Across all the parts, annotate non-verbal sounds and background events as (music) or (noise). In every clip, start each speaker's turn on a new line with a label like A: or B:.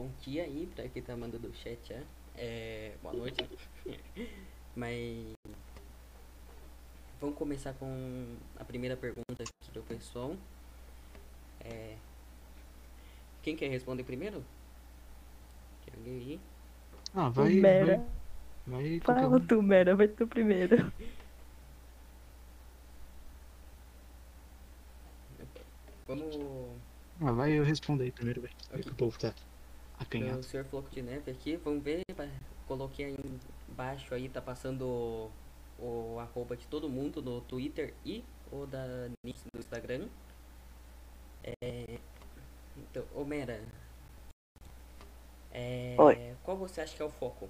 A: bom dia aí pra quem tá mandando o chat, é. é boa noite. (laughs) Mas vamos começar com a primeira pergunta aqui do pessoal. É, quem quer responder primeiro? Quer alguém aí?
B: Ah, vai.
C: Mera.
B: Vai, vai
C: Fala
B: um.
C: tu, Mera, vai tu primeiro. (laughs)
A: Vamos.
B: Ah, vai eu respondo aí primeiro, velho.
A: Ok.
B: Que o povo tá
A: O
B: acanhado.
A: senhor Floco de Neve aqui, vamos ver, coloquei aí embaixo aí, tá passando o, o arroba de todo mundo no Twitter e o da Nick no Instagram. É, então, ô Mera, é,
D: Oi.
A: qual você acha que é o foco?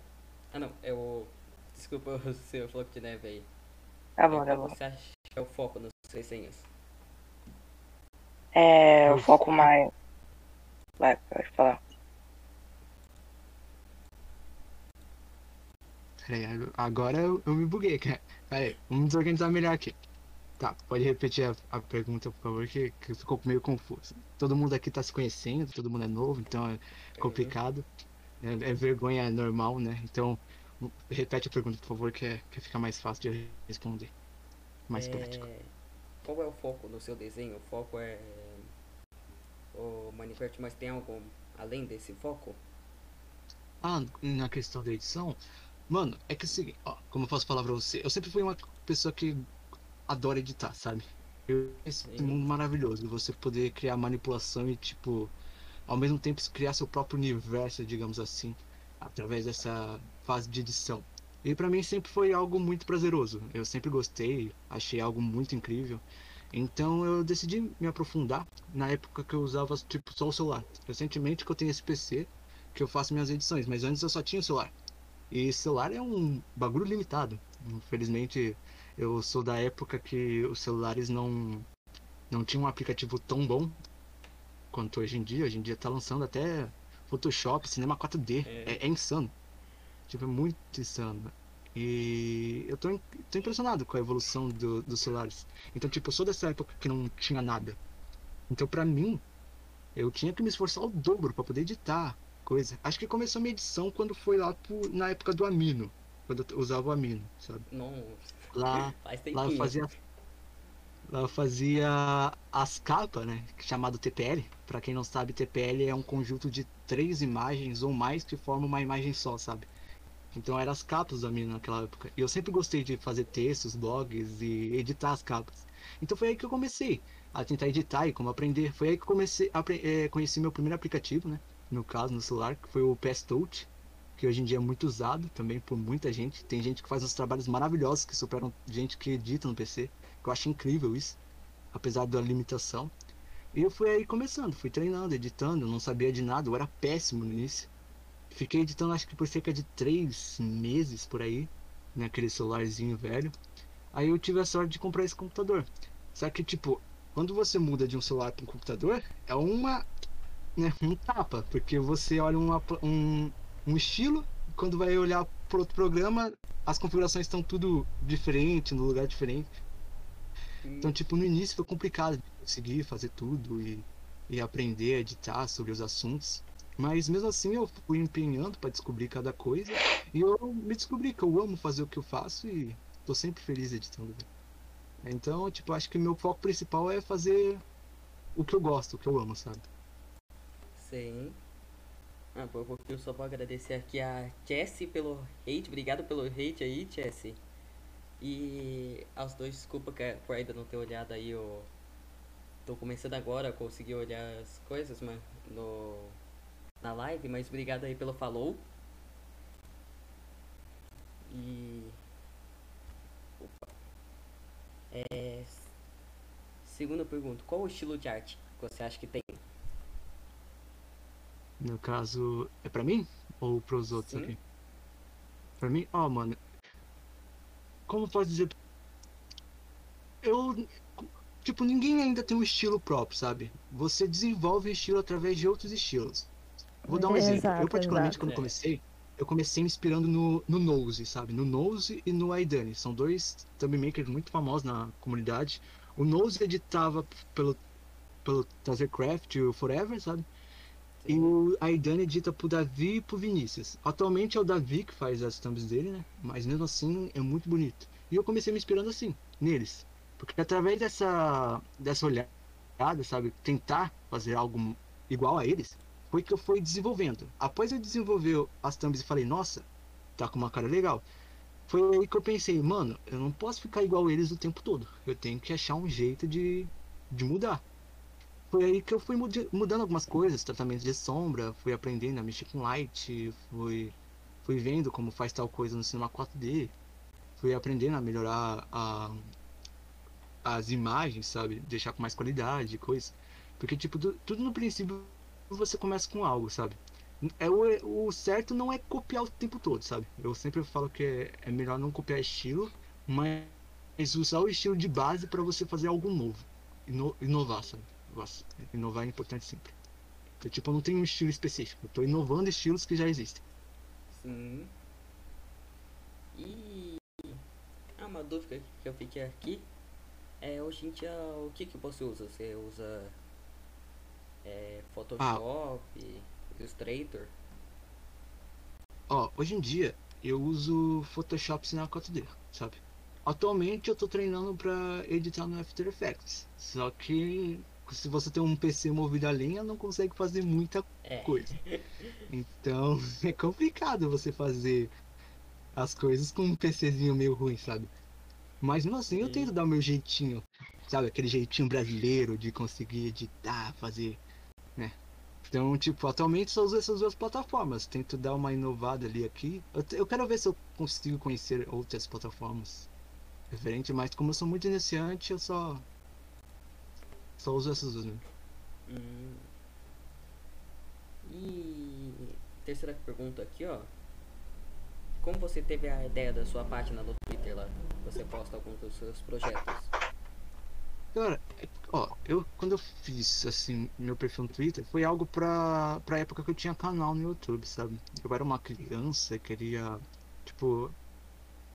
A: Ah não, é o. Desculpa (laughs) o senhor Floco de Neve aí.
D: Tá
A: É,
D: bom, tá
A: qual
D: bom.
A: você acha que é o foco nos desenhos?
D: É, o foco mais. Vai, pode falar.
B: Peraí, ag- agora eu, eu me buguei, cara. Peraí, vamos desorganizar melhor aqui. Tá, pode repetir a, a pergunta, por favor, que, que ficou meio confuso. Todo mundo aqui tá se conhecendo, todo mundo é novo, então é complicado. É, é vergonha normal, né? Então, repete a pergunta, por favor, que, é, que fica mais fácil de responder. Mais prático.
A: É, Qual é o foco no seu desenho? O foco é o Minecraft, mas tem algo além desse foco?
B: Ah, na questão da edição, mano, é que o seguinte, ó, como eu posso falar pra você, eu sempre fui uma pessoa que adora editar, sabe? Eu, esse
A: Sim.
B: mundo maravilhoso, você poder criar manipulação e, tipo, ao mesmo tempo criar seu próprio universo, digamos assim, através dessa fase de edição. E pra mim sempre foi algo muito prazeroso. Eu sempre gostei, achei algo muito incrível. Então eu decidi me aprofundar na época que eu usava tipo só o celular. Recentemente que eu tenho esse PC que eu faço minhas edições, mas antes eu só tinha o celular. E celular é um bagulho limitado. Infelizmente eu sou da época que os celulares não não tinham um aplicativo tão bom quanto hoje em dia. Hoje em dia tá lançando até Photoshop, Cinema 4D.
A: É.
B: É, é insano. Tipo, é muito insano. E eu tô, tô impressionado com a evolução do- dos celulares. Então, tipo, eu sou dessa época que não tinha nada. Então, pra mim, eu tinha que me esforçar o dobro pra poder editar coisa. Acho que começou a minha edição quando foi lá pro- na época do Amino. Quando eu usava o Amino, sabe?
A: Não,
B: Lá, lá eu fazia. Lá eu fazia as capas, né? Chamado TPL. Pra quem não sabe, TPL é um conjunto de três imagens ou mais que formam uma imagem só, sabe? Então eram as capas da minha naquela época. E eu sempre gostei de fazer textos, blogs e editar as capas. Então foi aí que eu comecei a tentar editar e como aprender. Foi aí que eu comecei a apre- eh, conheci meu primeiro aplicativo, né? No caso, no celular, que foi o PS Touch, que hoje em dia é muito usado também por muita gente. Tem gente que faz uns trabalhos maravilhosos que superam gente que edita no PC. Que eu acho incrível isso, apesar da limitação. E eu fui aí começando, fui treinando, editando, não sabia de nada, eu era péssimo no início. Fiquei editando acho que por cerca de três meses por aí, naquele celularzinho velho. Aí eu tive a sorte de comprar esse computador. Só que, tipo, quando você muda de um celular para um computador, é uma. Né, um tapa, porque você olha uma, um, um estilo, quando vai olhar para outro programa, as configurações estão tudo diferente, no lugar diferente. Então, tipo, no início foi complicado de conseguir fazer tudo e, e aprender a editar sobre os assuntos. Mas mesmo assim eu fui empenhando para descobrir cada coisa e eu me descobri que eu amo fazer o que eu faço e tô sempre feliz editando. Então, tipo, acho que meu foco principal é fazer o que eu gosto, o que eu amo, sabe?
A: Sim. Ah, por pouquinho só vou agradecer aqui a Jessie pelo hate. Obrigado pelo hate aí, Jessie. E aos dois, desculpa que- por ainda não ter olhado aí o. Tô começando agora a conseguir olhar as coisas, mas no. Na live, mas obrigado aí pelo follow. E. Opa. É. Segunda pergunta, qual o estilo de arte que você acha que tem?
B: No caso, é pra mim ou pros outros
A: Sim.
B: aqui? Pra mim, ó, mano. Como eu posso dizer? Eu. Tipo, ninguém ainda tem um estilo próprio, sabe? Você desenvolve estilo através de outros estilos. Vou dar um
C: É,
B: exemplo.
C: exato,
B: eu, particularmente,
C: exato.
B: quando
A: É.
B: comecei, eu comecei me inspirando no, no Nose, sabe? No Nose e no Aidani. São dois thumb makers muito famosos na comunidade. O Nose editava pelo, pelo Tazercraft e o Forever, sabe? E o Aidan edita pro Davi e pro Vinícius. Atualmente é o Davi que faz as thumbs dele, né? Mas mesmo assim é muito bonito. E eu comecei me inspirando assim, neles. Porque através dessa, dessa olhada, sabe? Tentar fazer algo igual a eles, foi que eu fui desenvolvendo. Após eu desenvolver as thumbs e falei, nossa, tá com uma cara legal. Foi aí que eu pensei, mano, eu não posso ficar igual eles o tempo todo. Eu tenho que achar um jeito de, de mudar. Foi aí que eu fui mudando algumas coisas, tratamento de sombra, fui aprendendo a mexer com light, fui, fui vendo como faz tal coisa no cinema 4D, fui aprendendo a melhorar a, as imagens, sabe? Deixar com mais qualidade, coisa. Porque, tipo, tu- tudo no princípio você começa com algo, sabe? É o, o certo não é copiar o tempo todo, sabe? Eu sempre falo que é, é melhor não copiar estilo, mas usar o estilo de base para você fazer algo novo. Ino- inovar, sabe? Nossa, inovar é importante sempre. Então, tipo, eu não tenho um estilo específico. Eu tô inovando estilos que já existem.
A: Sim. E ah, uma dúvida que eu fiquei aqui é hoje em dia o que que você usa? Você usa é, Photoshop, Illustrator?
B: Ó, hoje em dia eu uso Photoshop Cinema 4D, sabe? Atualmente eu tô treinando pra editar no After Effects. Só que se você tem um PC movido a lenha, não consegue fazer muita
A: É.
B: coisa. Então (laughs) é complicado você fazer as coisas com um PCzinho meio ruim, sabe? Mas mesmo assim eu
A: Sim.
B: tento dar o meu jeitinho, sabe? Aquele jeitinho brasileiro de conseguir editar, fazer, né? Então, tipo, atualmente só uso essas duas plataformas. Tento dar uma inovada ali aqui. Eu, eu quero ver se eu consigo conhecer outras plataformas referente, mas como eu sou muito iniciante, eu só só uso essas duas mesmo.
A: Hum. E terceira pergunta aqui, ó. Como você teve a ideia da sua página no Twitter lá? Você posta alguns dos seus projetos?
B: Cara, é- ó, eu quando eu fiz assim meu perfil no Twitter foi algo pra, pra época que eu tinha canal no YouTube, sabe? Eu era uma criança, queria, tipo.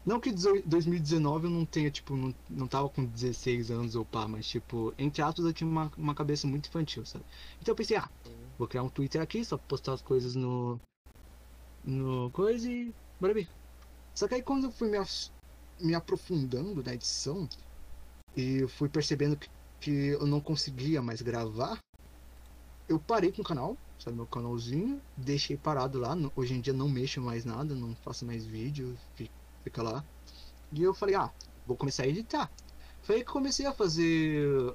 B: Não que dezo- 2019 eu não tenha, tipo, não, não tava com 16 anos ou pá, mas tipo, entre aspas eu tinha uma, uma cabeça muito infantil, sabe? Então eu pensei, ah, vou criar um Twitter aqui, só postar as coisas no. No coisa e. Bora ver. Só que aí quando eu fui me, me aprofundando na edição e eu fui percebendo que, que eu não conseguia mais gravar, eu parei com o canal, sabe, meu canalzinho, deixei parado lá. Hoje em dia não mexo mais nada, não faço mais vídeo, fi- fica lá. E eu falei, ah, vou começar a editar. Foi aí que comecei a fazer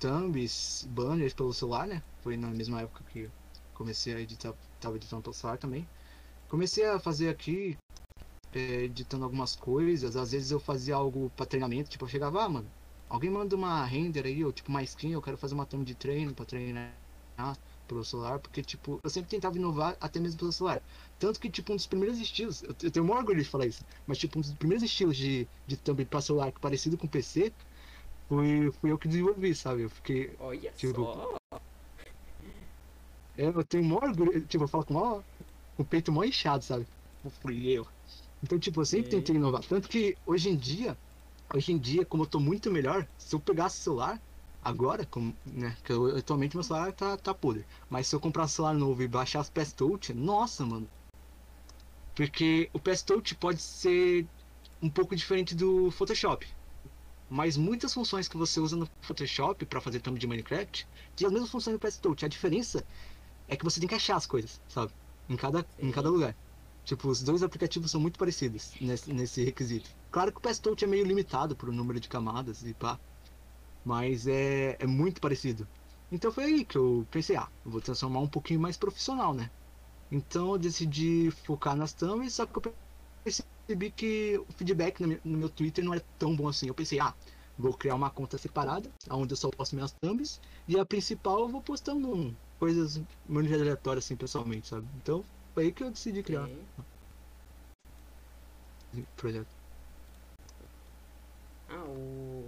B: thumbs, banners pelo celular, né? Foi na mesma época que comecei a editar, tava editando pelo celular também. Comecei a fazer aqui, é, editando algumas coisas. Às vezes eu fazia algo pra treinamento, tipo, eu chegava, ah, mano, alguém manda uma render aí, ou tipo uma skin, eu quero fazer uma thumb de treino pra treinar pelo celular, porque tipo, eu sempre tentava inovar até mesmo pelo celular. Tanto que, tipo, um dos primeiros estilos, eu, eu tenho o maior orgulho de falar isso, mas tipo, um dos primeiros estilos de, de thumb pra celular parecido com PC, foi, fui eu que desenvolvi, sabe? Eu fiquei.
A: Olha
B: Tipo,
A: só!
B: é, Eu tenho maior orgulho, tipo, eu falo com o maior, com o peito mó inchado, sabe? Fui eu. Então, tipo, eu sempre
A: Sim.
B: tentei inovar. Tanto que hoje em dia, hoje em dia, como eu tô muito melhor, se eu pegasse o celular, agora, como, né? Que eu, atualmente meu celular tá, tá podre. Mas se eu comprar um celular novo e baixar as PS Touch, nossa, mano. Porque o PS Touch pode ser um pouco diferente do Photoshop. Mas muitas funções que você usa no Photoshop para fazer thumb de Minecraft tem as mesmas funções no PS Touch. A diferença é que você tem que achar as coisas, sabe? Em cada, em cada lugar. Tipo, os dois aplicativos são muito parecidos nesse, nesse requisito. Claro que o PS Touch é meio limitado por número de camadas e pá. Mas é, é muito parecido. Então foi aí que eu pensei, ah, eu vou transformar um pouquinho mais profissional, né? Então eu decidi focar nas thumbs, só que eu percebi que o feedback no meu, Twitter não era tão bom assim. Eu pensei, ah, vou criar uma conta separada, onde eu só posto minhas thumbs, e a principal eu vou postando coisas muito aleatórias assim pessoalmente, sabe? Então foi aí que eu decidi criar projeto.
A: Ah, o.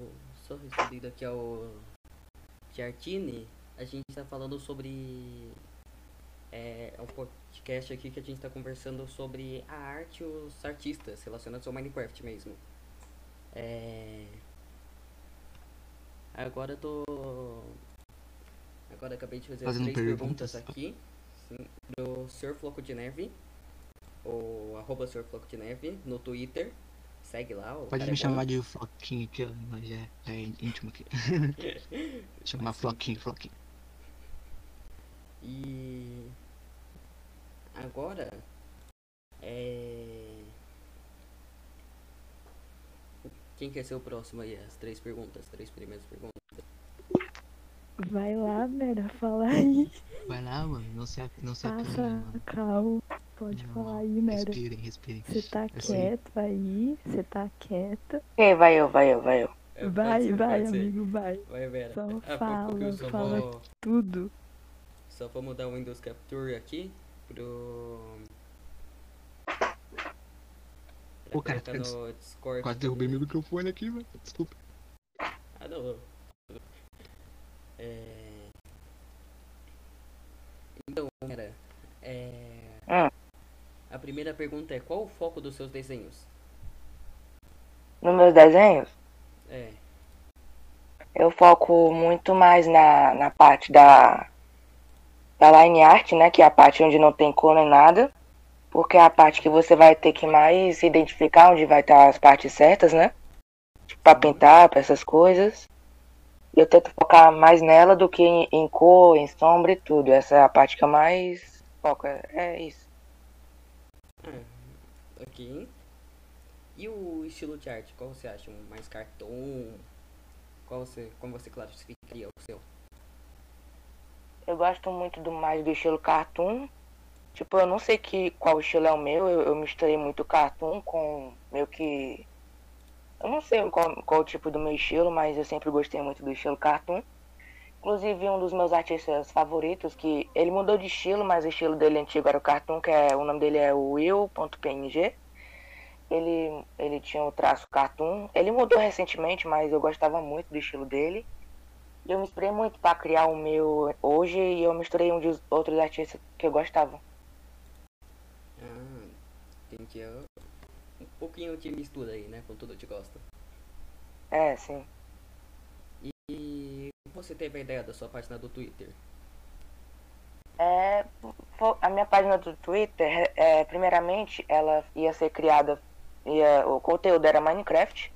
A: Só recebido aqui é o. Giartini. A gente tá falando sobre. É, é um podcast aqui que a gente tá conversando sobre a arte e os artistas relacionados ao Minecraft mesmo. É. Agora eu tô. Agora acabei de fazer
B: Fazendo
A: três perguntas
B: perguntas.
A: aqui. sim, pro Sr. Floco de Neve, ou arroba Sr. Floco de Neve, no Twitter. Segue lá. O
B: Pode me
A: é
B: chamar
A: bom.
B: de Floquinho aqui, ó, já é íntimo aqui. (laughs) Chamar Floquinho, Floquinho.
A: E agora é quem quer ser o próximo aí? As três perguntas, três primeiras perguntas.
C: Vai lá, Mera, fala aí.
B: Vai lá, mano, não se, não se acanha,
C: Passa
B: mano.
C: calma. Pode
B: Não,
C: falar aí, Mera.
B: Respirem, respirem.
C: Você tá
B: Eu sei.
C: quieto aí? Você tá quieto?
D: Ok, vai eu, vai eu, vai eu.
A: É,
C: Vai,
A: ser,
C: vai,
A: pode ser.
C: amigo, vai.
A: Vai, Vera.
C: Só
A: Ah,
C: fala,
A: só
C: fala.
A: vou,
C: Tudo.
A: só vou mudar o Windows Capture aqui pro
B: Pô, cara, fica-
A: no Discord.
B: Quase derrubei meu microfone aqui, velho. Desculpa.
A: Ah, não. É... Então, cara, é...
D: Hum.
A: A primeira pergunta é qual o foco dos seus desenhos?
D: Nos meus desenhos,
A: É,
D: eu foco muito mais na, na parte da, da line art, né? Que é a parte onde não tem cor nem nada. Porque é a parte que você vai ter que mais identificar onde vai estar as partes certas, né? Tipo, pra pintar, pra essas coisas. Eu tento focar mais nela do que em, em cor, em sombra e tudo. Essa é a parte que eu mais foco. É, é isso.
A: Ok. E o estilo de arte, qual você acha? Um mais cartoon? Qual você, como você classificaria o seu?
D: Eu gosto muito do mais do estilo cartoon. Tipo, eu não sei que, qual estilo é o meu. Eu, eu misturei muito cartoon com meio que. Eu não sei qual, qual o tipo do meu estilo, mas eu sempre gostei muito do estilo cartoon. Inclusive, um dos meus artistas favoritos, que ele mudou de estilo, mas o estilo dele antigo era o cartoon, que é, o nome dele é Will.png. Ele, ele tinha o traço cartoon. Ele mudou recentemente, mas eu gostava muito do estilo dele. E eu me inspirei muito para criar o meu hoje e eu misturei um dos outros artistas que eu gostava.
A: Ah, entendi. Um pouquinho de mistura aí, né? Com tudo que gosta.
D: É, sim.
A: E você teve a ideia da sua página do Twitter?
D: É, a minha página do Twitter, é, primeiramente, ela ia ser criada, ia, o conteúdo era Minecraft.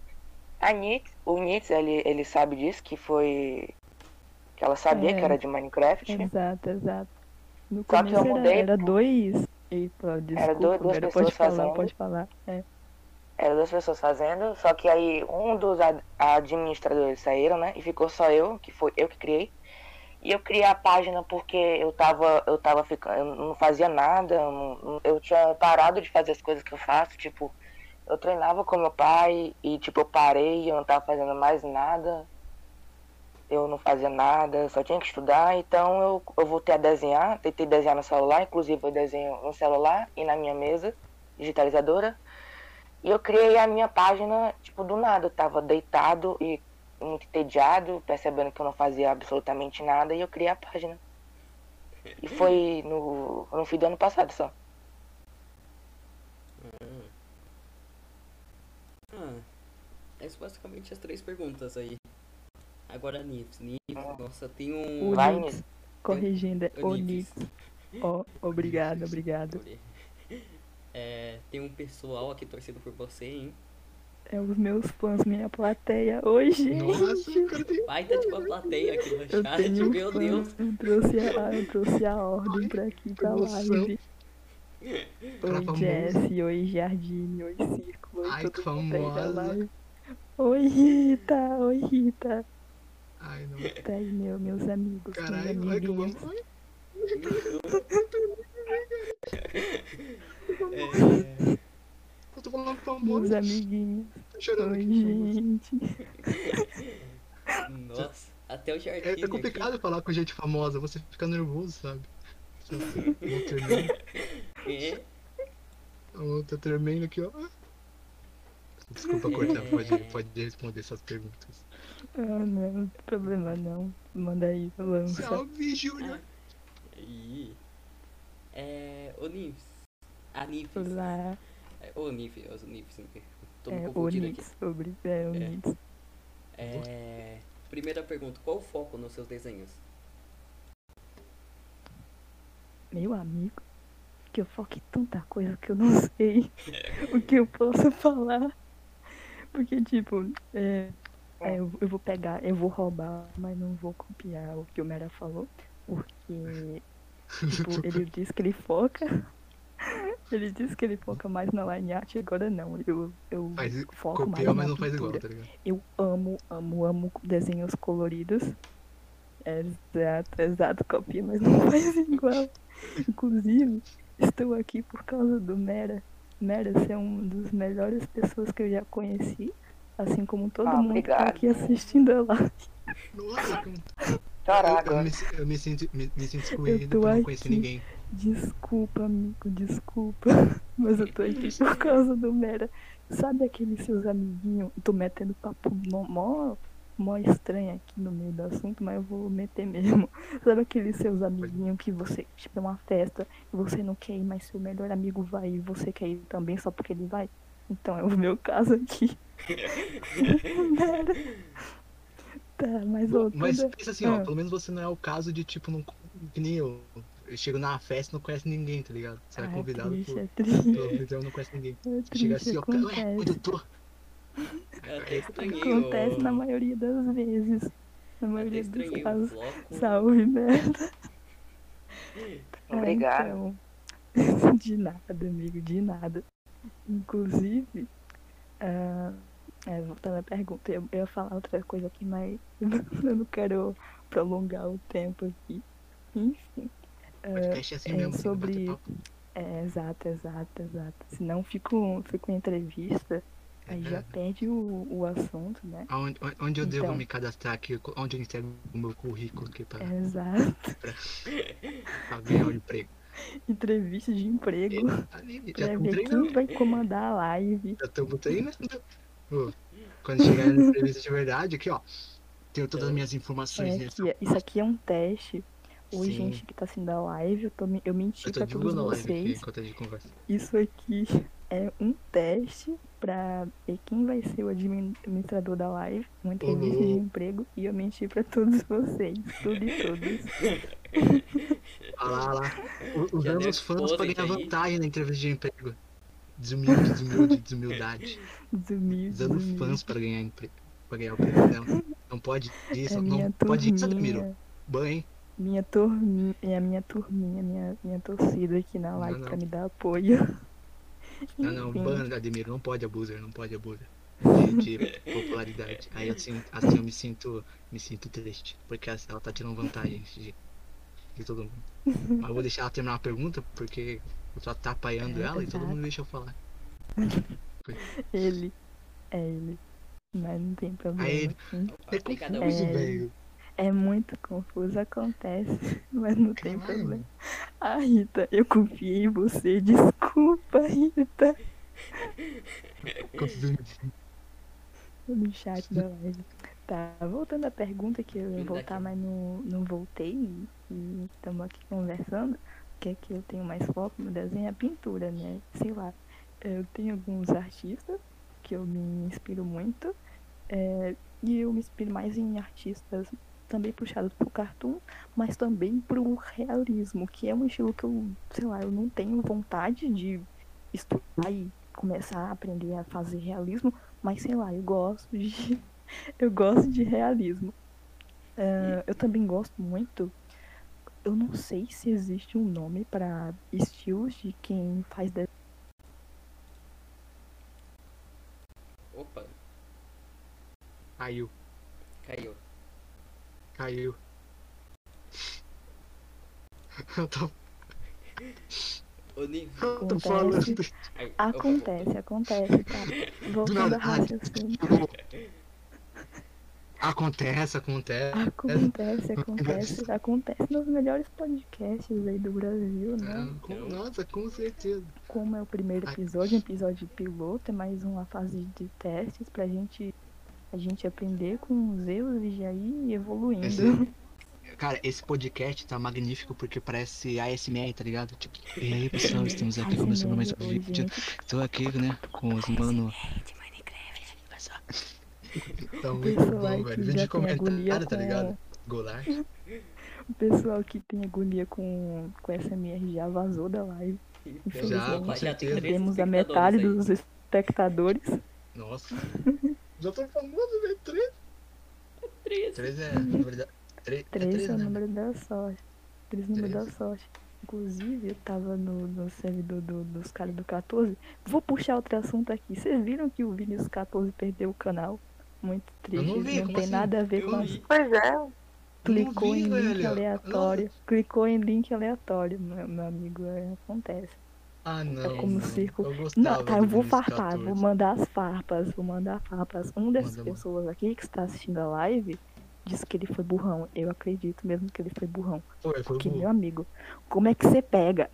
D: A Nitz, o Nitz, ele, ele sabe disso, que foi. que ela sabia
C: É.
D: que era de Minecraft.
C: Exato, exato. No
D: Só que eu
C: era,
D: mudei
C: era
D: pro-
C: dois. Eita, desculpa,
D: dois- duas pessoas
C: pode falar,
D: fazendo.
C: pode falar. É.
D: Eram duas pessoas fazendo, só que aí um dos ad- administradores saíram, né? E ficou só eu, que foi eu que criei. E eu criei a página porque eu tava, eu tava ficando, eu não fazia nada, eu, não- eu tinha parado de fazer as coisas que eu faço, tipo, eu treinava com meu pai e tipo, eu parei, eu não tava fazendo mais nada. Eu não fazia nada, só tinha que estudar, então eu, eu voltei a desenhar, tentei desenhar no celular, inclusive eu desenho no celular e na minha mesa digitalizadora. E eu criei a minha página, tipo, do nada. Eu tava deitado e muito entediado, percebendo que eu não fazia absolutamente nada, e eu criei a página. E foi no, no fim do ano passado só.
A: Ah, essas basicamente as três perguntas aí. Agora Nifs. Nifs, nossa, tem um.
C: O Nix, corrigindo, é
A: o
C: o
A: Nix.
C: Nix. Ó, obrigado, obrigado. (laughs)
A: É, tem um pessoal aqui torcendo por você, hein?
C: É os meus fãs, minha plateia. Oi, gente.
B: Nossa, cara tem.
A: Baita de uma plateia aqui no
C: Eu
A: chat,
C: tenho
A: meu Deus.
C: Eu trouxe, a, eu trouxe a ordem pra aqui, pra live. (laughs) Oi. Jessie. Oi, Jardine. Oi, Círculo. Oi,
B: Ai, que famosa.
C: Oi, Rita. Oi, Rita.
B: Ai, não.
C: Tá aí, meu, meus amigos, meus
B: Caralho, ai que
C: amiguinhos.
B: vamos.
A: É,
B: eu tô falando
C: Meus
B: famoso.
C: amiguinhos.
B: Tô chorando
C: Oi,
B: aqui. famoso.
C: gente.
A: nossa, até o jardim.
B: É, é complicado falar com gente famosa, você fica nervoso, sabe? Vou tremendo, (laughs)
A: É,
B: eu tô tremendo aqui, ó. Desculpa (laughs) cortar, pode, pode responder essas perguntas.
C: Ah, não, não tem problema não. Manda aí, lança.
B: Salve, Júnior!
A: e. É. O Nifs. A Nifs.
C: Olá.
A: É, O Nifs, o Nifs. Tô me
C: É,
A: confundindo aqui.
C: Obri... É, o
A: É. É, primeira pergunta, qual o foco nos seus desenhos?
C: meu amigo, que eu foque tanta coisa que eu não (laughs) sei o que eu posso falar. Porque, tipo, é, é, eu, eu vou pegar, eu vou roubar, mas não vou copiar o que o Mera falou. Porque, (laughs) tipo, ele disse que ele foca. (laughs) Ele disse que ele foca mais na line art, agora não. Eu, eu
B: Faz,
C: foco mais
B: copia,
C: na
B: mas não faz igual, tá ligado?
C: Eu amo, amo, amo desenhos coloridos. Exato, exato, copia, mas não faz igual. Inclusive, estou aqui por causa do Mera. Mera, você é uma das melhores pessoas que eu já conheci. Assim como todo
D: Ah,
C: mundo que tá aqui assistindo a live.
B: Nossa, como-
D: Chorar
B: eu, eu, me, eu me sinto, me, me sinto excluído
C: tô
B: por não conhecer
C: aqui.
B: ninguém.
C: Desculpa, amigo, desculpa. (laughs) Mas eu tô aqui por (laughs) causa do Mera. Sabe aqueles seus amiguinhos? Tô metendo papo mó, mó, estranho aqui no meio do assunto, mas eu vou meter mesmo. (laughs) Sabe aqueles seus amiguinhos que você, tipo, é uma festa e você não quer ir, mas seu melhor amigo vai e você quer ir também só porque ele vai? Então é o meu caso aqui. (laughs) Tá, mas voltando.
B: Mas pensa assim, ó,
C: Ah.
B: pelo menos você não é o caso de tipo, não, que nem eu. Eu chego na festa e não conhece ninguém, tá ligado? Você é
C: Ah, é
B: convidado
C: triste,
B: por.
C: é triste.
B: pelo Então não conhece ninguém.
C: É
B: Chega
C: triste,
B: assim, ó, ué, onde eu tô? (laughs)
A: Eu até estranhei
C: Acontece
A: o...
C: na maioria das vezes. Na maioria dos casos.
A: bloco.
C: Salve, merda.
D: Obrigado. (laughs)
C: Ah, então. (laughs) De nada, amigo, de nada. Inclusive, ah, é, voltando à pergunta, eu, eu ia falar outra coisa aqui, mas (laughs) eu não quero prolongar o tempo aqui. Enfim.
B: É assim
C: é
B: mesmo,
C: sobre-. É, exato, exato, exato. Senão fico, fico em entrevista, aí já
B: É.
C: perde o, o assunto, né?
B: Aonde, onde eu devo
C: Então.
B: me cadastrar aqui? Onde eu entrego o meu currículo aqui pra,
C: Exato.
B: pra ganhar o emprego?
C: Entrevista de emprego.
B: Ali,
C: Pra
B: já
C: ver
B: treinando.
C: quem vai comandar a live.
B: Já tô treinando. Ô, Quando chegar na entrevista de verdade, aqui ó. Tenho todas as minhas informações
C: É
B: nessa.
C: que isso aqui é um teste. Oi,
B: Sim.
C: gente que tá assistindo a live, eu, tô, me- eu menti
B: Eu tô
C: pra todos
B: aqui
C: vocês.
B: enquanto a gente conversa.
C: Isso aqui é um teste pra ver quem vai ser o admin- administrador da live, uma entrevista de
B: louco.
C: emprego, e eu menti pra todos (laughs) vocês, tudo e todos.
B: Olha lá, olha lá. Usando os fãs pra ganhar vantagem na entrevista de emprego. Desumilde, desumilde, desumildade.
C: Desumilde,
B: Usando
C: desumilde.
B: fãs pra ganhar emprego. Pra ganhar o emprego. Não, não pode isso,
C: É
B: não pode isso, Admiro. Banho.
C: minha turminha, é a minha turminha, minha, minha torcida aqui na live
B: não.
C: pra me dar apoio.
B: Não, não, ban, Admiro, não pode abuser, não pode abuser. De, de popularidade. Aí assim, assim eu me sinto, me sinto triste, porque ela tá tirando vantagem de, de todo mundo. Mas eu vou deixar ela terminar a pergunta, porque eu tô atrapalhando
C: É,
B: ela e todo mundo deixa eu falar.
C: Ele. É ele. Mas não tem problema.
B: ele.
C: Hum.
B: É confuso,
C: É.
B: velho.
C: É muito confuso, acontece. (laughs) Mas não tem problema. Ah, Rita, eu confiei em você. Desculpa, Rita. No chat da live. Tá, voltando à pergunta que eu ia voltar, mas não, não voltei. E estamos aqui conversando. O que é que eu tenho mais foco no desenho? É a pintura, né? Sei lá. Eu tenho alguns artistas que eu me inspiro muito. é, e eu me inspiro mais em artistas também puxados pro cartoon, mas também pro realismo, que é um estilo que eu, sei lá, eu não tenho vontade de estudar e começar a aprender a fazer realismo, mas sei lá, eu gosto de. (laughs) eu gosto de realismo. Ah, eu também gosto muito. Eu não sei se existe um nome para estilos de quem faz desenho.
A: Opa,
B: Caiu,
A: caiu.
B: Caiu. Eu tô, eu tô
C: Acontece.
B: falando.
C: Acontece, acontece, tá? Voltando
B: nada.
C: a raciocínio.
B: Acontece, acontece.
C: Acontece, acontece, acontece nos melhores podcasts aí do Brasil, né?
B: Ah, com- nossa, com certeza.
C: Como é o primeiro episódio, um episódio piloto, é mais uma fase de testes pra gente, a gente aprender com os erros e já ir evoluindo.
B: Esse- (laughs) Cara, esse podcast tá magnífico porque parece ASMR, tá ligado? Tipo, e aí pessoal, estamos aqui começando mais um vídeo. Tô aqui, né, com os mano. (laughs) Tá muito
C: Pessoal
B: bom, velho.
C: que
B: Vídeo
C: já
B: de
C: tem agonia
B: comentário, tá
C: com-
B: ligado? Goulart. (laughs)
C: O pessoal que tem agonia com, com SMR já vazou da live.
A: Então,
B: Já, com
A: já
C: Temos a metade
A: aí.
C: dos espectadores.
B: Nossa. Já tô famoso, né? Três.
A: Três.
B: Três é, na verdade. Três, é
C: Três
B: três,
C: é o número da sorte. Três é o número da sorte. Inclusive, eu tava no, no servidor do- dos caras do 14. Vou puxar outro assunto aqui. Vocês viram que o Vinícius 14 perdeu o canal? Muito triste.
B: não vi, como
C: tem
B: assim?
C: nada a ver
A: Eu
C: com as.
D: Pois é.
C: Clicou
B: vi,
C: em link
B: velho.
C: aleatório. Clicou em link aleatório, meu, meu amigo. é, acontece.
B: Ah, não.
C: como
B: mano.
C: circo. Não, tá, eu vou farpar,
B: 14.
C: vou mandar as farpas, vou mandar farpas. Um dessas
B: Manda,
C: pessoas aqui que está assistindo a live disse que ele foi burrão. Eu acredito mesmo que ele foi burrão.
B: Foi, foi
C: Porque,
B: bom.
C: meu amigo, como é que você pega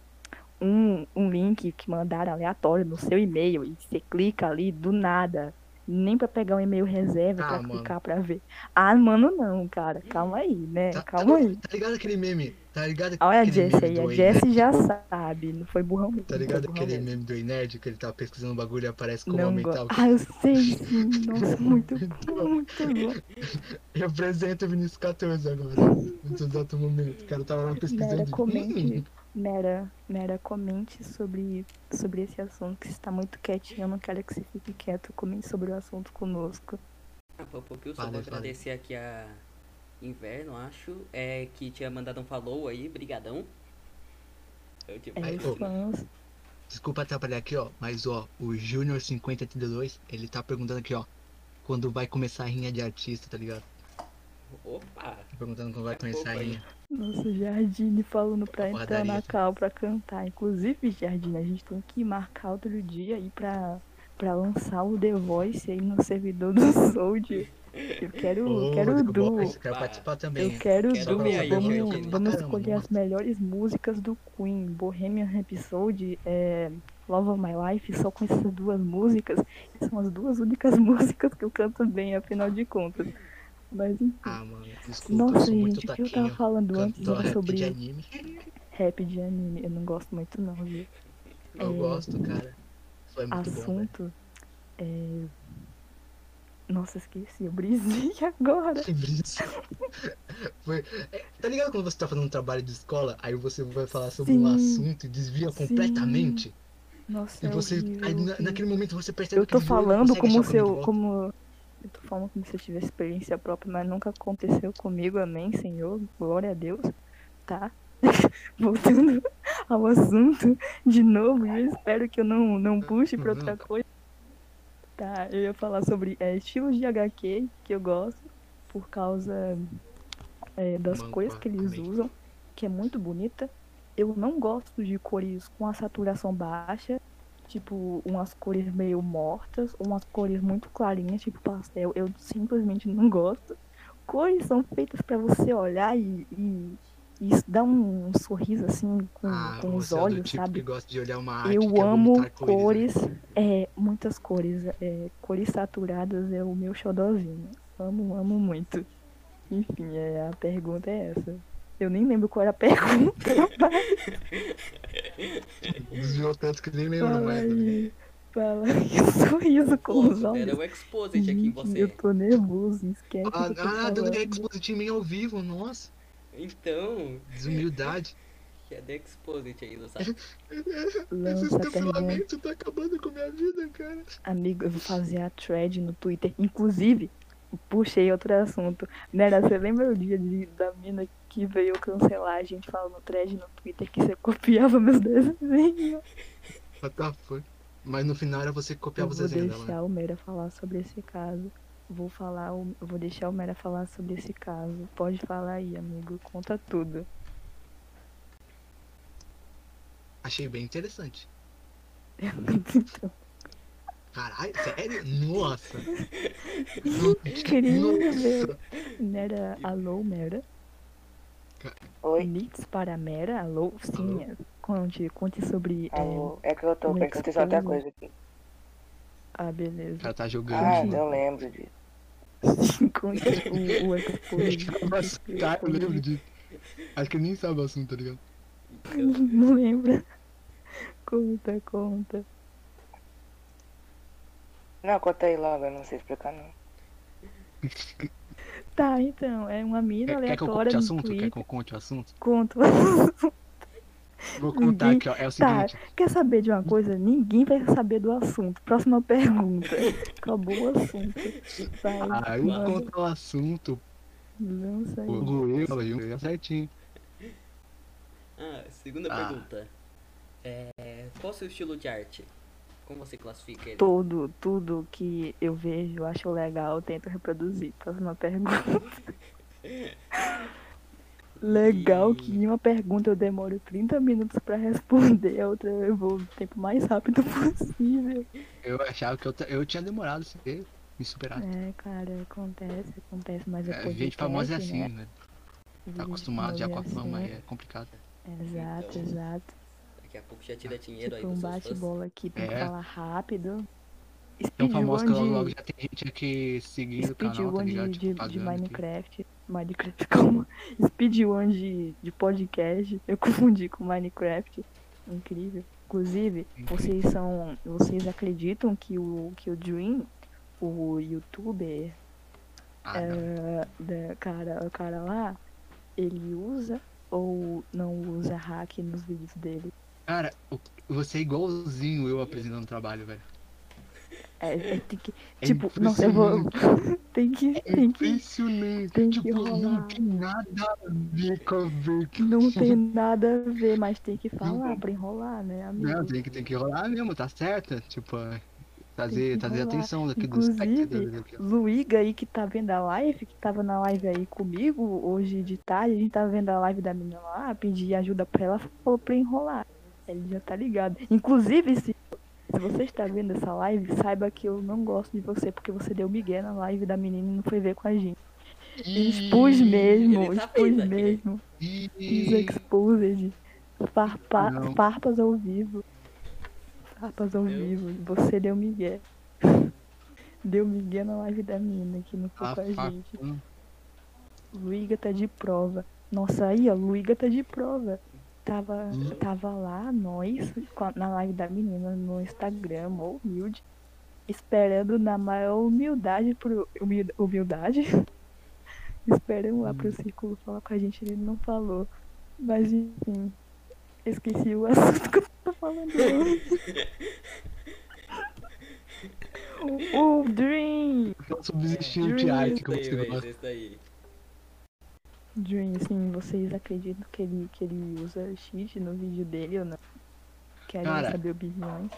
C: um, um link que mandaram aleatório no seu e-mail e você clica ali do nada, nem pra pegar um e-mail reserva
B: Ah,
C: pra
B: mano.
C: clicar pra ver? Ah, mano, não, cara. Calma aí, né?
B: Tá,
C: Calma
B: tá,
C: aí.
B: Tá ligado aquele meme? Tá ligado
C: Olha a aí, a Jessie já sabe, não foi burrão mesmo.
B: Tá ligado aquele
C: mesmo.
B: meme do Ei Nerd que ele tá pesquisando um bagulho e aparece como
C: Não
B: aumentar
C: gosto.
B: o
C: Ah, eu sei sim. Nossa, (laughs) muito bom, (laughs) muito bom.
B: Representa o Vinicius 14 agora. Nesse exato momento. O cara tava lá pesquisando. E-
C: comente. Mera, Mera, comente sobre, sobre esse assunto, que você tá muito quietinho, eu não quero que você fique quieto. Comente sobre o assunto conosco.
A: Ah, porque eu só
B: Fale,
A: vou
B: fale.
A: agradecer aqui a Inverno, acho, é que tinha mandado um follow aí, brigadão. Eu, tipo,
C: É, fãs.
B: Desculpa atrapalhar aqui, ó. Mas, ó, o Junior 5032, ele tá perguntando aqui, ó. Quando vai começar a rinha de artista, tá ligado?
A: Opa!
B: Tá perguntando quando vai começar a
A: pouco aí.
C: Nossa, Jardine falando pra entrar na cal pra cantar. Inclusive, Jardine, a gente tem que marcar outro dia aí pra, pra lançar o The Voice aí no servidor do (laughs) Soldier. Eu quero,
B: Ô,
C: quero o duo.
B: quero participar também.
C: Eu quero
A: Quero
C: duo.
A: ver aí,
C: vamos vamos escolher as melhores músicas do Queen. Bohemian Rhapsody, é, Love of My Life, só com essas duas músicas. São as duas únicas (laughs) músicas que eu canto bem, afinal de contas. Mas enfim.
B: Ah, mano, desculpa, eu
C: Nossa, gente, o que eu tava falando antes era
B: rap
C: sobre
B: de anime.
C: rap de anime. Eu não gosto muito não, viu?
B: Eu
C: É,
B: gosto, cara. Foi muito bom, velho.
C: Assunto. é... Nossa, esqueci, eu brisei (laughs) agora. (laughs)
B: Foi... é, tá ligado quando você tá fazendo um trabalho de escola, aí você vai falar sobre um
C: Sim.
B: assunto e desvia
C: Sim.
B: completamente?
C: Nossa,
B: E
C: é
B: você.
C: horrível,
B: aí na- naquele momento você percebe
C: Eu tô falando como se eu. Como... Eu tô falando como se eu tivesse experiência própria, mas nunca aconteceu comigo, amém, Senhor. Glória a Deus. Tá? (laughs) Voltando ao assunto de novo, eu espero que eu não, não puxe pra outra coisa. Tá, eu ia falar sobre é, estilos de HQ que eu gosto, por causa é, das
B: Manco,
C: cores que eles usam, que é muito bonita. Eu não gosto de cores com a saturação baixa, tipo umas cores meio mortas, umas cores muito clarinhas, tipo pastel. Eu simplesmente não gosto. Cores são feitas pra você olhar e, e, e dá um, sorriso assim com,
B: Ah,
C: com os
B: é do
C: olhos,
B: tipo
C: sabe? Eu
B: é
C: amo
B: né?
C: cores, é, muitas cores. É, cores saturadas é o meu xodózinho. Amo, amo muito. Enfim, é, a pergunta é essa. Eu nem lembro qual era a pergunta. (laughs)
B: Desviou tanto que nem lembro
C: Fala
B: mais. né?
C: Fala aí. (laughs) Sorriso com os
A: Pô,
C: olhos.
A: era o Exposit aqui em você.
C: eu tô nervoso, esquece
B: Ah,
C: o que eu tô
B: ah dando
C: falando.
B: Exposit em mim ao vivo, nossa.
A: Então,
B: Desumildade. (laughs)
A: que é The Exposit aí, não sabe?
B: Esse
C: pergunta.
B: estacionamento tá acabando com a minha vida, cara.
C: Amigo, eu vou fazer a thread no Twitter. Inclusive, puxei outro assunto. Nera, você lembra o dia de, da mina que veio cancelar a gente falando no thread no Twitter que você copiava meus desenhos?
B: What the fuck? Mas no final era você que copiava os
C: vou
B: desenhos dela. né?
C: deixar o Mera falar sobre esse caso. Vou falar, vou deixar o Mera falar sobre esse caso. Pode falar aí, amigo. Conta tudo.
B: Achei bem interessante.
C: Então,
B: Caralho, sério? Nossa. (laughs)
C: Incrível.
B: Nossa.
C: Mera, alô, Mera.
D: Oi?
C: Nits para Mera, alô, sim. Conte, conte sobre. é,
D: Alô? É que eu tô
C: um
D: prestando atenção em outra coisa aqui.
C: Ah, beleza.
B: Cara tá jogando.
D: Ah, eu lembro disso. (laughs)
C: Conte o, o expose.
B: Mas, cara, eu lembro disso. Acho que eu nem sabe o assunto, tá ligado? (laughs)
C: Não lembra? Conta, conta.
D: Não, conta aí logo, eu não sei explicar não. (laughs)
C: Tá, então, é uma mina
B: Quer, quer que eu
C: aleatória
B: conte o assunto? Quer que eu conte o assunto?
C: Conto.
B: Vou contar
C: Ninguém-
B: aqui, ó. É o
C: Tá,
B: seguinte.
C: quer saber de uma coisa? Ninguém vai saber do assunto. Próxima pergunta. Acabou o assunto. Vai,
B: Ah, eu conto o assunto.
C: lança aí.
B: O eu, eu, eu certinho.
A: Ah, segunda
B: Ah.
A: pergunta. É, qual o seu estilo de arte? Como você classifica ele?
C: Todo, tudo que eu vejo, acho legal, eu tento reproduzir. Próxima pergunta. (laughs) Legal que em uma pergunta eu demoro 30 minutos pra responder, a outra eu vou o tempo mais rápido (laughs) possível.
B: Eu achava que eu, eu tinha demorado a ser me superar.
C: É, cara, acontece, acontece, mas é podcast,
B: gente famosa é assim,
C: né?
B: né? Tá acostumado já com a
C: é
B: fama,
C: assim.
B: é complicado.
C: Exato,
A: Então,
C: exato.
A: Daqui a pouco já tira dinheiro aí
C: Tipo, um
A: seus fãs.
C: bate-bola aqui, que
B: É.
C: falar rápido.
B: Tão famoso que logo, logo
C: de,
B: já tem gente aqui seguindo o canal, tá ligado?
C: de,
B: Tipo,
C: de, de
B: pagando aqui.
C: Minecraft. Minecraft, (laughs) como? Speedrun de, de podcast. Eu confundi com Minecraft. Incrível. Inclusive, vocês são. Vocês acreditam que o, que o Dream, o youtuber,
B: Ah,
C: é, da cara, o cara lá, ele usa ou não usa hack nos vídeos dele?
B: Cara, você é igualzinho eu apresentando trabalho, velho.
C: É, é, tem que.
B: É
C: tipo, nossa, eu vou. (laughs) tem que.
B: É
C: Tem que.
B: impressionante.
C: tem que
B: tipo, não
C: rolar.
B: tem nada a ver com a ver.
C: Não tem nada a ver, mas tem que falar pra enrolar, né, amigo?
B: Não, tem que, tem que rolar mesmo, tá certo? Tipo, é, trazer,
C: que
B: trazer atenção daqui dos
C: Inclusive,
B: aqui. ó.
C: Luíga aí que tá vendo a live, que tava na live aí comigo hoje de tarde, a gente tava vendo a live da menina lá, pedi ajuda pra ela, falou pra enrolar. Ele já tá ligado. Inclusive, se, se você está vendo essa live, saiba que eu não gosto de você, porque você deu migué na live da menina e não foi ver com a gente. Expus mesmo,
A: ele tá
C: expus
A: aqui.
C: mesmo.
B: Ih,
C: Fiz exposed. Farpa,
B: Não.
C: farpas ao vivo. Farpas ao vivo. Você deu migué. (laughs) Deu migué na live da menina que não foi
B: ah,
C: com a
B: fa-
C: gente.
B: hum,
C: Luíga tá de prova. Nossa, aí, ó, Luíga tá de prova. Tava,
B: Hum.
C: tava lá, nós, na live da menina no Instagram, humilde, esperando na maior humildade pro. humil- Humildade? (laughs) esperando lá
B: Hum.
C: pro círculo falar com a gente, ele não falou. Mas enfim, esqueci o (laughs) assunto que eu tava falando (laughs) o, o Dream!
B: Os estilos de arte que
A: Isso aí,
B: você
A: véi,
B: gosta.
A: isso aí.
C: Dream, assim, vocês acreditam que ele, que ele usa cheat no vídeo dele ou não? Querem
B: Cara.
C: saber opiniões?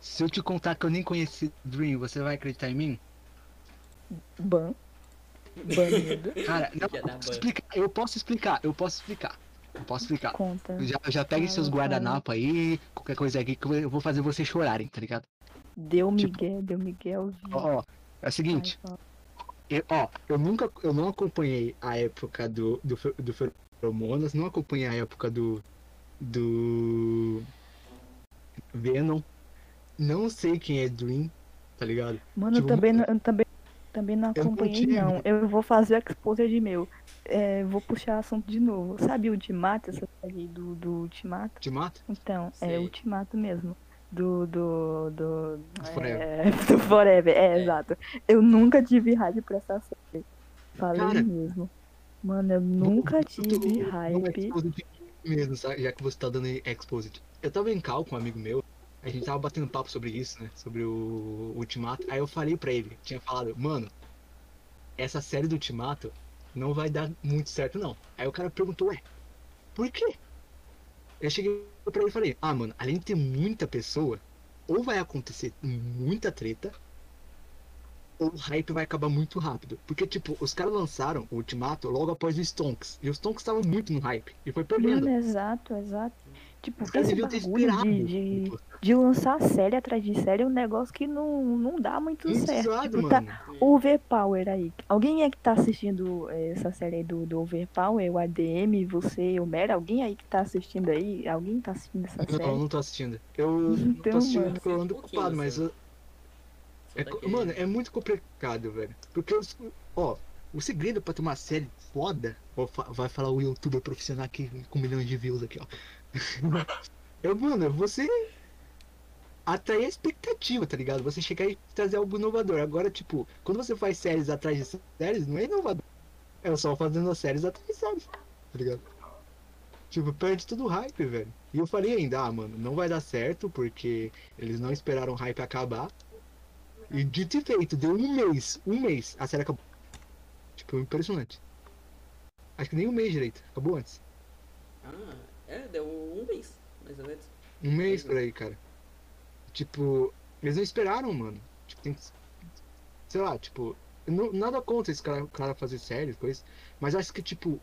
B: Se eu te contar que eu nem conheci Dream, você vai acreditar em mim?
C: Ban. Banido. (laughs)
B: Cara, não, eu posso explicar, eu posso explicar, eu posso explicar. Eu posso explicar.
C: Conta.
B: Já, já peguem seus guardanapos aí, qualquer coisa aqui que eu vou fazer vocês chorarem, tá ligado?
C: Deu
B: Tipo-
C: Miguel, deu Miguel.
B: Ó, ó, é o seguinte,
C: fala.
B: Eu, ó, eu nunca, eu não acompanhei a época do, do, do Feromonas, não acompanhei a época do, do Venom, não sei quem é Dream, tá ligado?
C: Mano, eu
B: tipo,
C: também, não- eu também, também não
B: eu não
C: acompanhei, não. Eu vou fazer o exposure de meu. É, vou puxar assunto de novo. Sabe o Ultimato, essa série do, do Ultimato?
B: Te mata?
C: Então,
A: Sei.
C: é Ultimato mesmo. Do. Do. Do.
B: Forever.
C: É, (laughs) do Forever, é,
A: É.
C: exato. Eu nunca tive hype pra essa série. Falei
B: Cara,
C: mesmo. Mano, eu nunca tive hype.
B: mesmo, sabe? já que você tá dando exposit. Eu tava em cal com um amigo meu, a gente tava batendo papo sobre isso, né? Sobre o Ultimato. Aí eu falei pra ele, tinha falado, mano, essa série do Ultimato não vai dar muito certo, não. Aí o cara perguntou, ué, por quê? Eu cheguei pra ele e falei, ah, mano, além de ter muita pessoa, ou vai acontecer muita treta, ou o hype vai acabar muito rápido. Porque, tipo, os caras lançaram o Ultimato logo após o Stonks. E o Stonks tava muito no hype. E foi perdendo.
C: Mano, exato, exato. Tipo,
B: Os caras deviam ter esperado.
C: de, de, de lançar série atrás de série é um negócio que não, não dá muito
B: muito
C: certo. Tipo, tá,
B: mano.
C: Overpower aí. Alguém é que tá assistindo eh, essa série aí do, do Overpower? O ADM, você, o Mera? Alguém aí que tá assistindo aí? Alguém tá assistindo essa
B: Não, eu
C: série?
B: não tô assistindo. Eu não
C: Então,
B: tô assistindo
C: mano.
B: porque eu ando ocupado, mas. eu- é co-
A: daqui-
B: mano, é muito complicado, velho. Porque, os- ó, o segredo pra ter uma série foda. vai falar o youtuber profissional aqui com milhões de views aqui, ó. (laughs) Eu, mano, é você atrair a expectativa, tá ligado? Você chegar e trazer algo inovador. Agora, tipo, quando você faz séries atrás de séries, não é inovador. É só fazendo as séries atrás séries, tá ligado? Tipo, perde todo o hype, velho. E eu falei ainda, ah, mano, não vai dar certo, porque eles não esperaram o hype acabar. E dito e feito, deu um mês, um mês, a série acabou. Tipo, impressionante. Acho que nem um mês direito, acabou antes.
A: Ah, é, deu um mês, mais ou menos.
B: Um mês por aí, cara. Tipo, eles não esperaram, mano. Tipo, tem que. Sei lá, tipo. não- nada contra esse cara, cara fazer séries, coisas. Mas acho que, tipo.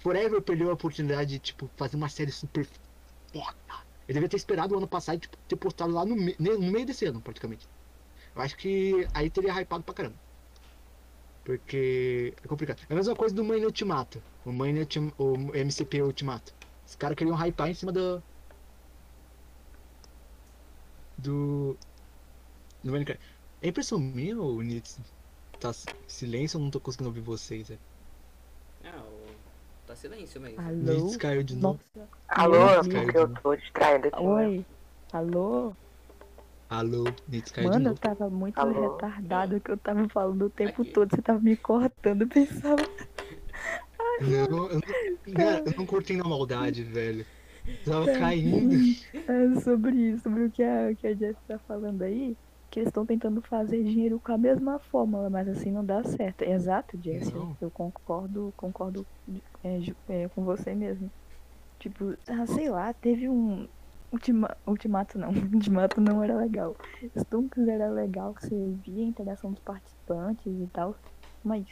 B: Forever perdeu a oportunidade de, tipo, fazer uma série super foda. Ele devia ter esperado o ano passado e, tipo, ter postado lá no, me- no meio desse ano, praticamente. Eu acho que aí teria hypado pra caramba. Porque é complicado. É a mesma coisa do Mãe Ultimato. O Mãe o MCP Ultimato. Os caras queriam hypar em cima do. Do. Do Minecraft. É impressão minha, ou Nitz? Tá silêncio, eu não tô conseguindo ouvir vocês, é.
A: Ah, o... tá silêncio mesmo.
C: Alô?
B: Nitz caiu de novo.
C: Nossa.
D: Alô, porque eu tô distraída aqui.
C: Oi. Alô?
B: Alô, Nitz caiu de
C: Mano, eu
B: novo.
C: tava muito
D: Alô?
C: retardado que eu tava falando o tempo
A: Aqui.
C: todo, você tava me cortando, eu pensava.
B: Não, eu não, cara, eu não curti na maldade, velho. Tava
C: Tá.
B: caindo. (laughs)
C: É sobre isso, sobre o que a, que a Jess tá falando aí, que eles estão tentando fazer dinheiro com a mesma fórmula, mas assim não dá certo. Exato, Jess,
B: Não.
C: eu concordo, concordo é, é, com você mesmo. Tipo, ah, sei lá, teve um. Ultima, ultimato não, (laughs) Ultimato não era legal. Stunks era legal, você via a interação dos participantes e tal, mas.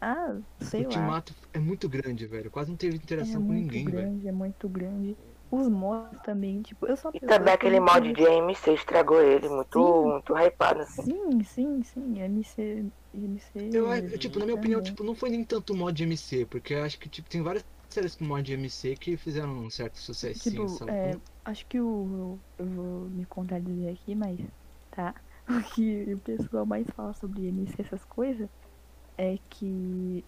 C: Ah, sei
B: o
C: lá.
B: Ultimato é muito grande, velho. Quase não teve
C: É
B: interação com
C: muito
B: ninguém, velho.
C: grande, é muito grande. Os mods também, tipo, eu só
D: E
C: eu-
D: também
C: eu
D: aquele mod de AMC estragou ele, muito,
C: Sim.
D: muito hypado, assim.
C: Sim, sim, sim, MC. MC.
B: Eu, acho- tipo, na minha opinião, tipo, não foi nem tanto mod de MC, porque eu acho que, tipo, tem várias séries com mod de MC que fizeram um certo sucessinho,
C: Tipo,
B: sabe?
C: é, acho que o. Eu vou me contradizer aqui, mas. Tá. (laughs) O que o pessoal mais fala sobre MC, essas coisas, é que.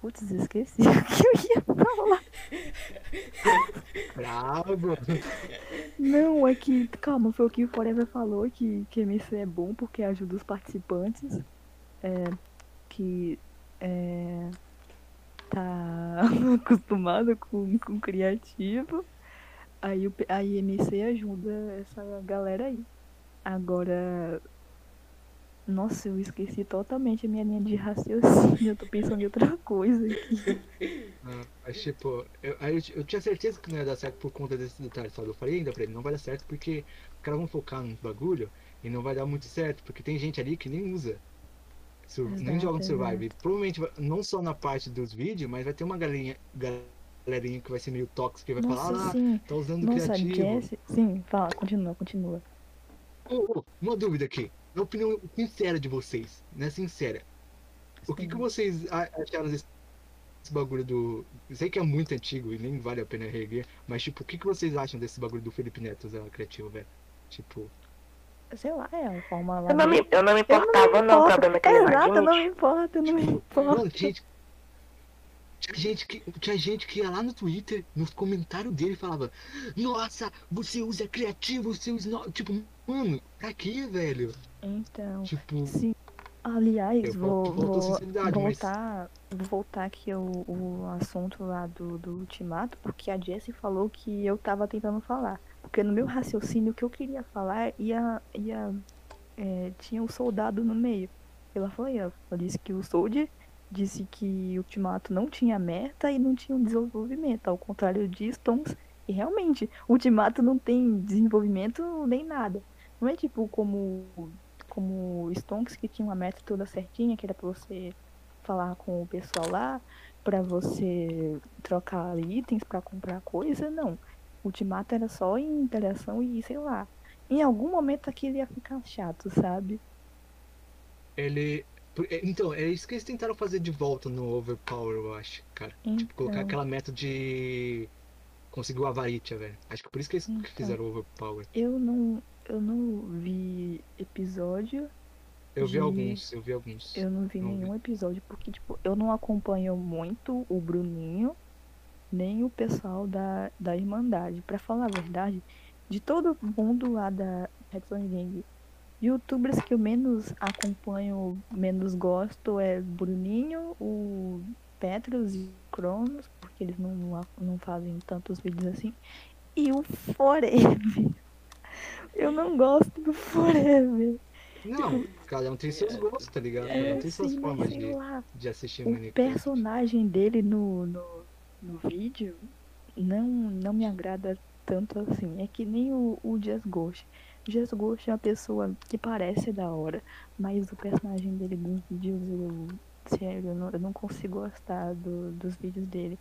C: Putz, esqueci (laughs) o que eu ia falar.
B: Bravo!
C: Não, é que. Calma, foi o que o Forever falou, que, que MC é bom porque ajuda os participantes. É, que. É, tá (laughs) acostumado com, com criativo. Aí o a IMC ajuda essa galera aí. Agora. Nossa, eu esqueci totalmente a minha linha de raciocínio. Eu tô pensando em outra coisa aqui. (laughs)
B: Ah, mas, tipo, eu, eu, eu tinha certeza que não ia dar certo por conta desse detalhe, sabe? Eu falei ainda pra ele, não vai dar certo porque os caras vão focar num bagulho e não vai dar muito certo, porque tem gente ali que nem usa. Sur- nem
C: Exato,
B: joga no Survive. Provavelmente, não só na parte dos vídeos, mas vai ter uma galerinha, galerinha que vai ser meio tóxica e vai falar,
C: Nossa,
B: ah,
C: sim.
B: tá usando
C: Nossa,
B: criativo.
C: Jess. Sim, fala, continua, continua.
B: Ô, ô, uma dúvida aqui. Na opinião sincera de vocês, né? Sincera. O que,
C: Sim.
B: que vocês acharam desse, desse bagulho do. Eu sei que é muito antigo e nem vale a pena reerguer, mas tipo, o que, que vocês acham desse bagulho do Felipe Neto usar criativo, velho? Tipo.
C: Sei lá, é a forma lá.
D: Eu não me, eu não me
C: Eu não me
D: importava, não. O problema é que
C: Exato, eu não me importo, eu não me
B: Tipo,
C: importo.
B: mano, gente. Tinha gente, que, tinha gente que ia lá no Twitter, nos comentários dele, falava: Nossa, você usa criativo, você usa. no-" Tipo, mano, pra quê, velho?
C: Então,
B: Tipo,
C: sim. Aliás,
B: Eu
C: vou, vou
B: sinceridade, mas-
C: voltar, voltar aqui o, o assunto lá do, do ultimato, porque a Jessie falou que eu tava tentando falar. Porque no meu raciocínio, o que eu queria falar ia. ia é, tinha o soldado no meio. Ela falou, ela disse que o Soldier disse que o Ultimato não tinha meta e não tinha um desenvolvimento, ao contrário de Stones. E realmente, o Ultimato não tem desenvolvimento nem nada. Não é tipo como como Stonks que tinha uma meta toda certinha, que era pra você falar com o pessoal lá, pra você trocar itens pra comprar coisa, não. Ultimato era só em interação e sei lá. Em algum momento aquilo ia ficar chato, sabe?
B: ele. é, Então, é isso que eles tentaram fazer de volta no Overpower, eu acho, cara. Tipo, colocar
C: Então.
B: aquela meta de conseguir o Avaritia, velho. Acho que por isso que eles
C: Então.
B: fizeram o Overpower.
C: Eu não eu não vi episódio,
B: Eu vi
C: de-
B: alguns, eu vi alguns.
C: eu não vi
B: Não vi.
C: nenhum episódio, porque tipo, eu não acompanho muito o Bruninho, nem o pessoal da, da Irmandade. Pra falar a verdade, de todo mundo lá da Redstone Gang, Youtubers que eu menos acompanho, menos gosto é Bruninho, o Petros e o Cronos, porque eles não, não, não fazem tantos vídeos assim. E o Forever. Eu não gosto do Forever.
B: Não, cada um tem seus gostos, tá ligado? Cada um
C: É,
B: tem suas formas de,
C: lá.
B: de assistir
C: O personagem dele no, no, no vídeo não, não me agrada tanto assim. É que nem o, o Just Ghost. Just Ghost é uma pessoa que parece da hora, mas o personagem dele nos vídeos, eu, sério, eu não, eu não consigo gostar do, dos vídeos dele.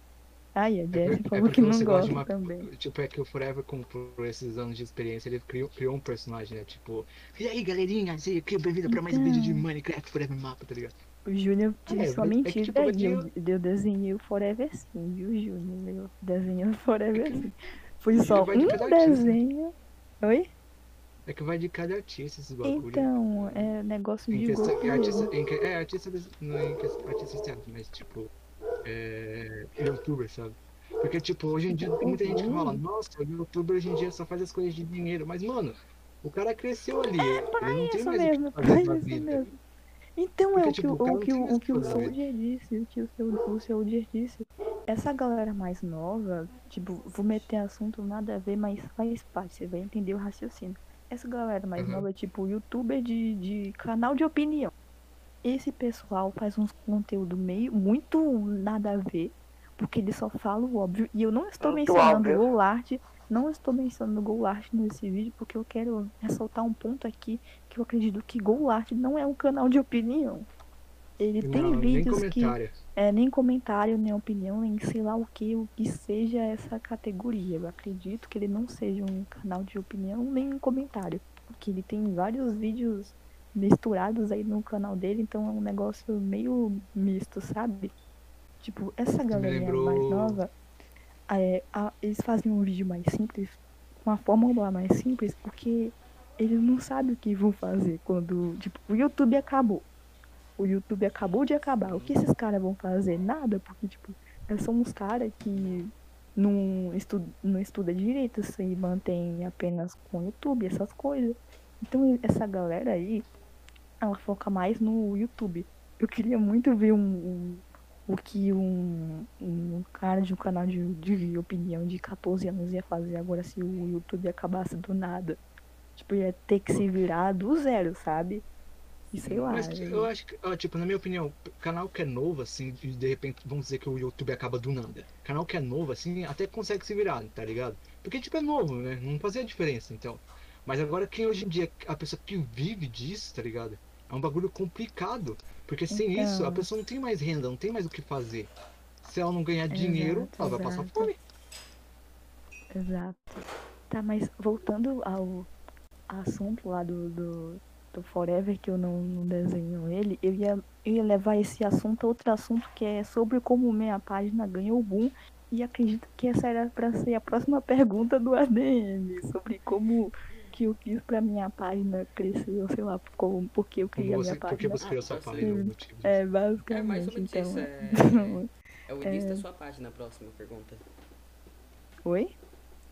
C: Ai, a
B: É é
C: falou
B: porque
C: que não
B: você gosta uma-
C: também.
B: Tipo, é que o Forever, com, por esses anos de experiência, ele criou, criou um personagem, né? Tipo, e aí galerinha, aqui, bem-vindo pra mais um vídeo de
C: Então.
B: Minecraft Forever Mapa, tá ligado?
C: O Júnior
B: É,
C: disse só
B: é que,
C: mentira
B: tipo,
C: aí.
B: vai
C: Eu, eu desenhei o Forever sim, viu, Júnior? Eu desenhei o Forever sim. Foi só
B: de
C: um desenho. Oi?
B: É que vai de cada artista esses bagulho.
C: Então, é negócio
B: Em
C: de
B: questão,
C: gosto
B: é artista, em, que- é artista, não é artista externo, mas tipo, é, youtuber, sabe? Porque, tipo, hoje em dia tem muita gente que fala, nossa, o youtuber hoje em dia só faz as coisas de dinheiro, mas, mano, o cara cresceu ali, ele não tem mais
C: mesmo,
B: o que
C: pra
B: fazer
C: isso
B: vida.
C: mesmo. Então é
B: Porque,
C: o que,
B: tipo,
C: o,
B: o
C: que, o, o que o. Soldier disse, o que o seu, o Soldier disse. Essa galera mais nova, tipo, vou meter assunto nada a ver, mas faz parte, você vai entender o raciocínio. Essa galera mais
B: Uhum.
C: nova é tipo youtuber de, de canal de opinião. Esse pessoal faz uns conteúdo meio muito nada a ver, porque eles só falam o óbvio. E eu não estou
D: Muito
C: mencionando
D: óbvio.
C: o Golart, não estou mencionando o Golart nesse vídeo, porque eu quero ressaltar um ponto aqui que eu acredito que Golart não é um canal de opinião. Ele tem
B: Não, nem
C: vídeos que é nem comentário, nem opinião, nem sei lá o que, o que seja essa categoria. Eu acredito que ele não seja um canal de opinião nem um comentário. Porque ele tem vários vídeos misturados aí no canal dele, então é um negócio meio misto, sabe? Tipo, essa galera
B: lembrou-
C: mais nova, é, a- eles fazem um vídeo mais simples, uma fórmula mais simples, porque eles não sabem o que vão fazer quando, tipo, o YouTube acabou. O YouTube acabou de acabar. O que esses caras vão fazer? Nada, porque, tipo, são uns caras que não, estu não estuda direito, se mantém apenas com o YouTube, essas coisas. Então, essa galera aí, ela foca mais no YouTube. Eu queria muito ver um, um- o que um, um cara de um canal de, de opinião de 14 anos ia fazer agora se o YouTube acabasse do nada. Tipo, ia ter que se virar do zero, sabe? E sei lá.
B: Mas
C: eu-
B: acho que, tipo, na minha opinião, canal que é novo, assim, de repente vamos dizer que o YouTube acaba do nada. Canal que é novo, assim, até consegue se virar, tá ligado? Porque, tipo, é novo, né? Não fazia diferença, então. Mas agora quem hoje em dia, a pessoa que vive disso, tá ligado? É um bagulho complicado. Porque sem
C: Então.
B: isso, a pessoa não tem mais renda, não tem mais o que fazer. Se ela não ganhar dinheiro,
C: Exato,
B: ela vai passar
C: exato.
B: fome.
C: Exato. Tá, mas voltando ao assunto lá do, do, do Forever, que eu não, não desenho ele, eu ia, eu ia levar esse assunto a outro assunto que é sobre como minha página ganhou boom. E acredito que essa era pra ser a próxima (laughs) pergunta do ADM, sobre como que eu quis pra minha página crescer, ou sei lá, como, porque eu criei a
B: Você,
C: minha
B: porque
C: página.
B: você criou sua
A: Ah,
B: página, o
C: sim.
B: motivo.
C: É,
A: É
C: basicamente,
A: mais ou menos
C: então.
A: isso. É, (laughs) é o início da sua página, a próxima pergunta.
C: Oi?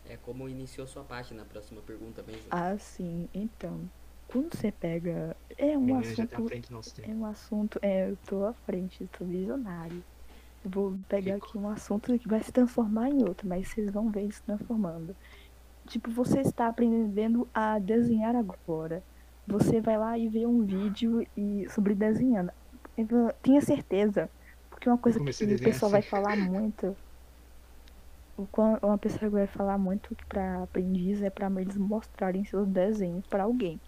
A: É como iniciou sua página, a próxima pergunta mesmo.
C: Ah, sim. Então, quando você pega. É um
B: Menina tá
C: assunto.
B: frente.
C: É um assunto. É, eu tô à frente, tô visionário. Eu vou pegar
B: Rico.
C: aqui um assunto que vai se transformar em outro, mas vocês vão ver se transformando. Tipo, você está aprendendo a desenhar agora. Você vai lá e vê um vídeo e sobre desenhando. Eu tenha certeza, porque uma coisa que o pessoal vai
B: assim.
C: falar muito. Uma pessoa vai falar muito pra aprendiz é pra eles mostrarem seus desenhos pra alguém.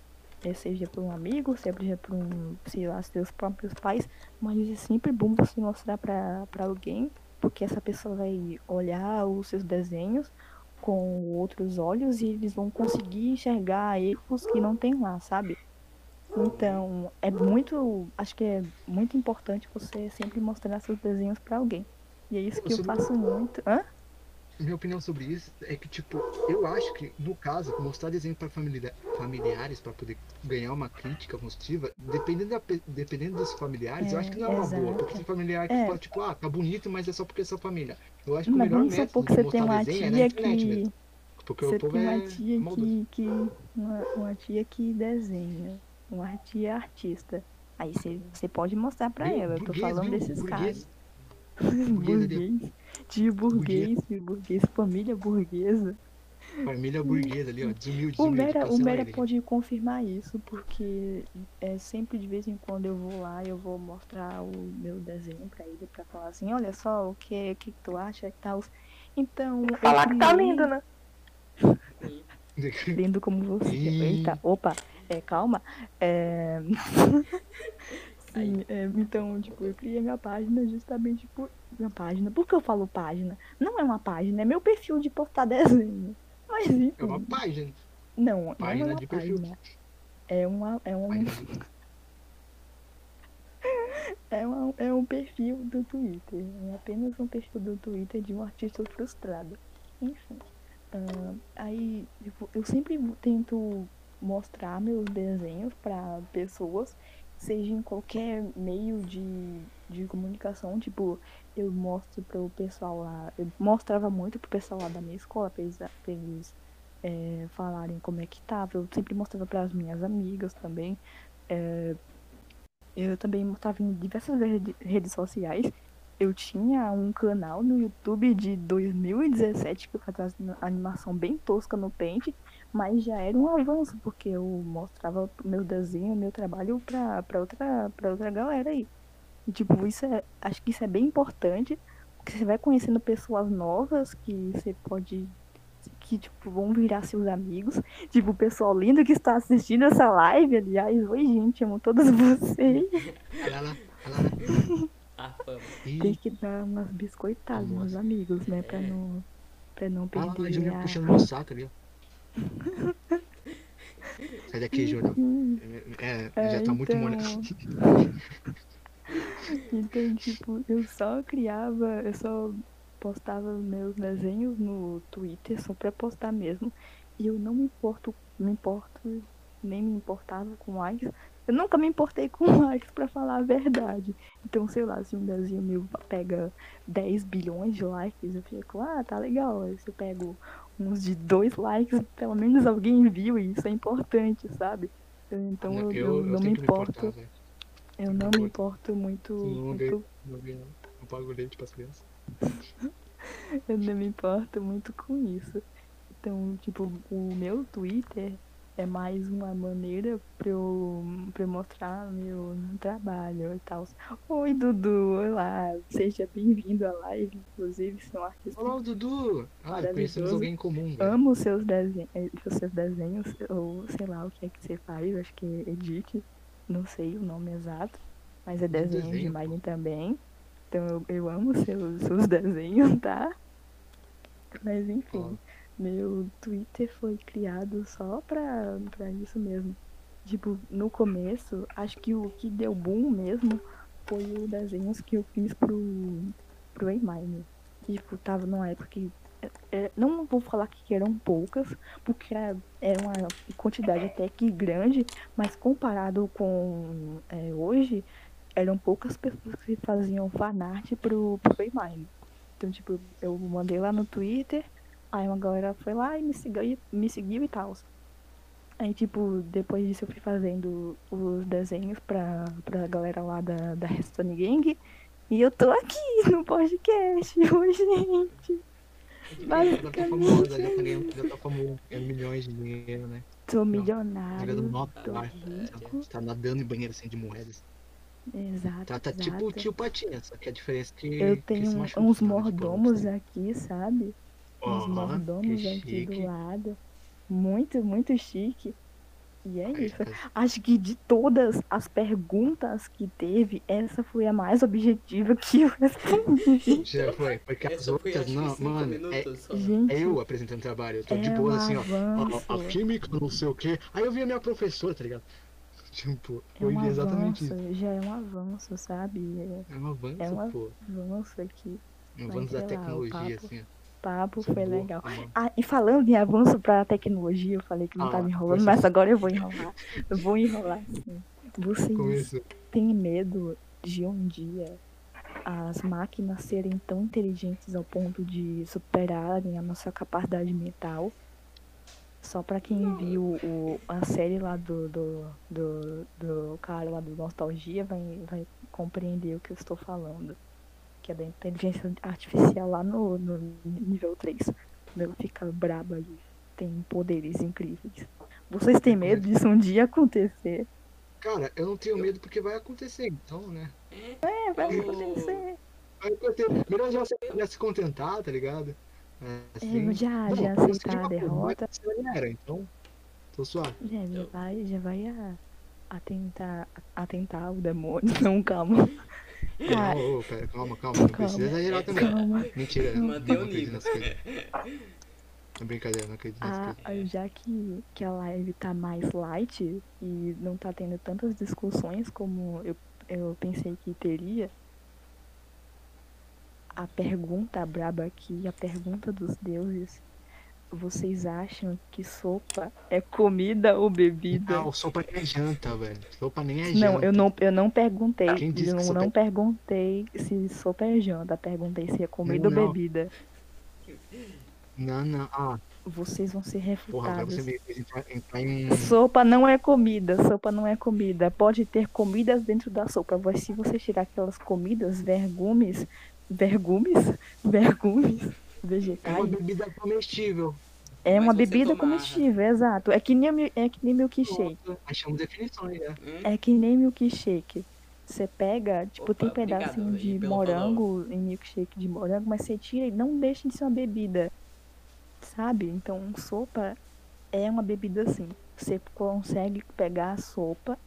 C: Eh, Seja pra um amigo, seja pra um, sei lá, seus próprios pais. Mas é sempre bom você mostrar pra alguém, porque essa pessoa vai olhar os seus desenhos com outros olhos e eles vão conseguir enxergar erros que não tem lá, sabe? Então, é muito, acho que é muito importante você sempre mostrar seus desenhos pra alguém. E é isso que eu
B: Você-
C: faço muito. Hã?
B: Minha opinião sobre isso é que, tipo, eu acho que, no caso, mostrar desenho para familiares para poder ganhar uma crítica construtiva, dependendo, da, pe- dependendo dos familiares, eu
C: É,
B: acho que não é uma boa.
C: exato.
B: Porque tem familiar que
C: É.
B: fala, tipo, ah, tá bonito, mas é só porque é sua família. Eu acho que o
C: Mas
B: melhor
C: vamos
B: método de mostrar
C: uma
B: desenho é na
C: tia
B: internet
C: que.
B: mesmo. Porque
C: Você
B: o povo
C: tem uma
B: é
C: tia
B: maldoso.
C: que, que uma, uma tia que desenha. uma tia artista. Aí você- você pode mostrar
B: Viu?
C: ela. Eu tô
B: Burguês,
C: falando
B: viu?
C: desses
B: Burguês.
C: caras.
B: Burguês ali, (laughs) ó.
C: burguês. Burguês, burguês, família burguesa.
B: Família burguesa ali, ó. Desumilde,
C: O. Mera, o Mera pode confirmar isso, porque é sempre de vez em quando eu vou lá, eu vou mostrar o meu desenho pra ele, pra falar assim, olha só, o que, o que tu acha e tal. Então, eu
D: Falar que tá lindo, né? (laughs)
C: lindo como você. Eita, opa, é, calma. É... (laughs) Sim, é, então, tipo, eu criei minha página justamente por. Minha página. Por que eu falo página? Não é uma página, é meu perfil de postar (laughs) desenho. Mas enfim.
B: É uma página.
C: Não, não
B: página
C: é uma
B: de perfil.
C: página. É uma. É um, (laughs) é, uma, é um perfil do Twitter. É apenas um perfil do Twitter de um artista frustrado. Enfim. ah, aí, tipo, eu sempre tento mostrar meus desenhos para pessoas, seja em qualquer meio de, de comunicação. Tipo, eu mostro pro pessoal lá. Eu mostrava muito pro pessoal lá da minha escola, pra eles, pra eles é, falarem como é que tava. Eu sempre mostrava para as minhas amigas também. É, eu também mostrava em diversas rede- redes sociais. Eu tinha um canal no YouTube de 2017 que eu fazia animação bem tosca no Paint, mas já era um avanço, porque eu mostrava meu desenho, meu trabalho pra, pra, outra, pra outra galera aí. E, tipo, isso é. Acho que isso é bem importante, porque você vai conhecendo pessoas novas que você pode. que, tipo, vão virar seus amigos. (laughs) Tipo, o pessoal lindo que está assistindo essa live, aliás. Oi, gente, amo todos (laughs) vocês.
B: Olha lá, olha lá.
C: Tem que dar umas biscoitadas nos amigos, né? Pra
A: É.
C: não, pra não
B: olha lá, a
C: perder
B: Júnior
C: a...
B: puxando meu saco ali, ó. Sai daqui, Júnior. É,
C: É,
B: já tá muito
C: então-
B: molhado. (laughs)
C: Então, tipo, eu só criava, eu só postava meus desenhos no Twitter só pra postar mesmo. E eu não me importo, me importo, nem me importava com likes. Eu nunca me importei com likes, pra falar a verdade. Então, sei lá, se um desenho meu pega 10 bilhões de likes, eu fico, ah, tá legal. Aí se eu pego uns de dois likes, pelo menos alguém viu e isso é importante, sabe? Então eu, eu não me importo.
B: importar, velho.
C: Eu não me importo muito,
B: Não
C: muito
B: ganho, não ganho, não pago leite pras crianças. (laughs)
C: eu não me importo muito com isso. Então, tipo, o meu Twitter é mais uma maneira pra eu, pra eu mostrar meu trabalho e tal. Oi, Dudu, olá, seja bem-vindo à live, inclusive, é um artista.
B: Olá, Dudu! Ah, conhecemos alguém em comum, velho.
C: Amo seus desenhos, os seus desenhos, ou sei lá o que é que você faz, acho que é edit, não sei o nome exato, mas é desenho, de
B: desenho,
C: imagem também. Então eu, eu amo seus, seus (laughs) desenhos, tá? Mas enfim. Meu Twitter foi criado só pra, pra isso mesmo. Tipo, no começo, acho que o que deu boom mesmo foi os desenhos que eu fiz pro, pro Emine. Tipo, tava numa época que é, não vou falar que eram poucas, porque era, era uma quantidade até que grande, mas comparado com é, hoje, eram poucas pessoas que faziam fanart pro, pro Paymine. Então, tipo, eu mandei lá no Twitter, aí uma galera foi lá e me seguiu, me seguiu e tal. Aí, tipo, depois disso eu fui fazendo os desenhos pra, pra galera lá da, da Redstone Gang. E eu tô aqui no podcast (laughs) hoje, gente.
B: Já tá
C: Basicamente.
B: famosa, já tá ganhando, já tá famoso, ganhando milhões de dinheiro, né? Jogando
C: milionário.
B: nota
C: tô rico.
B: Tá nadando em banheiro assim de moedas.
C: Exato.
B: Tá, tá
C: exato.
B: tipo o tio Patinha, só que a diferença é que.
C: Eu tenho uns
B: né? Tipo,
C: mordomos aqui, sabe? Uns
B: Aham,
C: mordomos
B: que
C: aqui do lado. Muito, muito chique. E é isso. Acho que de todas as perguntas que teve, essa foi a mais objetiva que eu respondi. (laughs)
B: Já foi, porque as
A: Essa
B: outras, não, mano, é,
A: minutos.
C: Gente,
B: eu apresentando trabalho. Eu tô de
C: é
B: boa
C: um
B: assim, ó. A, a química, não sei o quê. Aí eu vi a minha professora, tá ligado? (laughs) Tipo,
C: É um
B: exatamente
C: avanço,
B: isso.
C: já é um avanço, sabe? É
B: É um avanço,
C: É uma-
B: pô.
C: um avanço aqui.
B: Um avanço da
C: lá,
B: tecnologia,
C: papo
B: assim, ó.
C: Papo
B: é
C: foi legal.
B: amor.
C: Ah, e falando em avanço pra tecnologia, eu falei que não
B: Ah,
C: tava enrolando,
B: você-
C: mas agora eu vou enrolar. Eu vou enrolar (laughs) sim. Vocês têm medo de um dia as máquinas serem tão inteligentes ao ponto de superarem a nossa capacidade mental? Só pra quem viu o, a série lá do, do, do, do cara lá do Nostalgia vai, vai compreender o que eu estou falando. Que é da inteligência artificial lá no, no nível 3. Quando ela fica braba e tem poderes incríveis. Vocês têm medo disso um dia acontecer?
B: Cara, eu não tenho medo porque vai acontecer, então, né?
C: É, vai acontecer.
B: Vai acontecer. Melhor já, se- já se contentar, tá ligado? É,
C: É, já,
B: Bom,
C: já
B: eu sei
C: aceitar a derrota.
B: já era, então, tô suave.
C: Já, já vai, já vai a, atentar, atentar o demônio. (laughs) Não, calma.
B: Não, ô, pera, calma, calma, não precisa
C: Calma.
B: exagerar também.
C: calma.
B: Mentira,
A: Mantém
B: não
A: o
B: acredito
A: nível.
B: É brincadeira, não acredito
C: Ah,
B: coisas.
C: já que, que a live tá mais light e não tá tendo tantas discussões como eu, eu pensei que teria, a pergunta braba aqui, a pergunta dos deuses, vocês acham que sopa é comida ou bebida?
B: Não, sopa nem é janta, velho. Sopa nem é janta.
C: Não, eu não, eu não perguntei.
B: Quem disse
C: eu
B: que
C: não,
B: é-
C: perguntei se sopa é janta. Perguntei se é comida
B: Não,
C: ou
B: não.
C: bebida.
B: Não, não. Ah,
C: Vocês vão ser
B: porra,
C: refutados.
B: você me fez entrar, entrar em.
C: Sopa não é comida, sopa não é comida. Pode ter comidas dentro da sopa, mas se você tirar aquelas comidas, vergumes, vergumes, (laughs) vergumes,
B: É uma
C: vegetais,
B: bebida comestível.
C: é
A: Mas
C: uma bebida
A: tomar-
C: comestível, exato. É que nem, é que nem milkshake.
B: Pronto, Achamos definições já.
A: Hum?
C: É que nem milkshake. Você pega, tipo,
A: Opa,
C: tem pedacinho de morango em milkshake de morango, mas você tira e não deixa de ser uma bebida. Sabe? Então, sopa é uma bebida assim. Você consegue pegar a sopa,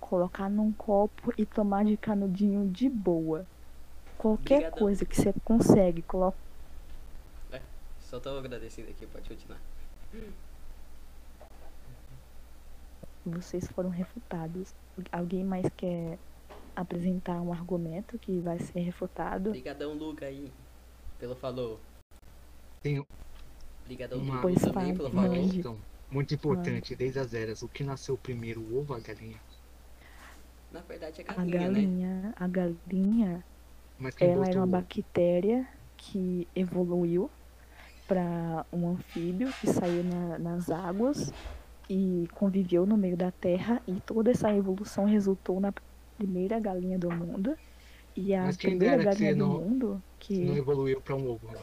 C: colocar num copo e tomar de canudinho de boa. Qualquer
A: Obrigadão.
C: coisa que você consegue colocar.
A: Só tô agradecido aqui, pode continuar.
C: Vocês foram refutados. Alguém mais quer apresentar um argumento que vai ser refutado?
A: Obrigadão, Luca, aí, pelo falou.
B: Tenho
A: Obrigadão,
B: uma,
A: Luca,
C: Pois
A: também, pelo falou.
C: mande.
B: questão muito importante desde as eras. O que nasceu primeiro, o ovo ou a galinha?
A: Na verdade, é
C: A
A: galinha, né?
C: galinha, a galinha,
B: Mas quem
C: ela
B: botou
C: era uma bactéria que evoluiu para um anfíbio que saiu na- nas águas e conviveu no meio da terra e toda essa evolução resultou na primeira galinha do mundo. E a
B: Mas quem
C: primeira
B: que
C: galinha
B: você
C: do
B: não-
C: mundo que
B: Não evoluiu pra um ovo. né?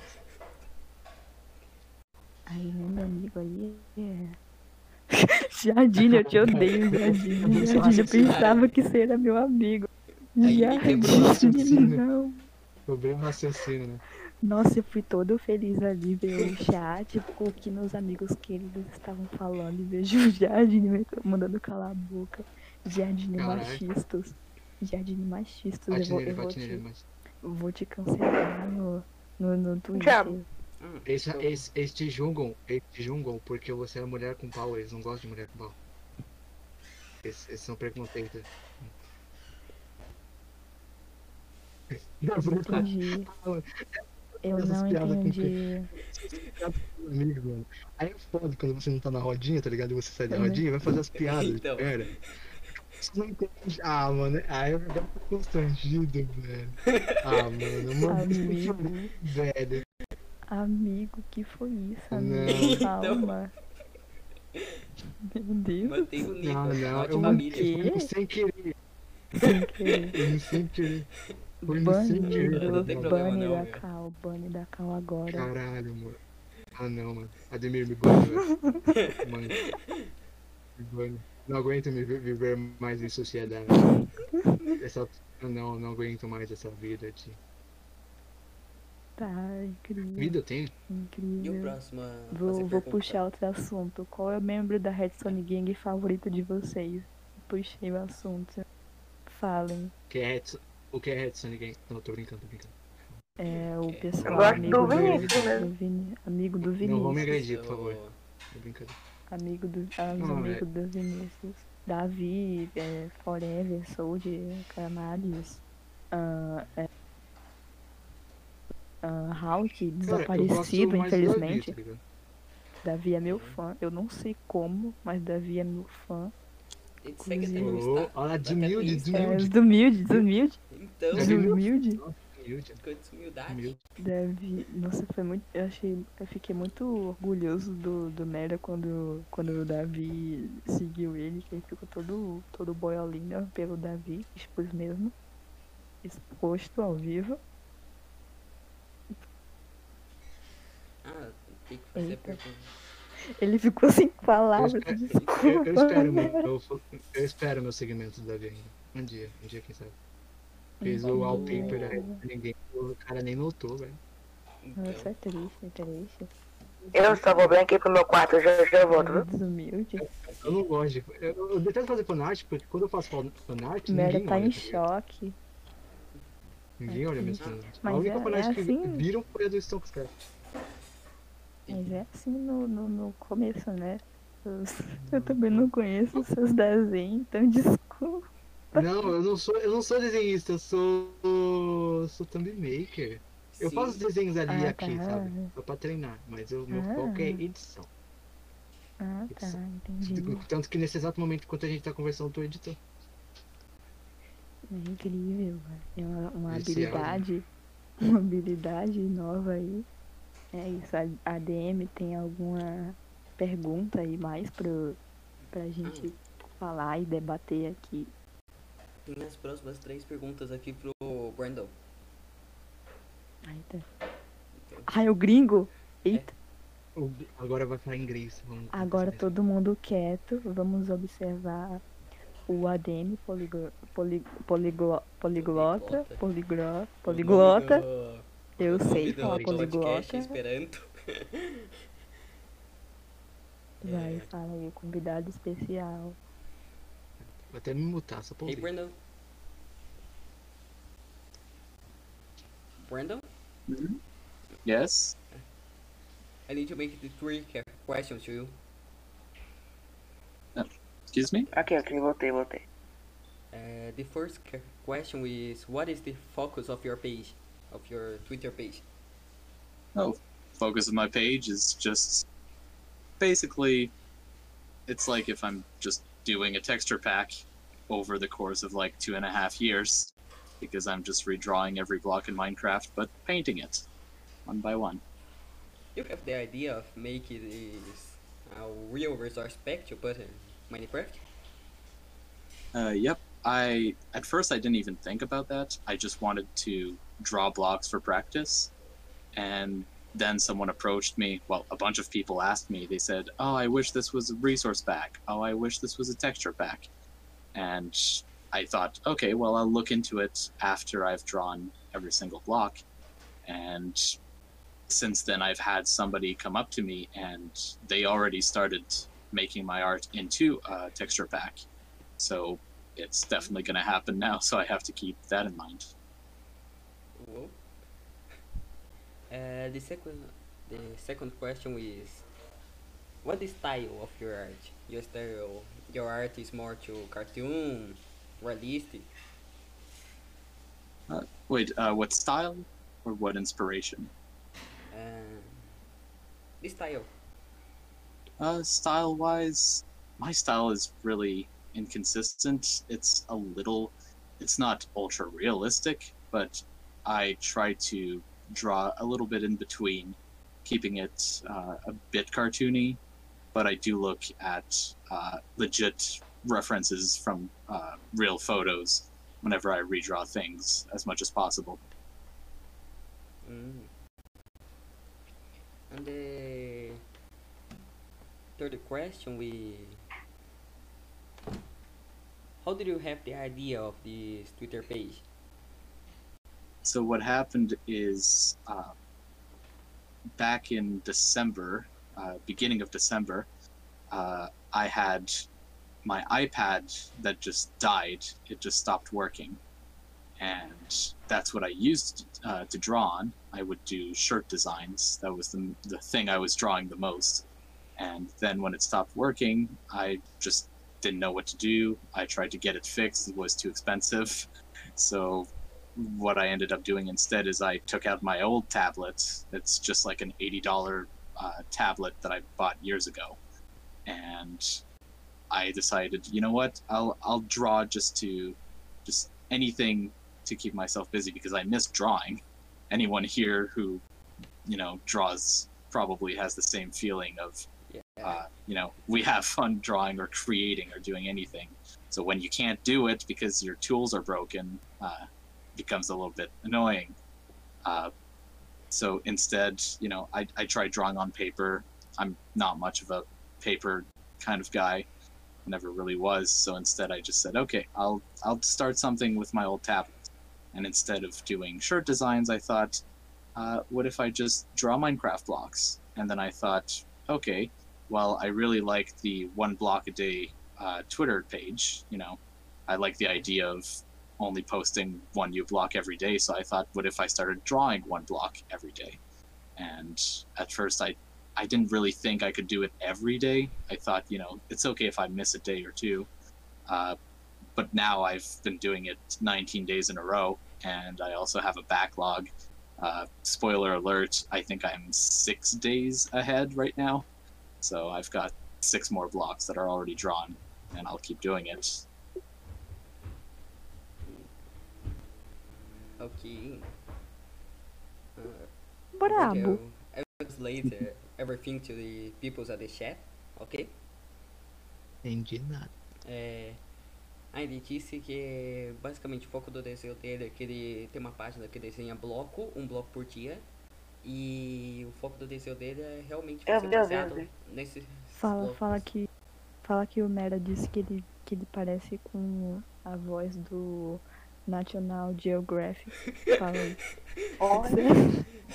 C: Aí, né, meu amigo aí é. (laughs) Jardine, eu te odeio, (laughs) Jardine. Jardine, eu pensava que você era meu amigo. Jardine, não.
B: Problema raciocínio, né?
C: Nossa, eu fui todo feliz ali ver o chat, o que meus amigos queridos estavam falando e vejo o Jardine me mandando calar a boca. Jardine machistas. Jardine machistas. Eu vou, eu vou, te, vou te cancelar no, no, no Twitter.
B: Eles, eles, eles te julgam, eles te julgam porque você é mulher com pau, eles não gostam de mulher com pau. Eles, eles são preconceitos. Não,
C: Eu não entendi. Eu
B: Essas
C: não entendi.
B: amigo, (laughs) mano. Aí é foda quando você não tá na rodinha, tá ligado? E você sai da rodinha e vai fazer as (laughs) piadas.
A: Então.
B: Pera. Você não entende. Ah, mano. Aí eu fico constrangido, velho. Ah, mano. Mano,
C: Amigo.
B: velho.
C: Amigo, que foi isso,
B: Não.
C: amigo?
A: Então.
C: Calma. Meu Deus.
A: Mantém o nível,
B: Não, não. Eu fui sem querer.
C: Sem querer.
B: Eu sem querer.
C: Bunny,
B: querer.
A: Não tem problema
C: Bunny
A: não,
C: da. Cal, Bunny da Cal agora.
B: Caralho, mano. Ah, não, mano. Ademir, me bane, velho. (laughs) Mano. Me bane. Não aguento me vi- viver mais em sociedade. Essa... Não, não aguento mais essa vida de.
C: Tá, incrível.
B: Vida eu tenho?
A: E o
C: Incrível.
A: próximo
C: Vou, vou puxar outro assunto. Qual é o membro da Redstone Gang favorito de vocês? Puxei o assunto. Falem.
B: Que é Redson... O que é Redson ninguém? Não, tô brincando, tô brincando.
C: É o
A: Eu
C: pessoal
D: gosto
C: amigo
D: do Vinícius, né?
C: do amigo do
B: Não vou me
C: Vinícius.
B: agredir, por favor.
A: Eu-
B: Tô brincando.
C: Amigo do, ah, amigos do Vinícius. Davi, é, Forever, Soldier, Canarius, ah, é, ah, Hulk,
B: Cara, eu
C: desaparecido,
B: gosto mais do Davi,
C: infelizmente.
B: tá?
C: Davi é meu fã. Eu não sei como, mas Davi é meu fã.
B: Ô,
A: Insta.
B: Olha desumilde.
C: É,
B: desumilde.
C: desumilde, desumilde,
A: Então,
B: é. Humilde.
A: Com desumildade.
B: Humilde.
C: Deve. Nossa, foi muito. Eu achei. Eu fiquei muito orgulhoso do, do Mera quando, quando o Davi seguiu ele, que ele ficou todo, todo boiolinho pelo Davi, expôs mesmo. Exposto ao vivo.
A: Ah, tem que fazer a pergunta.
C: Ele ficou sem palavras,
B: Eu espero-
C: desculpa.
B: Eu, eu espero, meu, eu, eu espero meu segmento do Davi ainda. Um dia, um dia, quem sabe. Fez o wallpaper aí, ninguém, o cara nem notou, velho.
A: Então,
C: Nossa, é triste, é triste.
D: Eu só vou bem aqui pro meu quarto, já, já volto,
C: é
D: viu?
C: desumilde.
B: Eu não gosto de. Eu, eu detesto fazer fanart, porque quando eu faço fan- fanart,
C: Mera
B: ninguém
C: tá
B: olha.
C: em
B: tá
C: choque.
B: Ninguém olha minhas
A: Ah,
B: fanart. A
C: mas
B: única
C: é-
B: fanart
C: é
B: que
C: assim.
B: viram foi a do Stonks, cara.
C: Mas é assim no, no, no começo, né? Eu, (laughs) eu também não conheço os seus desenhos, então (laughs) desculpa.
B: Não, eu não sou, eu não sou desenhista, eu sou. sou thumb maker. Eu
A: sim.
B: faço desenhos ali
C: Ah,
B: aqui,
C: tá.
B: sabe? Só pra treinar. Mas o meu
C: Ah.
B: foco é edição.
C: Ah, tá,
B: Isso.
C: entendi. (laughs)
B: Tanto que nesse exato momento, enquanto a gente tá conversando, eu tô editando.
C: É incrível, é uma, uma habilidade, uma habilidade nova aí. É isso, a a ADM tem alguma pergunta aí mais pro, pra gente falar e debater aqui?
A: Tem as próximas três perguntas aqui pro Brandon.
C: Ai, tá.
A: Então,
C: Ai, o gringo! Eita,
B: O- Agora vai falar inglês. Vamos
C: agora todo mundo quieto, vamos observar o ADM poliglo, poli, poliglo, poliglota, poliglo, poliglota. Eu sei falar poliglota.
A: Esperanto.
C: Vai,
A: É.
C: fala aí, convidado especial.
B: Vou até me mutar, só pra
A: Hey,
B: ouvir.
A: Brandon. Brandon,
E: Yes.
A: I need to make the three questions to you.
E: Excuse me.
D: Aqui, aqui, voltei, voltei.
A: Uh, the first question is, what is the focus of your page, of your Twitter page?
E: Oh, focus of my page is just basically it's like if I'm just doing a texture pack over the course of like two and a half years because I'm just redrawing every block in Minecraft but painting it one by one.
A: You have the idea of making this a real resource pack to put in Minecraft?
E: Uh, yep. I at first I didn't even think about that. I just wanted to draw blocks for practice, and then someone approached me. Well, a bunch of people asked me. They said, "Oh, I wish this was a resource pack. Oh, I wish this was a texture pack," and I thought, okay, well, I'll look into it after I've drawn every single block, and since then I've had somebody come up to me and they already started making my art into a texture pack. So it's definitely going to happen now. So I have to keep that in mind.
A: Uh, the second, the second question is, what is style of your art? Your style, your art is more to cartoon, realistic.
E: Wait, uh, what style or what inspiration?
A: Um, the style.
E: Uh, style wise, my style is really inconsistent. It's a little, it's not ultra realistic, but I try to draw a little bit in between, keeping it uh, a bit cartoony. But I do look at uh, legit references from uh, real photos whenever I redraw things as much as possible.
A: Mm. And the third question we how did you have the idea of this Twitter page?
E: So what happened is uh, back in December, uh, beginning of December, uh, I had my iPad that just died. It just stopped working, and that's what I used uh, to draw on. I would do shirt designs. That was the the thing I was drawing the most. And then when it stopped working, I just didn't know what to do. I tried to get it fixed. It was too expensive. (laughs) So what I ended up doing instead is I took out my old tablet. It's just like an eighty dollar uh, tablet that I bought years ago, and I decided, you know what, I'll I'll draw just to just anything to keep myself busy because I miss drawing. Anyone here who, you know, draws probably has the same feeling of,
A: Yeah.
E: uh, you know, we have fun drawing or creating or doing anything. So when you can't do it because your tools are broken, uh, becomes a little bit annoying. Uh, so instead, you know, I, I tried drawing on paper. I'm not much of a paper kind of guy. Never really was. So instead i just said okay i'll i'll start something with my old tablet. And instead of doing shirt designs i thought uh, what if i just draw minecraft blocks? And then i thought okay well i really like the one block a day uh, twitter page you know. I like the idea of only posting one new block every day so i thought what if i started drawing one block every day and at first i I didn't really think I could do it every day. I thought, you know, it's okay if I miss a day or two. Uh, but now I've been doing it 19 days in a row, and I also have a backlog. Uh, spoiler alert, I think I'm six days ahead right now. So I've got six more blocks that are already drawn, and I'll keep doing it.
A: Ok. Uh,
C: Brabo.
A: I will translate uh, everything to the peoples at the chat, ok?
B: Entendi nada.
A: É, ah, ele disse que basicamente o foco do desenho dele é que ele tem uma página que desenha bloco, um bloco por dia. E o foco do desenho dele é realmente
D: vi, eu
A: baseado
D: vi.
A: nesses
C: Fala,
A: blocos.
C: fala que. Fala que o Mera disse que ele, que ele parece com a voz do National Geographic. Fala aí.
D: Olha,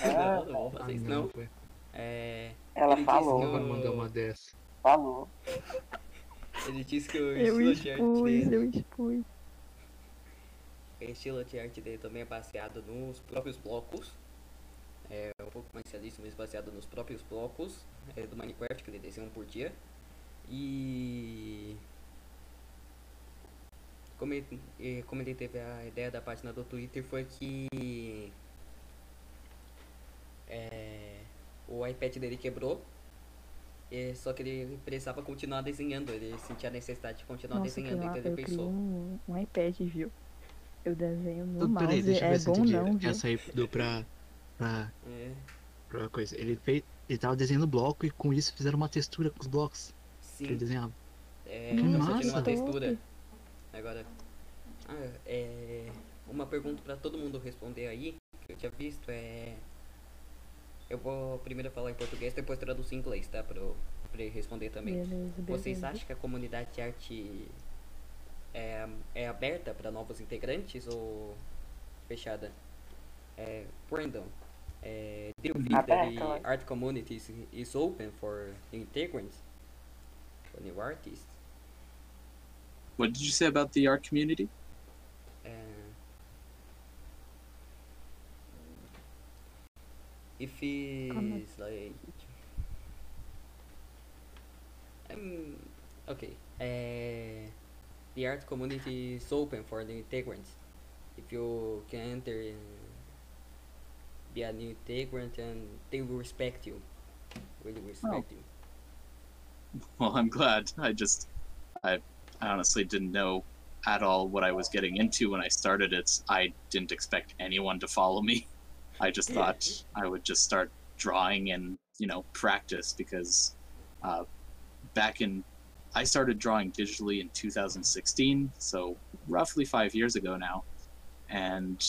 A: Não, não vou fazer
B: Ah,
A: isso
B: não,
A: não. É,
D: ela
A: Ele
D: falou,
A: eu-
B: mandar uma dessa.
D: falou.
A: ele disse que o
C: Eu
A: estilo de arte
C: expus,
A: dele,
C: eu expus.
A: o estilo de arte dele também é baseado nos próprios blocos. É um pouco mais realista, mas baseado nos próprios blocos é, do Minecraft que ele desenha um por dia. E como ele, e como ele teve a ideia da página do Twitter foi que é, o iPad dele quebrou. e só que ele precisava continuar desenhando, ele sentia a necessidade de continuar
C: Nossa,
A: desenhando, então
C: eu
A: ele pensou.
C: um, um iPad, viu? Eu desenho no
B: Então,
C: mouse,
B: peraí, deixa eu
C: é bom não, viu?
B: Essa aí deu pra, pra,
A: É,
B: pra coisa. Ele fez. Ele tava desenhando bloco e com isso fizeram uma textura com os blocos que ele
A: sim,
B: desenhava.
A: é,
B: Que massa.
A: uma
C: Top.
A: textura. Agora, ah, é, uma pergunta pra todo mundo responder aí, que eu tinha visto é. Eu vou primeiro falar em português, depois traduzir em inglês, tá? Pra, eu- pra ele responder também.
C: Beleza,
A: Vocês
C: beleza.
A: acham que a comunidade de arte é, é aberta para novos integrantes ou fechada? É, Brandon, é, do you think that the art community is, is open for new integrants? For new artists?
E: What did you say about the art community?
A: Uh, if it's like um okay uh, the art community is open for the integrants if you can enter and be a new integrant and they will respect you. Really respect you.
E: Well, I'm glad. I just, I, I honestly didn't know at all what I was getting into when I started it. I didn't expect anyone to follow me. (laughs) I just thought I would just start drawing and you know practice because uh, back in I started drawing digitally in 2016, so roughly five years ago now, and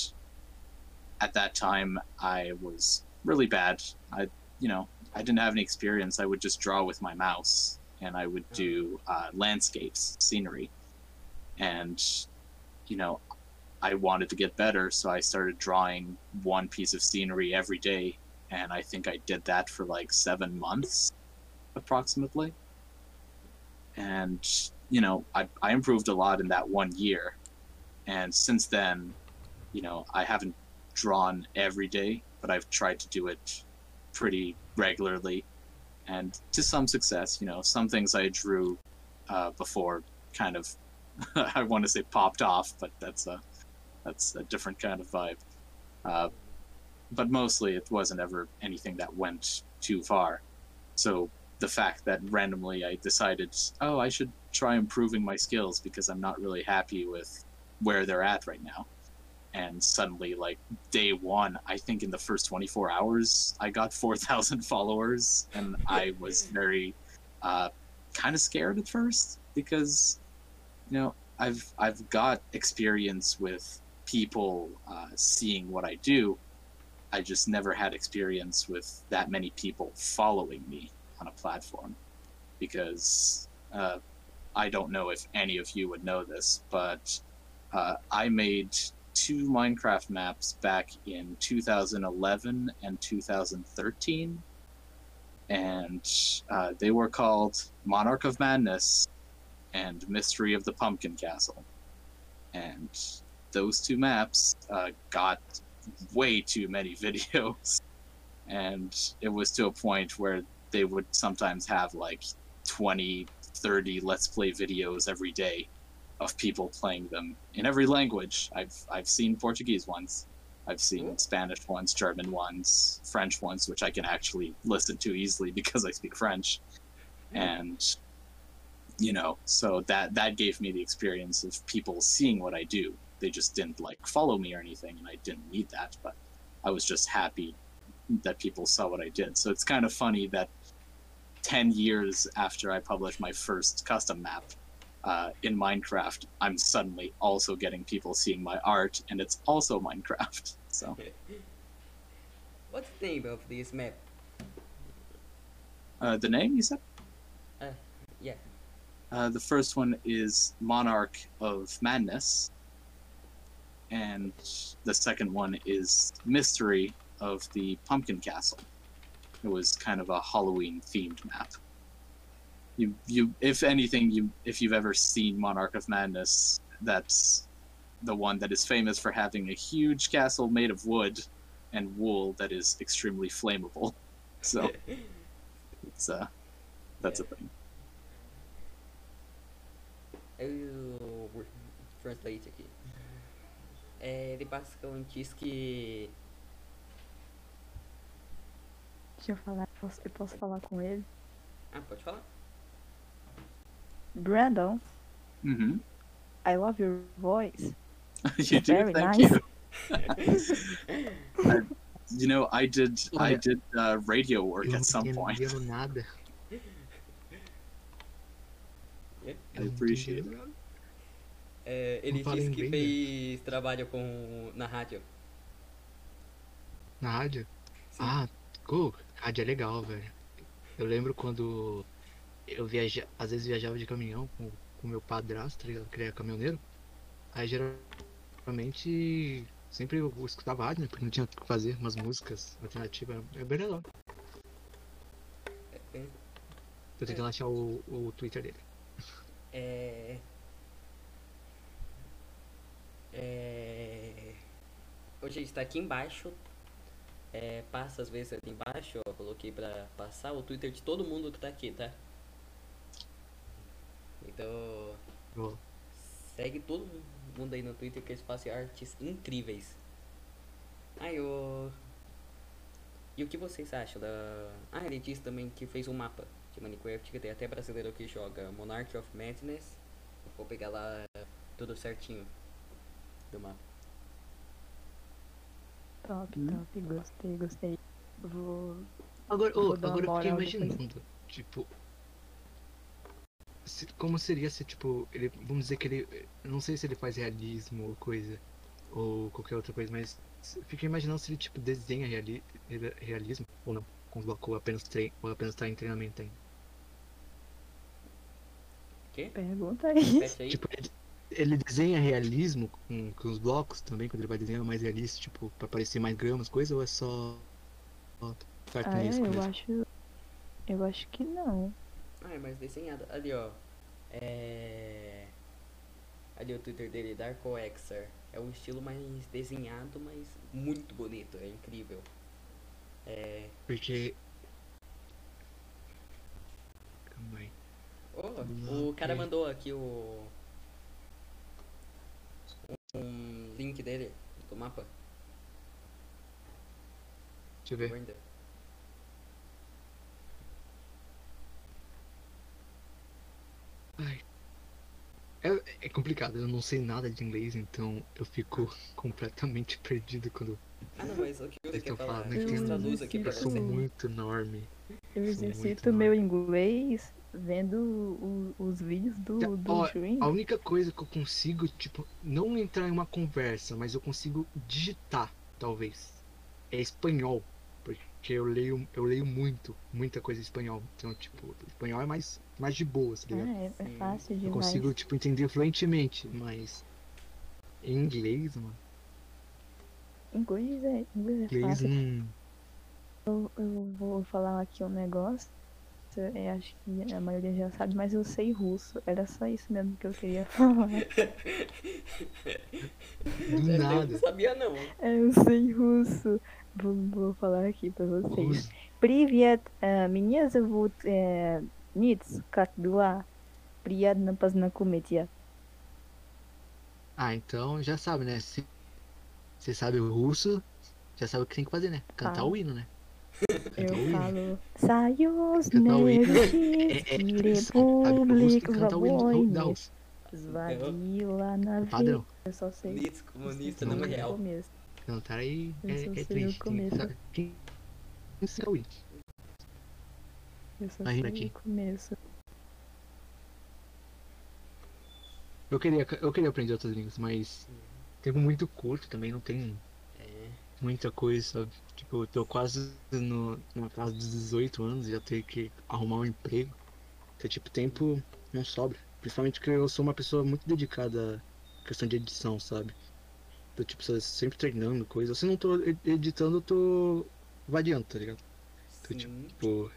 E: at that time I was really bad. I you know I didn't have any experience. I would just draw with my mouse, and I would do uh, landscapes, scenery, and you know, I wanted to get better, so I started drawing one piece of scenery every day, and I think I did that for like seven months, approximately. And you know, I I improved a lot in that one year, and since then, you know, I haven't drawn every day, but I've tried to do it pretty regularly and to some success you know some things i drew uh, before kind of (laughs) i want to say popped off but that's a that's a different kind of vibe. Uh, but mostly it wasn't ever anything that went too far. So the fact that randomly i decided oh i should try improving my skills because i'm not really happy with where they're at right now and suddenly like day one i think in the first 24 hours i got 4000 (laughs) followers and i was very uh, kind of scared at first because you know i've i've got experience with people uh, seeing what i do. I just never had experience with that many people following me on a platform because uh, i don't know if any of you would know this but uh, i made two Minecraft maps back in 2011 and 2013, and uh, they were called Monarch of Madness and Mystery of the Pumpkin Castle. And those two maps uh, got way too many (laughs) videos, and it was to a point where they would sometimes have like 20, 30 Let's Play videos every day of people playing them in every language. I've I've seen Portuguese ones, I've seen
A: Cool.
E: Spanish ones, German ones, French ones, which I can actually listen to easily (laughs) because I speak French, mm-hmm. and you know, so that that gave me the experience of people seeing what I do. They just didn't like follow me or anything, and I didn't need that, but I was just happy that people saw what I did. So it's kind of funny that 10 years after I published my first custom map, uh, in Minecraft, I'm suddenly also getting people seeing my art, and it's also Minecraft. (laughs) So
A: What's the name of this map?
E: uh, the name you said?
A: Yeah.
E: Uh, the first one is Monarch of Madness, and the second one is Mystery of the Pumpkin Castle. It was kind of a Halloween themed map. You, you, if anything, you, if you've ever seen Monarch of Madness, that's the one that is famous for having a huge castle made of wood and wool that is extremely flammable. (laughs) So it's uh, that's a thing.
A: Eu vou translate aqui. É, ele basicamente diz que.
C: Deixa eu falar, posso, eu posso falar com ele?
A: Ah, pode falar?
C: Brandon,
E: Mm-hmm.
C: I love your voice. (laughs)
E: you do.
C: Very
E: Thank
C: nice.
E: you. (laughs) I, you know, I did. I did uh, radio work
B: Eu
E: at some point.
B: nada. (laughs)
E: I appreciate it.
A: É, ele
B: Não
A: disse que
B: né?
A: fez trabalho com na rádio.
B: Na rádio?
A: Sim.
B: Ah, pô, rádio é legal, velho. Eu lembro quando eu viaja, às vezes viajava de caminhão com o meu padrasto, tá ligado? Que é caminhoneiro. Aí geralmente sempre eu escutava rádio, né? Porque não tinha o que fazer, umas músicas alternativas. É bem legal.
A: É,
B: Tô tentando achar o, o Twitter dele.
A: É. É. Ô, gente, tá aqui embaixo. É, passa às vezes ali embaixo, ó. Coloquei pra passar o Twitter de todo mundo que tá aqui, tá? Então.
B: Ó,
A: Segue todo mundo aí no Twitter que eles fazem artes incríveis. Aí, o. E o que vocês acham da. Ah, ele disse também que fez um mapa de Minecraft, que tem até brasileiro que joga Monarch of Madness. Vou pegar lá tudo certinho do mapa.
C: Top,
E: Hum.
C: top, gostei, gostei. Vou.
B: Agora, ô,
C: Vou
B: agora eu fiquei imaginando, tipo. Se- como seria se, tipo, ele. Vamos dizer que ele. Não sei se ele faz realismo ou coisa. Ou qualquer outra coisa, mas fiquei imaginando se ele, tipo, desenha reali, re- realismo ou não. Com ou apenas, trein, ou apenas tá em treinamento ainda.
A: Que?
C: Pergunta aí.
B: Tipo, ele, ele desenha realismo com, com os blocos também, quando ele vai desenhar mais realista, tipo, pra parecer mais gramas, coisa, ou é só. só
C: Ah, é, eu
B: mesmo?
C: acho. Eu acho que não.
A: Ah, é mais desenhado. Ali, ó. É. Ali o Twitter dele, Darkoexer. É um estilo mais desenhado, mas muito bonito. É incrível. É.
B: Porque. Calma aí.
A: Oh, o cara mandou aqui o. Um link dele do mapa.
B: Deixa eu ver. Ai. É, é complicado, eu não sei nada de inglês, então eu fico (laughs) completamente perdido quando
A: Ah, não, mas o que você
B: Vocês
A: quer
B: tão
A: falar?
C: que eu
A: traduz aqui pra
B: eu sou muito enorme.
C: Eu exercito meu inglês vendo o- os vídeos do, do
B: ó. A única coisa que eu consigo, tipo, não entrar em uma conversa, mas eu consigo digitar, talvez, é espanhol. Porque eu leio, eu leio muito, muita coisa em espanhol. Então, tipo, espanhol é mais, mais de boa, tá
C: Ah,
B: ligado?
C: é, é
A: Sim.
C: fácil
B: Eu
C: demais.
B: consigo, tipo, entender fluentemente, mas. Em inglês, mano.
C: Inglês é, inglês é
B: Inglês
C: fácil.
B: não.
C: Eu, eu vou falar aqui um negócio. Eu acho que a maioria já sabe, mas eu sei russo. Era só isso mesmo que eu queria (laughs) falar.
B: Do
A: Eu
B: nada.
A: não sabia, não.
C: É, Eu sei russo Vou, vou falar aqui pra vocês.
B: Russo.
C: Привет, э, меня зовут э, Ниц, как дела? Приятно познакомиться.
B: Ah, então já sabe, né? Se você sabe o russo, já sabe o que tem que fazer, né? Cantar
C: Ah.
B: o hino, né? Cantar
C: Eu
B: o hino.
C: falo Союз
B: Cantar o hino é, é,
C: Неврочистский
B: é, sabe, o russo tem que
C: Республик
B: cantar o hino da
C: Войны
B: Rússia.
C: Звонила на
B: Padrão.
C: Eu só sei
A: Blitz comunista
C: só
A: não
C: sei o
A: real.
C: começo.
B: Cantar aí
C: Eu
B: é, é triste. Quem ensina o hino?
C: Eu só
B: Imagina
C: sei
B: aqui.
C: começo.
B: Eu queria, eu queria aprender outras línguas, mas tempo muito curto também, não tem
A: É.
B: muita coisa, sabe? Tipo, eu tô quase no, na casa dos 18 anos, já tenho que arrumar um emprego. Então, tipo, tempo não sobra. Principalmente porque eu sou uma pessoa muito dedicada à questão de edição, sabe? Tô, tipo, sempre treinando coisa. Se não tô ed- editando, eu tô vadiando, tá ligado? Tô, tipo,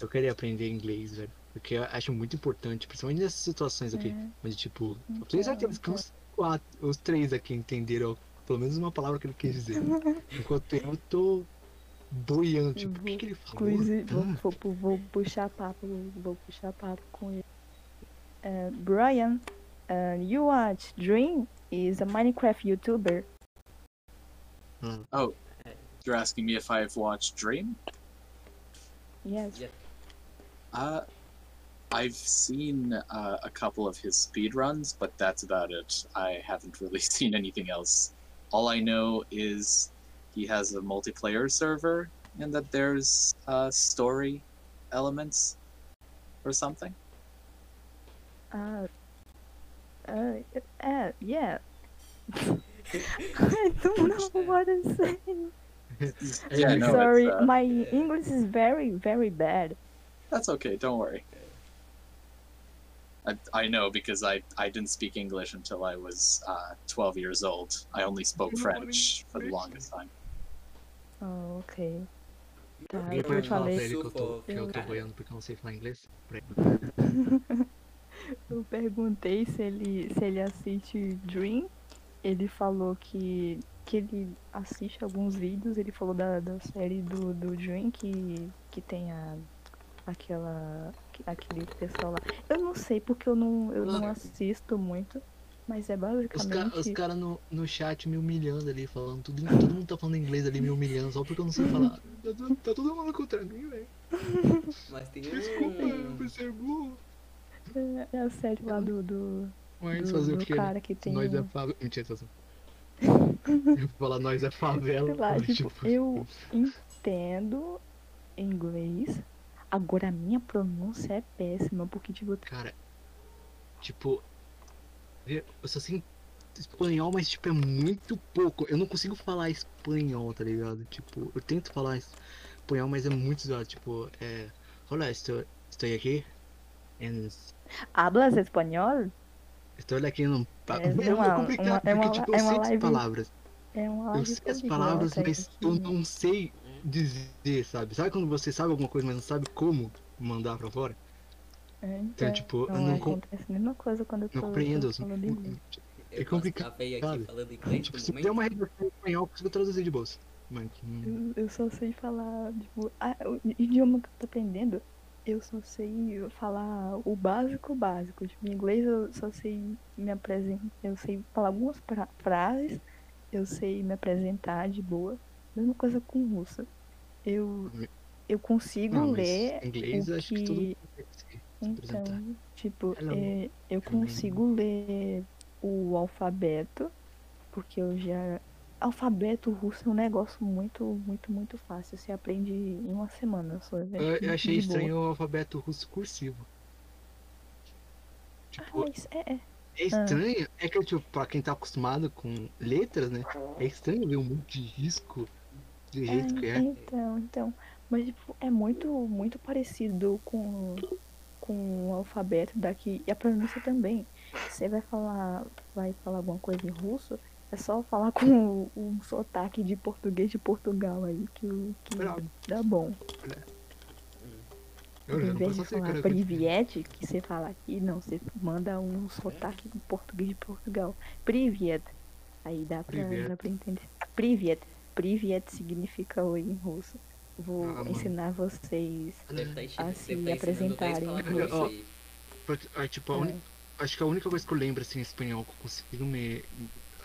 B: eu queria aprender inglês, velho. Porque eu acho muito importante, principalmente nessas situações aqui.
C: É,
B: Onde, tipo, eu
C: então,
B: tenho certeza que
C: então.
B: os, quatro, os três aqui entenderam pelo menos uma palavra que ele quis dizer. (laughs) Enquanto eu tô boiando, tipo, o que, que ele falou?
C: Inclusive, vou,
B: Ah,
C: vou, vou puxar papo, vou, vou puxar papo com ele. É, Brian, uh, you watch Dream is a Minecraft YouTuber.
E: Oh, you're asking me if I've watched Dream?
C: Yes.
A: Yeah.
E: Uh, I've seen uh, a couple of his speedruns, but that's about it. I haven't really (laughs) seen anything else. All I know is he has a multiplayer server and that there's uh, story elements or something.
C: Uh, uh, uh, yeah. (laughs) I don't know what to say. (laughs)
E: Yeah,
C: I'm
E: no,
C: sorry,
E: uh,
C: my English is very, very bad.
E: That's okay, don't worry. I, I know because I, I didn't speak English until I was uh, 12 years old. I only spoke
B: You know what
E: French for the longest time.
C: Oh, ok. Tá,
B: Alguém
C: eu
B: pode falar pra
C: falei,
B: ele que eu tô, que tô
A: Cara.
B: boiando porque eu não sei falar inglês? (laughs)
C: Eu perguntei se ele, se ele assiste Dream. Ele falou que, que ele assiste alguns vídeos. Ele falou da, da série do, do Dream que, que tem a, aquela, aquele pessoal lá. Eu não sei porque eu não, eu não assisto muito. Mas é
B: Os,
C: basicamente.
B: ca os caras no, no chat me humilhando ali, falando tudo, todo mundo tá falando inglês ali me humilhando só porque eu não sei falar. Tá, (laughs) todo- tá todo mundo contra mim, velho.
A: Mas tem
B: Desculpa, eu
A: um.
B: por ser burro.
C: É é a série lá do, do,
B: Mas
C: do,
B: fazer o
C: do
B: quê? né?
C: cara que tem.
B: Nós é favela. Mentira. (laughs) Eu falar nós é favela.
C: Sei lá,
B: mas,
C: tipo, eu entendo inglês. Agora a minha pronúncia é péssima, porque tipo,
B: Cara, tipo, eu só sei espanhol, mas tipo, é muito pouco. Eu não consigo falar espanhol, tá ligado? Tipo, eu tento falar espanhol, mas é muito zoado. Tipo, é. Olá, estou, estou aqui. En,
C: hablas espanhol?
B: estou aqui num.
C: É
B: É,
C: uma-
B: complicado,
C: uma- é
B: porque
C: uma-
B: tipo,
C: é
B: eu
C: uma
B: sei as
C: live-
B: palavras.
C: É um
B: Eu sei as palavras, mas
C: aqui.
B: eu não sei dizer, sabe? Sabe quando você sabe alguma coisa, mas não sabe como mandar pra fora?
C: É,
B: Então, tipo, eu não
C: acontece a mesma coisa quando eu tô,
B: Não compreendo. assim,
C: falando inglês.
B: É
A: Eu
B: complicado,
A: aqui falando inglês
B: Tipo, se der uma redação em espanhol, eu consigo traduzir de bolsa. Mas, hum,
C: Eu, eu só sei falar, tipo, ah, o idioma que eu tô aprendendo, eu só sei falar o básico básico. Tipo, em inglês eu só sei me apresentar, eu sei falar algumas frases, eu sei me apresentar de boa. Mesma coisa com russo. Eu, eu consigo
B: não,
C: ler
B: inglês
C: o
B: acho que.
C: Então, tipo,
B: Hello.
C: é, eu consigo ler o alfabeto, porque eu já. Alfabeto russo é um negócio muito, muito, muito fácil. Você aprende em uma semana só. é
B: Eu, eu achei
C: de boa.
B: estranho o alfabeto russo cursivo.
C: Ah,
B: Tipo,
C: mas é, é.
B: é estranho, é que tipo, pra quem tá acostumado com letras, né? É estranho ver um monte de risco do jeito que
C: Ah,
B: é.
C: Então, então. Mas tipo, é muito, muito parecido com, com o alfabeto daqui. E a pronúncia também. Você vai falar. Vai falar alguma coisa em russo, é só falar com um sotaque de português de Portugal aí, que, o- que
B: Bravo.
C: dá bom.
B: Eu já
C: Em vez de falar
B: aceitar.
C: priviet, que você fala aqui, não, você manda um sotaque em português de Portugal. Priviet. Aí dá pra, dá pra entender. Priviet. Priviet significa oi em russo. Vou
B: Ah, mano.
C: ensinar vocês.
A: Estar ensinando,
C: a se
A: tá
C: apresentarem.
B: ah, tipo, a
C: É.
B: acho que a única coisa que eu lembro assim em espanhol que eu consigo me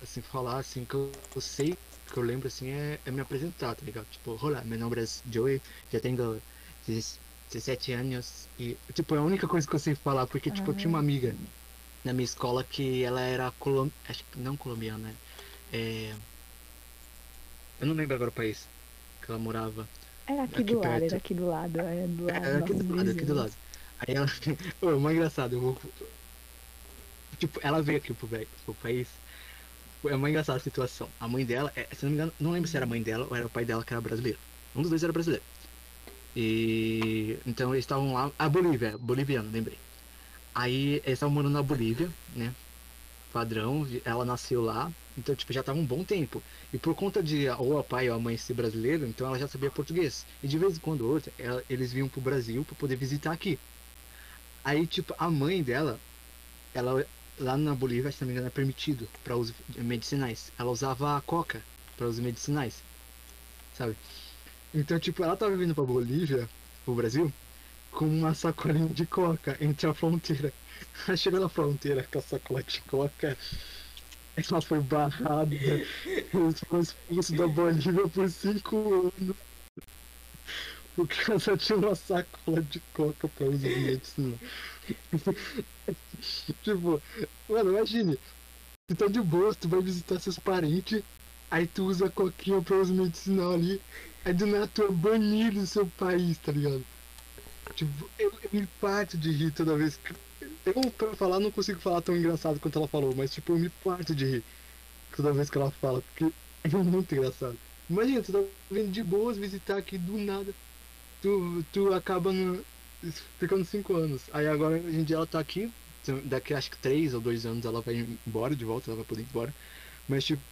B: assim falar assim que eu, eu sei que eu lembro assim é, é me apresentar, tá ligado? Tipo, olá, meu nome é Joey, já tenho 17 anos e tipo, é a única coisa que eu sei falar porque tipo, eu tinha uma amiga na minha escola que ela era colom... acho que não colombiana, é Eu não lembro agora o país que ela morava.
C: Era aqui,
B: Aqui
C: do lado,
B: perto.
C: era aqui do lado, era do lado.
B: É, aqui do lado, aqui do lado. Aí ela. (laughs) Ô, é mais engraçado, eu vou. Tipo, ela veio aqui pro, pro país. É uma engraçada situação. A mãe dela, é, se não me engano, não lembro se era a mãe dela ou era o pai dela que era brasileiro. Um dos dois era brasileiro. E. Então eles estavam lá. A Bolívia, boliviano, lembrei. Aí eles estavam morando na Bolívia, né? Padrão, ela nasceu lá. Então, tipo, já tava um bom tempo. E por conta de ou a pai ou a mãe ser brasileiro, então ela já sabia português. E de vez em quando ou outra, ela- eles vinham pro Brasil pra poder visitar aqui. Aí, tipo, a mãe dela, ela lá na Bolívia, se não me engano, é permitido para uso medicinais. Ela usava a coca para uso medicinais, sabe? Então, tipo, ela tava vindo pra Bolívia, pro Brasil, com uma sacolinha de coca entre a fronteira. (laughs) Ela chegou na fronteira com a sacola de coca. Ela foi barrada. Eles foram expulsos da Bolívia por cinco anos. Ela só tinha uma sacola de coca pra uso medicinal. (laughs) tipo, mano, imagine. Tu tá de boa, tu vai visitar seus parentes, aí tu usa coquinha pra uso medicinal ali, aí do nada tu é banido do seu país, tá ligado? Tipo, eu, eu me parto de rir toda vez que. Eu, pra falar, não consigo falar tão engraçado quanto ela falou, mas tipo, eu me parto de rir toda vez que ela fala, porque é muito engraçado. Imagina, tu tá vindo de boas visitar aqui do nada. Tu, tu acaba no, ficando cinco anos. Aí agora hoje em dia ela tá aqui. então, Daqui acho que três ou dois anos ela vai embora de volta, ela vai poder ir embora. Mas tipo,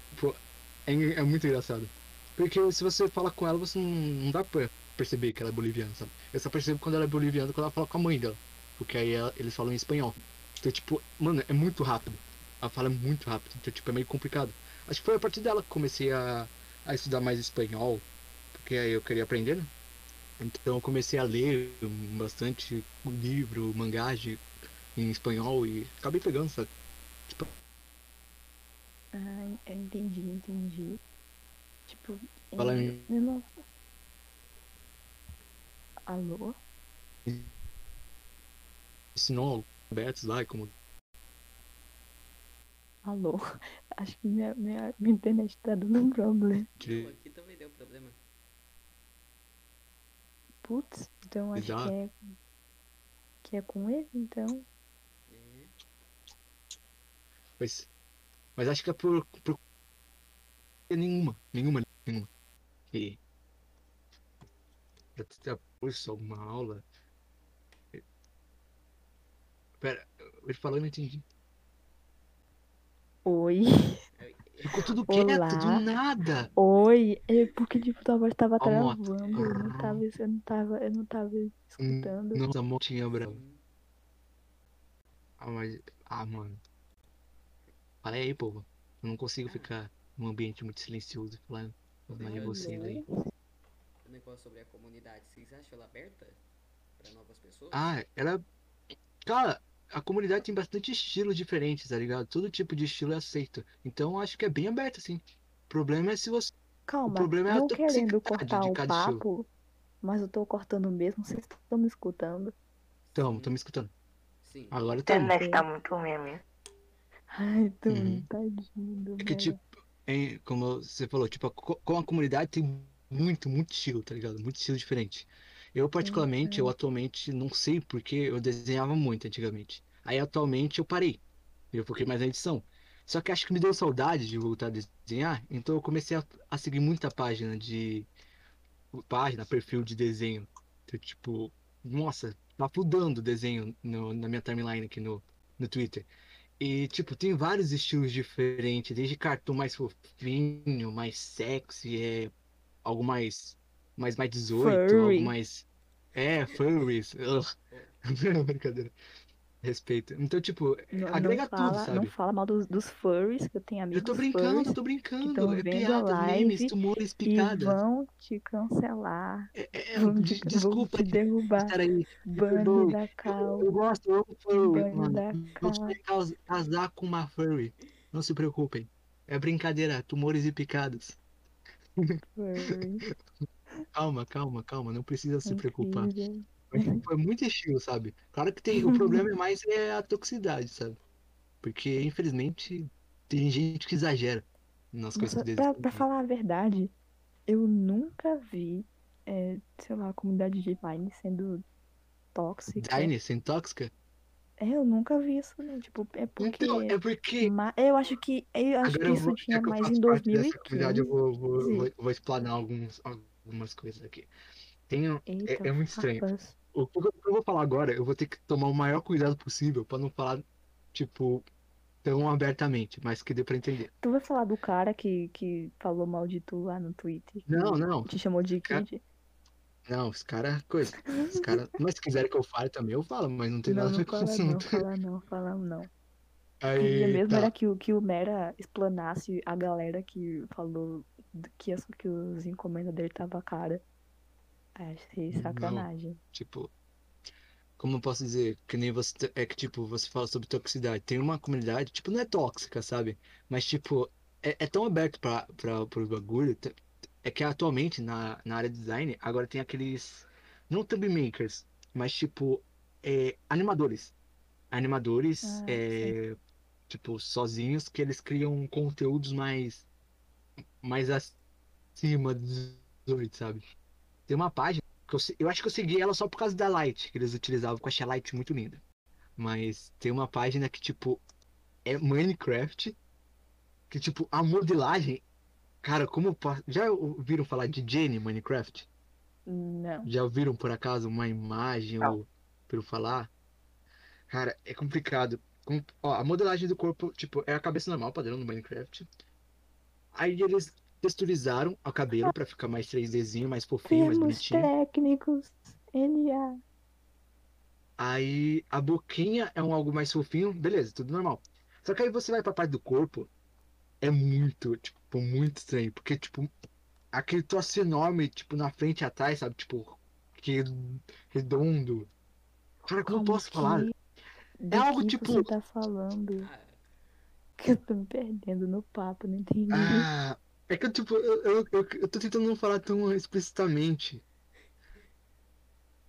B: é, é muito engraçado. Porque se você fala com ela, você não, não dá pra perceber que ela é boliviana, sabe? Eu só percebo quando ela é boliviana quando ela fala com a mãe dela. Porque aí ela- eles falam em espanhol. Então, tipo, mano, é muito rápido. Ela fala muito rápido, então, tipo, é meio complicado. Acho que foi a partir dela que comecei a, a estudar mais espanhol, porque aí eu queria aprender, né? Então eu comecei a ler bastante livro, mangá de, em espanhol e acabei pegando, sabe?
C: Ah, eu entendi, entendi. Tipo,
B: Fala em-
C: eu não- Alô?
B: Ensinou alfabetos lá e como.
C: Alô? (laughs) Acho que minha, minha, minha internet tá dando um problema.
A: Aqui também deu problema.
C: Putz, então acho
B: Exato.
C: que é. Que é com ele, então.
A: É.
B: Mas, mas acho que é por, por. Nenhuma, nenhuma, nenhuma. E. Pra ter curso, alguma aula. Pera, ele falou e não entendi.
C: Oi.
B: Ficou tudo quieto,
C: Olá.
B: do nada.
C: Oi. É porque tipo, tua voz tava travando. Eu não tava, eu não tava, eu não tava escutando.
B: Nossa, a motinha brava. Ah, mas. Ah, mano. Fala aí, povo. Eu não consigo ficar num ambiente muito silencioso falando mais de vocês aí.
A: O negócio sobre a comunidade, vocês acham ela aberta pra novas pessoas?
B: Ah, ela. Cara, a comunidade tem bastante estilos diferentes, tá ligado? Todo tipo de estilo é aceito. Então eu acho que é bem aberto, assim. O problema é se você.
C: Calma,
B: problema é a
C: não querendo
B: de
C: cortar o
B: cada estilo.
C: papo, mas eu tô cortando mesmo, vocês estão me escutando.
B: Tamo, tô me escutando.
A: Sim.
B: Agora
D: A
B: tamo.
D: internet tá muito ruim, amigo.
C: Ai, tô
B: Uhum.
C: tadinho
B: É que, tipo, em- como você falou, tipo, co- como a comunidade tem muito, muito estilo, tá ligado? Muito estilo diferente. Eu, particularmente, eu atualmente não sei porque eu desenhava muito antigamente. Aí, atualmente, eu parei. Eu foquei mais na edição. Só que acho que me deu saudade de voltar a desenhar, então eu comecei a, a seguir muita página de. Página, perfil de desenho. Então, tipo, nossa, tá fludando o desenho no- na minha timeline aqui no, no Twitter. E, tipo, tem vários estilos diferentes, desde cartoon mais fofinho, mais sexy, é algo mais mais mais 18,
C: Furry.
B: algo mais é, furries. (laughs) (laughs) Brincadeira. Respeito. Então, tipo,
C: Não, não
B: agrega
C: fala,
B: tudo, sabe?
C: não fala mal dos, dos furries, que eu tenho
B: Eu
C: amigos
B: tô brincando, eu tô brincando. É
C: vendo a
B: piadas, memes, tumores,
C: e
B: picadas.
C: vão te cancelar,
B: É, é,
C: vão
B: de-
C: te, vão
B: desculpa
C: te derrubar.
B: aí. Perdoe.
C: da
B: Eu,
C: cal,
B: eu gosto, eu amo furry,
C: banne
B: mano.
C: da
B: Não
C: cal.
B: sei caus- casar com uma furry. Não se preocupem. É brincadeira, tumores e picadas.
C: Furry. (laughs)
B: Calma, calma, calma, não precisa se preocupar.
C: Incrível.
B: Tipo, é muito estilo, sabe? Claro que tem, o problema é mais é a toxicidade, sabe? Porque, infelizmente, tem gente que exagera nas coisas que
C: pra, pra falar a verdade, eu nunca vi, é, sei lá, a comunidade de Vine sendo tóxica.
B: Design sem tóxica?
C: É, eu nunca vi isso, não. Tipo, é porque.
B: Então, é porque.
C: ma- Eu acho que. Eu acho
B: Agora
C: que isso
B: vou,
C: tinha
B: que
C: mais em
B: parte dessa comunidade, eu
C: 2015.
B: vou, vou, vou, vou explanar alguns, algumas coisas aqui. Tem, um-
C: Eita,
B: é muito estranho.
C: farpas.
B: O que eu vou falar agora, eu vou ter que tomar o maior cuidado possível pra não falar, tipo, tão abertamente, mas que dê pra entender.
C: Tu vai falar do cara que, que falou mal de tu lá no Twitter?
B: Não, não,
C: Te chamou de
B: Cara,
C: kid?
B: não, os caras, coisa. Os cara, (laughs) mas se quiserem que eu fale também, eu falo, mas não tem
C: Não,
B: nada a ver com o
C: fala não,
B: assunto.
C: fala não, fala não. Queria
B: Aí,
C: mesmo
B: tá.
C: era que, o- que o Mera explanasse a galera que falou que, as, que os encomendas dele tava cara. Achei
B: Não.
C: sacanagem.
B: Tipo, como eu posso dizer? Que nem você. É que, tipo, você fala sobre toxicidade. Tem uma comunidade, tipo, não é tóxica, sabe? Mas, tipo, é, é tão aberto pra, pra, pro bagulho. É que atualmente, na, na área de design, agora tem aqueles. Não thumb makers, mas, tipo, é, animadores. Animadores,
C: Ah,
B: é, tipo, sozinhos, que eles criam conteúdos mais. mais acima dos 18, sabe? Tem uma página. que Eu, eu acho que eu segui ela só por causa da Light que eles utilizavam, que eu achei a Light muito linda. Mas tem uma página que, tipo, é Minecraft, que, tipo, a modelagem. Cara, como posso. Já ouviram falar de Jenny Minecraft?
C: Não.
B: Já ouviram por acaso uma imagem
D: Não.
B: ou pelo falar? Cara, é complicado. Com- ó, a modelagem do corpo, tipo, é a cabeça normal, padrão no Minecraft. Aí eles texturizaram o cabelo pra ficar mais 3Dzinho, mais fofinho, mais
C: Termos
B: bonitinho.
C: técnicos. NA.
B: Aí a boquinha é um algo mais fofinho, beleza, tudo normal. Só que aí você vai pra parte do corpo, é muito, tipo, muito estranho. Porque, tipo, aquele troço enorme, tipo, na frente e atrás, sabe? Tipo, que redondo. Cara, como eu
C: Como
B: posso falar?
C: que. Do
B: algo
C: que
B: tipo-
C: você tá falando?
A: Ah,
C: Que eu tô me perdendo no papo, não entendi.
B: Ah, é que eu, tipo, eu, eu, eu, eu tô tentando não falar tão explicitamente.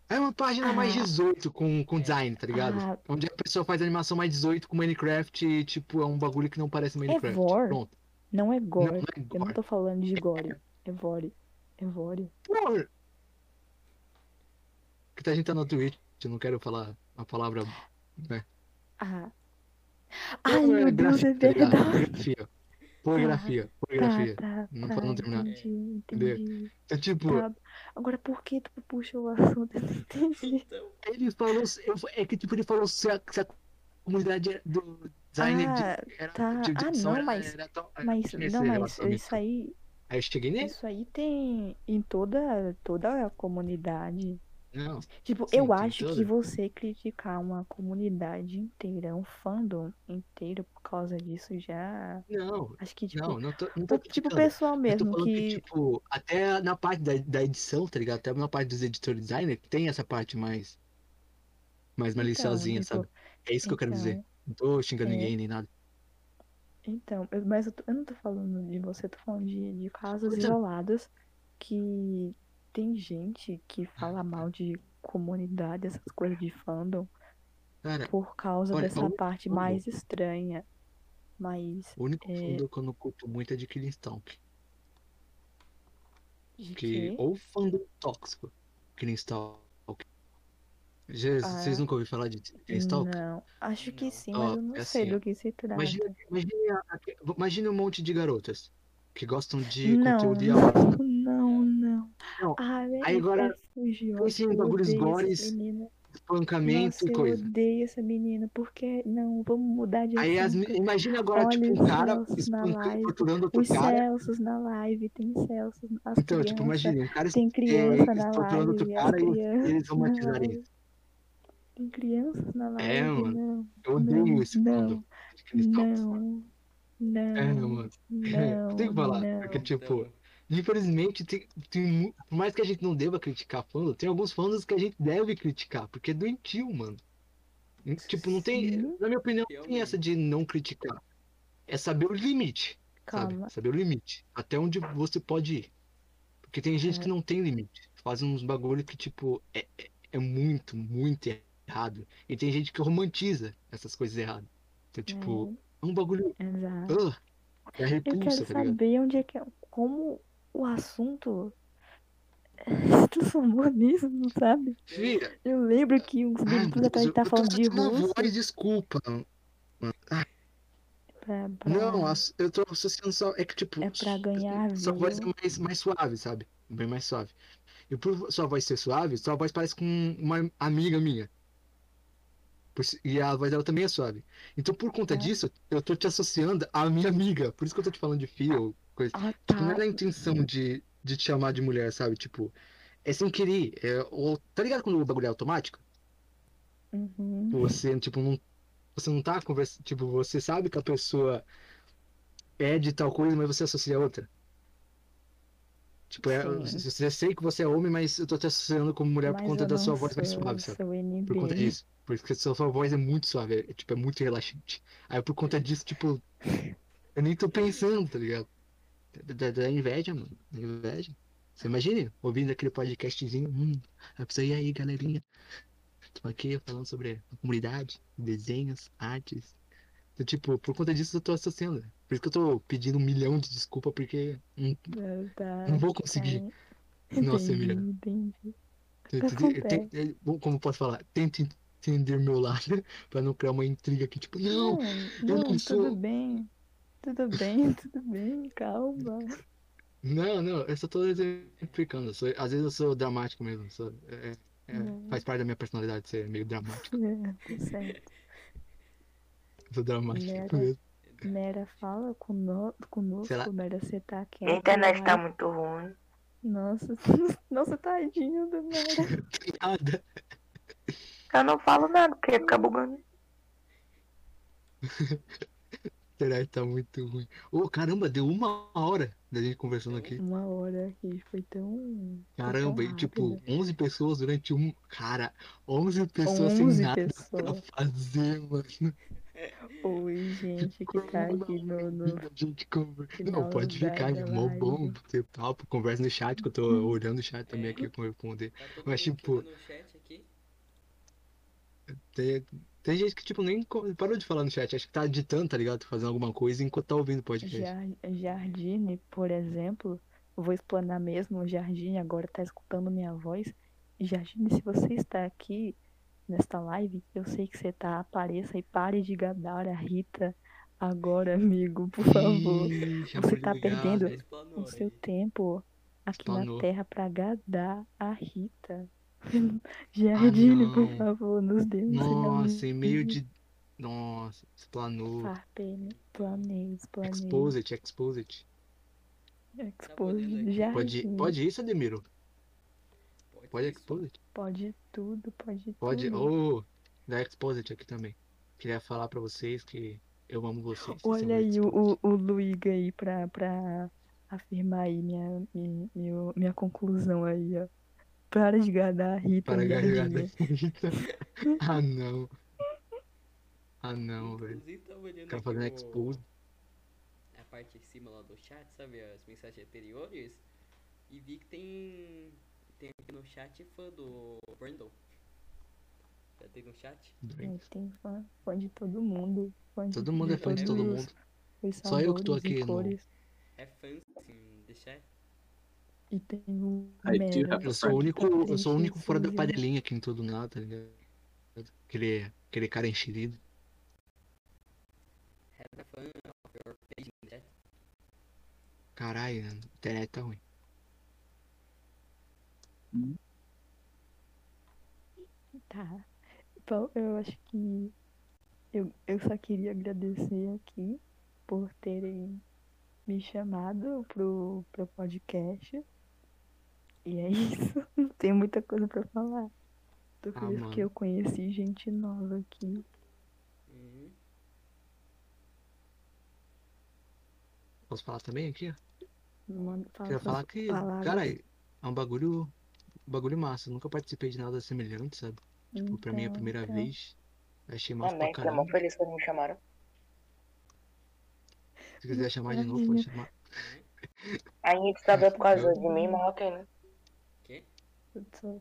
B: É uma página mais
C: Ah.
B: 18 com, com design, tá ligado?
C: Ah.
B: Onde a pessoa faz animação mais 18 com Minecraft e, tipo, é um bagulho que não parece Minecraft.
C: vor?
B: Pronto.
C: Não é gore.
B: não é
C: Eu não
B: gore.
C: tô falando de gore. É vore. É vore.
B: Por... Que a gente tá no Twitch, eu não quero falar a palavra. Né?
C: Ah. Ai, meu Deus, é
B: tá
C: verdade.
B: Pornografia. Pornografia. Pornografia.
C: Tá, tá,
B: Não
C: tá.
B: não terminar.
C: Entendi, entendi.
B: Então, tipo,
C: Tá. Agora, por que tu puxou o assunto? (laughs) Eu não entendi.
A: então,
B: ele falou. É que, tipo, ele falou se a, se a comunidade do design
C: Ah,
B: de, era,
C: tá.
B: de
C: Ah,
B: edição
C: não,
B: era,
C: mas-
B: era tão,
C: Mas,
B: tinha esse
C: não, mas isso aí,
B: Aí eu cheguei nele?
C: isso aí tem em toda, toda a comunidade.
B: Não.
C: Tipo,
B: Sim,
C: eu acho que
B: toda.
C: você criticar uma comunidade inteira, um fandom inteiro por causa disso já.
B: Não,
C: Acho que, tipo,
B: não, não tô, não tô
C: tipo pessoal mesmo
B: que,
C: que.
B: tipo, até na parte da, da edição, tá ligado? Até na parte dos editor designer, tem essa parte mais. Mais maliciosinha,
C: tipo,
B: sabe? É isso que eu quero dizer.
C: então,
B: Não tô xingando
C: é.
B: ninguém nem nada.
C: Então, eu- mas eu, tô- eu não tô falando de você, tô falando de, de casos isolados que tem gente que fala mal de comunidade, essas coisas de fandom,
B: Cara,
C: por causa
B: olha,
C: dessa parte
B: fandom-
C: mais estranha. Mas
B: o único
C: É.
B: fandom que eu não curto muito é de Killing Stalk.
C: de
B: Que, ou fandom tóxico. Killing Stalk. Já-
C: Ah,
B: Vocês nunca ouviram falar de Killing Stalk?
C: Não, acho que sim, mas eu não
B: é
C: sei
B: assim,
C: do que se trata.
B: Imagina um monte de garotas que gostam de
C: Não,
B: conteúdo de
C: não. Não, não.
B: Não,
C: Ah, velho,
B: aí agora,
C: é fugiu.
B: em
C: Eu
B: bagulhos gores, espancamento
C: Nossa,
B: e
C: eu
B: coisa.
C: odeio essa menina, porque não, vamos mudar de
B: Aí as, imagina agora,
C: Olha
B: tipo, um cara espancando,
C: live.
B: torturando outro
C: Os
B: cara.
C: Celsos na live, tem Celsos, as
B: Então, tipo,
C: crianças,
B: imagina, um cara
C: tem
B: é,
C: criança na
B: torturando outro cara e eles romantizarem isso.
C: Tem crianças na live,
B: É, mano.
C: não,
B: Eu odeio
C: não,
B: esse
C: não, não, não,
B: É, mano.
C: não,
B: Tem que falar,
C: não.
B: porque, tipo, infelizmente, tem, tem, por mais que a gente não deva criticar fandom, tem alguns fandoms que a gente deve criticar, porque é doentio, mano. Tipo, não tem,
C: Sim.
B: na minha opinião, não tem essa de não criticar. É saber o limite, sabe?
C: Calma,
B: Saber o limite. Até onde você pode ir. Porque tem gente
C: É.
B: que não tem limite. Fazem uns bagulho que, tipo, é, é, é muito, muito errado. E tem gente que romantiza essas coisas erradas. Então, tipo, é um bagulho.
C: exato.
B: ah, é
C: Eu
B: repulsa,
C: quero
B: tá ligado?
C: saber onde é que como o assunto (laughs) transformou sabe?
B: Filha,
C: Eu lembro que uns minutos atrás ele tá falando de russo
B: voz, desculpa.
C: pra, pra-
B: Não, eu tô associando só. É que, tipo.
C: É pra ganhar
B: Sua voz é mais, mais suave, sabe? Bem mais suave. E por sua voz ser suave, sua voz parece com uma amiga minha. E a voz dela também é suave. Então, por conta
C: Ah.
B: disso, eu tô te associando à minha amiga. Por isso que eu tô te falando de ou coisa.
C: Ah,
B: Tipo, não é
C: tá.
B: na intenção de, de te chamar de mulher, sabe? Tipo, é sem querer. É, ou, tá ligado quando o bagulho é automático?
C: Uhum.
B: Você, tipo, não. Você não tá conversando. Tipo, você sabe que a pessoa é de tal coisa, mas você associa a outra. Tipo, é, eu sei que você é homem, mas eu tô te associando como mulher por
C: Mas
B: conta
C: eu
B: da sua voz mais
C: sou,
B: suave, sabe? Por conta disso. Porque a sua sua voz é muito suave, é, tipo, é muito relaxante. Aí por conta disso, tipo, eu nem tô pensando, tá ligado? Da, da- inveja, mano. Da inveja. Você imagina ouvindo aquele podcastzinho, hum, é pra isso aí, galerinha. Tô aqui falando sobre a comunidade, desenhos, artes. Então, tipo, por conta disso eu tô associando. Por isso que eu tô pedindo um milhão de desculpa, porque hum,
C: tá,
B: não vou conseguir.
C: tá.
B: Nossa,
C: Entendi,
B: Emília.
C: entendi.
B: Tem- tem- Como posso falar? Tente entender meu lado (laughs) pra não criar uma intriga aqui, tipo, não,
C: Não,
B: eu
C: não,
B: não sou.
C: tudo bem. Tudo bem, (laughs) tudo bem, calma.
B: Não, não, eu só tô exemplificando. sou- às vezes eu sou dramático mesmo. sou- é- é-
C: Não.
B: faz parte da minha personalidade ser meio dramático.
C: É, tá certo.
B: Eu sou dramático
C: Mera.
B: mesmo.
C: Mera fala cono-
B: Sei lá.
C: conosco, Mera, você tá quieto.
D: Minha internet tá
C: lá.
D: muito ruim.
C: Nossa, (laughs) nossa, tadinho do Mera. (laughs)
B: Nada.
D: Eu não falo nada, porque fica bugando.
B: Será que tá muito ruim? Ô, caramba, deu uma hora da gente conversando aqui.
C: Uma hora aqui foi tão. foi tão
B: Caramba, e tipo,
C: rápido.
B: 11 pessoas durante um. Cara, 11 pessoas
C: 11
B: sem nada pra
C: pessoas.
B: fazer, mano.
C: Oi, gente, que tá aqui no. no...
B: A gente conversa.
C: final
B: Não, pode ficar, é mó bom ter papo, conversa no chat, que eu tô (laughs) olhando o chat também aqui com responder.
A: Tá
B: Mas, tipo-
A: aqui no chat aqui.
B: Tem, tem gente que, tipo, nem parou de falar no chat, acho que tá editando, tá ligado? Fazendo alguma coisa enquanto tá ouvindo o podcast.
C: Jar- Jardine, por exemplo, eu vou explanar mesmo. O Jardine agora tá escutando minha voz. Jardine, se você está aqui nesta live, eu sei que você tá. Apareça e pare de gadar a Rita agora, amigo, por favor.
B: Ih,
C: Você tá
B: ligado.
C: perdendo
A: explanou
C: o seu
A: aí.
C: tempo aqui
B: Explanou.
C: na Terra pra gadar a Rita. (laughs) Jardine, por
B: não.
C: favor, nos dê um
B: Nossa, em meio de. Nossa, explanou.
C: Farpene, planei, explanei.
B: Expose it, expose it.
C: Expose
A: podendo aqui.
B: Pode, pode isso, Ademiro? Pode it?
C: Pode tudo, pode
B: Pode.
C: tudo.
B: Oh, dá expose it aqui também. Queria falar pra vocês que eu amo vocês.
C: Olha aí o, o Luiga aí pra, pra afirmar aí minha, minha, minha, minha conclusão aí, ó. Para de gadar a Rita
B: Para carregar
C: Jardine. (laughs)
B: Ah, não. Ah, não, velho.
A: Inclusive, tava olhando
B: Ficar
A: aqui
B: fazendo
A: o-
B: expose.
A: a parte de cima lá do chat, sabe? As mensagens anteriores. E vi que tem tem aqui no chat fã do Brandon. Já tem no chat?
C: É, tem fã, fã de todo mundo. Fã de,
B: Todo mundo é fã de todo mundo. Só eu que tô aqui no-.
A: É fã sim, the chat.
C: E tem o
E: I do
C: Mero,
E: have a
B: Eu sou o único, eu sou o único fora da panelinha aqui em todo nada, tá ligado? Aquele, aquele cara enxerido.
A: The chat.
B: Caralho, a internet tá ruim.
C: Tá. Bom, eu acho que eu, eu só queria agradecer aqui por terem me chamado pro, pro podcast. E é isso. Não (laughs) tem muita coisa pra falar. Tô
B: Ah,
C: feliz
B: mano.
C: que eu conheci gente nova aqui.
A: Uhum.
B: Posso falar também aqui?
C: Manda, fala
B: Queria falar que,
C: palavras.
B: cara, é um bagulho, um bagulho massa. Eu nunca participei de nada semelhante, sabe? Tipo, pra mim é a
C: Então,
B: primeira
C: então.
B: vez. Achei massa
D: Também,
B: pra
D: fiquei mó
B: caramba.
D: feliz quando me chamaram.
B: Se quiser chamar de novo, pode chamar.
D: A gente tá vendo por causa (laughs) de mim, mas ok, né?
A: Que?
C: Eu só,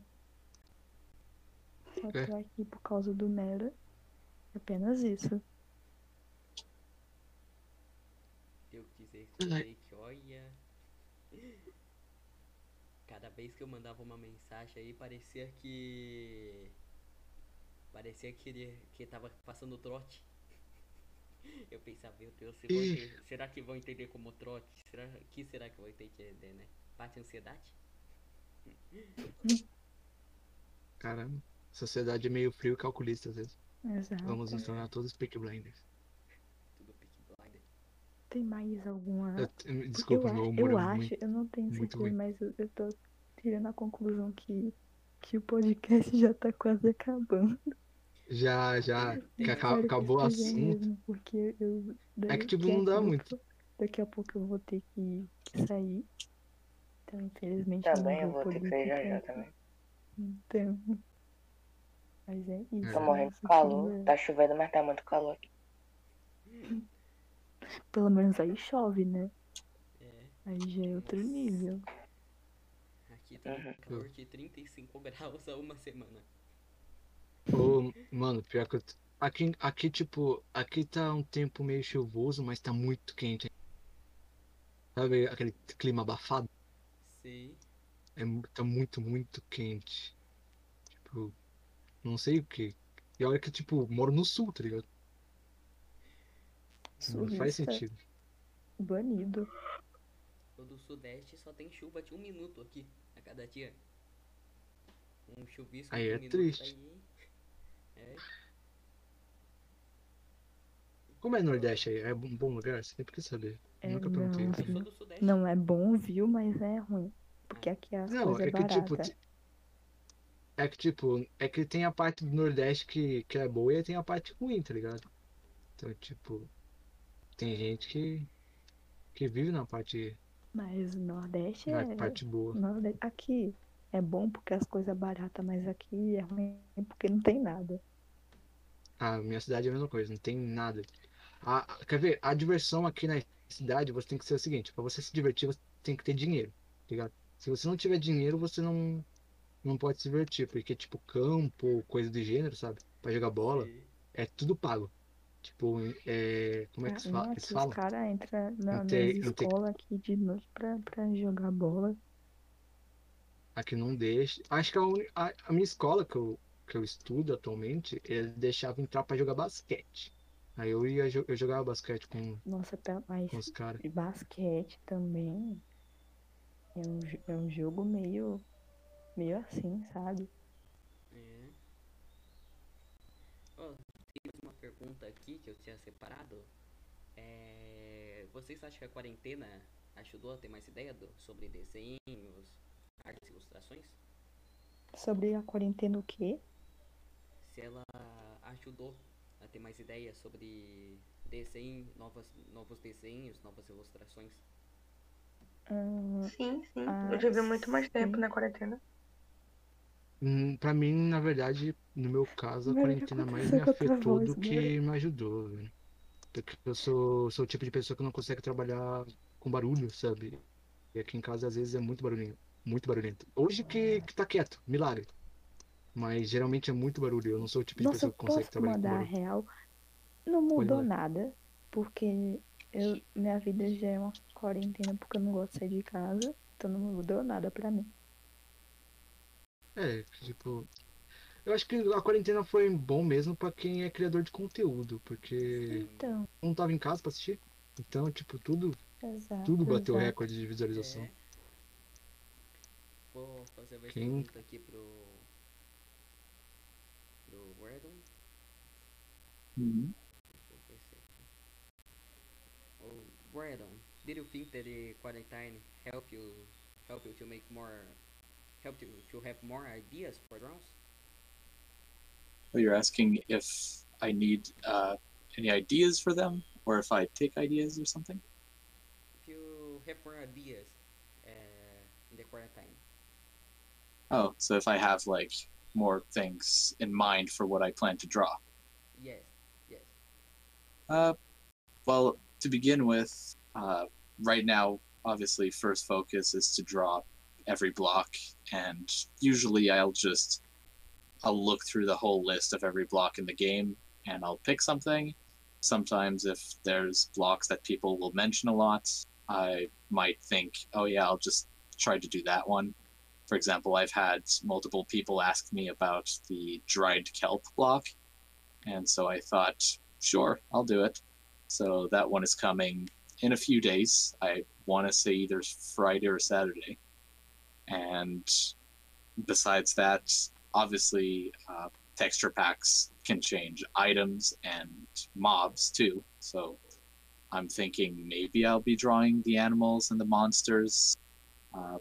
C: só
B: É.
C: tô aqui por causa do Mera. Apenas isso.
A: Eu
B: Ai.
A: dizer que olha. Cada vez que eu mandava uma mensagem aí parecia que. Parecia que ele que tava passando trote. Eu pensava, meu Deus, se vão será que vão entender como trote? Será que será que vão entender, né? Bate ansiedade?
B: Caramba. Sociedade é meio frio e calculista às vezes.
C: Exato.
B: Vamos nos tornar todos Peak Blinders.
A: Tudo pick blinder.
C: Tem mais alguma.
B: Eu- Desculpa,
C: eu,
B: meu
C: acho,
B: humor
C: eu
B: é
C: acho,
B: muito.
C: eu não tenho certeza, mas eu, eu tô tirando a conclusão que, que o podcast já tá quase acabando.
B: Já, já. Que aca- acabou o assunto.
C: mesmo, porque eu.
B: É que, tipo, não dá
C: pouco-
B: muito.
C: Daqui a pouco eu vou ter que, que sair. Então, infelizmente, eu
D: Também eu
C: não vou
D: ter que já já também.
C: Então. Mas é isso.
D: Tô
B: É.
D: morrendo
C: eu
D: de calor. Tá chovendo, mas tá muito calor aqui. (laughs)
C: Pelo menos aí chove, né?
A: É,
C: Aí já é outro
A: Nossa.
C: nível.
A: aqui tá
D: Uhum.
A: um calor de 35 (laughs) graus há uma semana.
B: Ô, mano, pior que eu. Aqui, aqui, tipo, aqui tá um tempo meio chuvoso, mas tá muito quente. Sabe aquele clima abafado?
A: Sei.
B: É, tá muito, muito quente. Tipo, não sei o que. E olha que, tipo, moro no sul, tá ligado? Não faz sentido.
C: Banido.
A: O do Sudeste só tem chuva de um minuto aqui a cada dia. Um chuvisco
B: Aí
A: de um
B: é
A: minuto
B: triste.
A: daí- É,
B: Como é Nordeste aí? É um bom lugar? Sempre quis saber.
C: É,
B: Nunca
C: não,
B: perguntei.
A: do Sudeste.
C: Não é bom, viu? Mas é ruim. Porque aqui as
B: Não,
C: coisas
B: é
C: é
B: que tipo. É que tipo, é que tem a parte do Nordeste que, que é boa e tem a parte ruim, tá ligado? Então, tipo, tem gente que, que vive na parte,
C: Mas o Nordeste
B: na
C: é.
B: parte boa.
C: Norde- Aqui é bom porque as coisas é barata, mas aqui é ruim porque não tem nada.
B: A minha cidade é a mesma coisa, não tem nada. A- quer ver? A diversão aqui na cidade, você tem que ser o seguinte, pra você se divertir, você tem que ter dinheiro, tá ligado? Se você não tiver dinheiro, você não, não pode se divertir, porque tipo, campo, coisa do gênero, sabe? Pra jogar bola, é tudo pago. Tipo, é, como é que se fala? Eles
C: os
B: falam?
C: caras entram na,
B: Não tem-
C: nas escolas aqui de noite pra, pra jogar bola.
B: Aqui não deixa. Acho que a, a minha escola que eu, que eu estudo atualmente, eles deixavam entrar pra jogar basquete. Aí eu ia eu jogava basquete com,
C: Nossa, pera- mas
B: com os caras.
C: basquete também é um, é um jogo meio, meio assim, sabe?
A: É. Ó, tem uma pergunta aqui que eu tinha separado. É, vocês acham que a quarentena ajudou a ter mais ideia do- sobre desenhos, artes e ilustrações?
C: Sobre a quarentena o quê?
A: Se ela ajudou a ter mais ideias sobre desenho, novas, novos desenhos, novas ilustrações?
D: Sim, sim.
C: Ah,
D: eu tive muito mais tempo
C: sim.
D: na quarentena.
B: Hum, Pra mim, na verdade, no meu caso, a
C: que
B: quarentena mais me afetou
C: voz,
B: do que me ajudou, velho. Porque eu sou, sou o tipo de pessoa que não consegue trabalhar com barulho, sabe? E aqui em casa, às vezes, é muito barulhinho. Muito barulhento. Hoje que, que tá quieto, milagre. Mas geralmente é muito barulho. Eu não sou o tipo de
C: Nossa,
B: pessoa que consegue trabalhar com
C: mandar a
B: barulho.
C: real? Não mudou nada, porque eu, minha vida já é uma quarentena porque eu não gosto de sair de casa, então não mudou nada pra mim.
B: É, tipo. Eu acho que a quarentena foi bom mesmo pra quem é criador de conteúdo, porque
C: Então,
B: não tava em casa pra assistir. Então, tipo, tudo,
C: exato.
B: tudo bateu
C: exato.
B: recorde de visualização.
A: É. Vou fazer mais
B: Quem-
A: pergunta aqui pro
E: Mhm.
A: Deixa eu ver se aqui. Oh, Wardon, did you think that the quarantine help you help you to make more help you to have more ideas for drones?
E: So you're asking if I need uh, any ideas for them, or if I take ideas or something?
A: If you have more ideas uh, in the quarantine.
E: Oh, so if I have like more things in mind for what I plan to draw. Uh, well, to begin with, uh, right now, obviously, first focus is to draw every block, and usually I'll just I'll look through the whole list of every block in the game, and I'll pick something. Sometimes, if there's blocks that people will mention a lot, I might think, oh yeah, I'll just try to do that one. For example, I've had multiple people ask me about the dried kelp block, and so I thought, sure, I'll do it. So that one is coming in a few days. I want to say either Friday or Saturday. And besides that, obviously, uh, texture packs can change items and mobs too. So I'm thinking maybe I'll be drawing the animals and the monsters. Uh,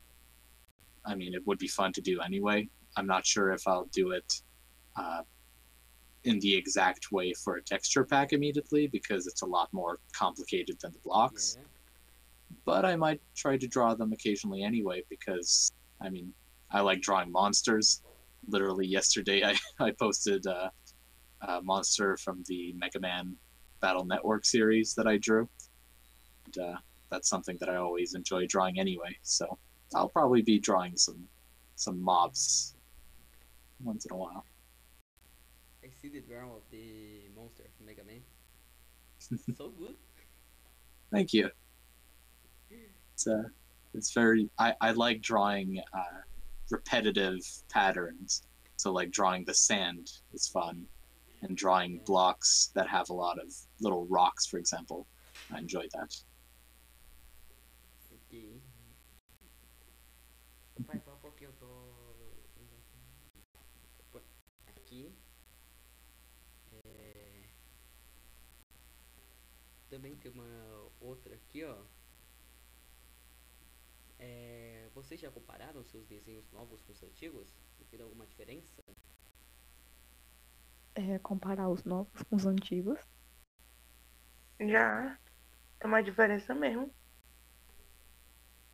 E: I mean, it would be fun to do anyway. I'm not sure if I'll do it uh, in the exact way for a texture pack immediately because it's a lot more complicated than the blocks.
A: Yeah.
E: But I might try to draw them occasionally anyway because, I mean, I like drawing monsters. Literally yesterday, I, (laughs) I posted uh, a monster from the Mega Man Battle Network series that I drew. And, uh, that's something that I always enjoy drawing anyway. So I'll probably be drawing some some mobs once in a while.
A: I see the drawing of the monster Mega Man. (laughs) so good.
E: Thank you. It's uh, it's very. I I like drawing uh, repetitive patterns. So like drawing the sand is fun, and drawing blocks that have a lot of little rocks, for example. I enjoy that.
A: Também tem uma outra aqui, ó. É... Vocês já compararam seus desenhos novos com os antigos? Tem alguma diferença?
C: É, comparar os novos com os antigos.
D: Já. Tem uma diferença mesmo.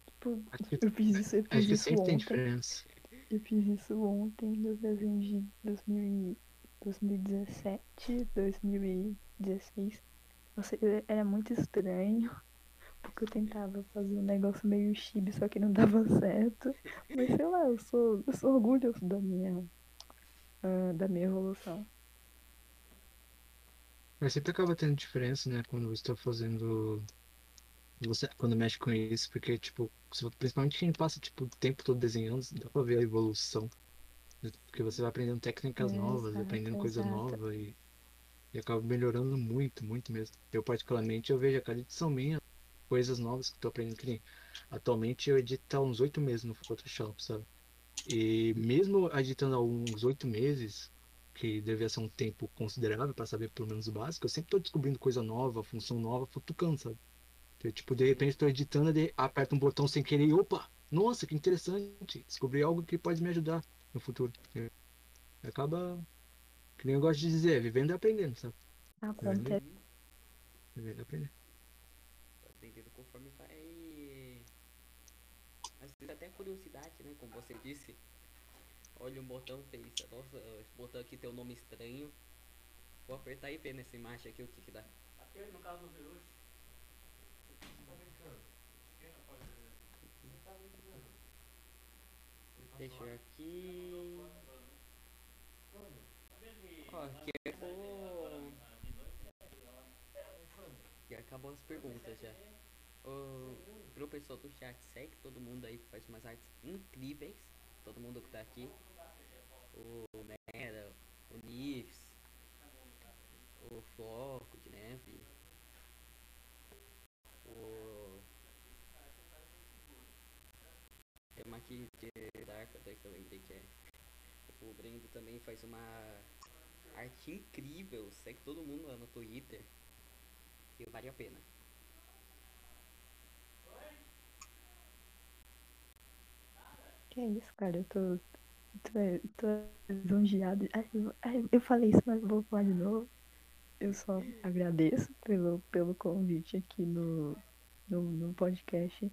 C: Tipo, eu fiz isso, eu
B: acho
C: fiz
B: que
C: isso ontem.
B: diferença.
C: Eu fiz isso ontem nos desenhos de 2000 e 2017, 2016. Nossa, era muito estranho. Porque eu tentava fazer um negócio meio chibi, só que não dava (laughs) certo. Mas sei lá, eu sou, eu sou orgulhoso da minha, ah, da minha evolução.
B: Mas sempre acaba tendo diferença, né, quando você tá fazendo. Você, quando mexe com isso, porque, tipo, principalmente quem passa, tipo, o tempo todo desenhando, dá pra ver a evolução. Porque você vai aprendendo técnicas
C: É,
B: novas,
C: exato,
B: aprendendo coisa
C: exato.
B: nova e, e acaba melhorando muito, muito mesmo. Eu, particularmente, eu vejo a cada edição minha coisas novas que tô aprendendo que nem. Atualmente eu edito há uns oito meses no Photoshop, sabe? E mesmo editando há uns oito meses, que devia ser um tempo considerável para saber pelo menos o básico, eu sempre tô descobrindo coisa nova, função nova, futucando, sabe? Eu, tipo, de repente tô editando, aperto um botão sem querer e opa, nossa, que interessante, descobri algo que pode me ajudar no futuro. Acaba, que nem eu gosto de dizer, vivendo e aprendendo, sabe?
C: Acontece.
B: Vivendo e aprendendo.
A: Aprendendo conforme vai. Às vezes até curiosidade, né? Como você disse. Olha um botão pensa, nossa, esse botão aqui tem um nome estranho. Vou apertar e ver nessa imagem aqui o que que dá.
F: Até no caso do tá brincando? Quem não pode ver? Você tá brincando?
A: Deixa eu ver aqui. Acabou. E acabou as perguntas já. O, pro pessoal do chat, segue todo mundo aí que faz umas artes incríveis. Todo mundo que tá aqui. O Mera, o Nifs, o Floco de Neve, o. Tem uma aqui de Dark até que eu lembrei que é. O Brendo também faz uma arte incrível. Segue todo mundo lá no Twitter. E vale a pena.
C: Que é isso, cara? Eu tô. tô, tô lisonjeado. Eu falei isso, mas vou falar de novo. Eu só agradeço pelo, pelo convite aqui no, no, no podcast.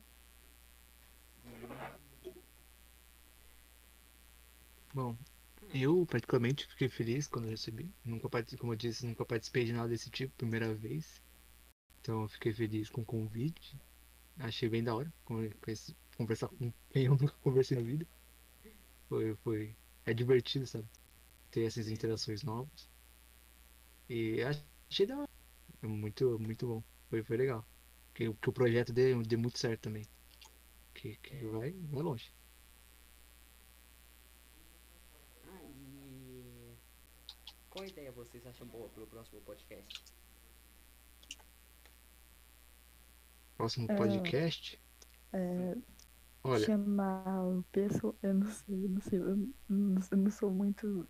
B: Bom, eu particularmente fiquei feliz quando recebi. Nunca participei, como eu disse, nunca participei de nada desse tipo, primeira vez. Então eu fiquei feliz com o convite. Achei bem da hora conversar com quem eu nunca conversei na vida. Foi, foi, é divertido, sabe? Ter essas interações novas. E achei da hora. É muito, muito bom. Foi, foi legal. Que, que o projeto dê, dê muito certo também. Que, que vai, vai longe.
A: Ah, e. Qual ideia vocês acham boa pro próximo podcast?
B: Próximo
C: É.
B: podcast. Olha,
C: chamar o pessoal. Eu não sei, eu não sei, eu não, eu não sou muito.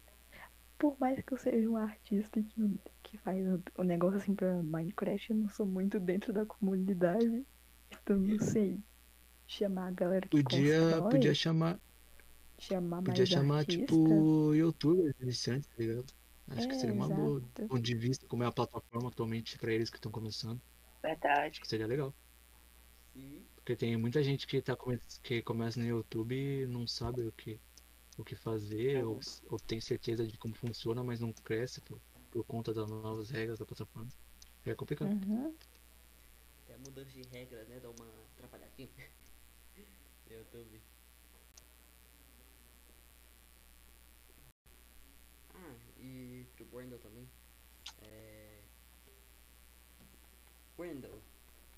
C: Por mais que eu seja um artista que, que faz o, o negócio assim pra Minecraft, eu não sou muito dentro da comunidade. Então não sei. Chamar a galera que
B: podia,
C: constrói,
B: podia chamar,
C: chamar
B: podia
C: mais
B: chamar
C: artista.
B: tipo youtubers iniciantes, tá ligado? Acho que
C: É,
B: seria uma boa,
C: exato.
B: do ponto de vista como é a plataforma atualmente pra eles que estão começando.
D: Verdade.
B: Acho que seria legal.
A: Sim.
B: Porque tem muita gente que tá come... que começa no YouTube e não sabe o que o que fazer ou, ou tem certeza de como funciona, mas não cresce por, por conta das novas regras da plataforma. É complicado.
C: Uhum.
A: Até a mudança de regra, né? Dá uma atrapalhadinha. (laughs) no YouTube. E pro Wendell também. É... Wendell,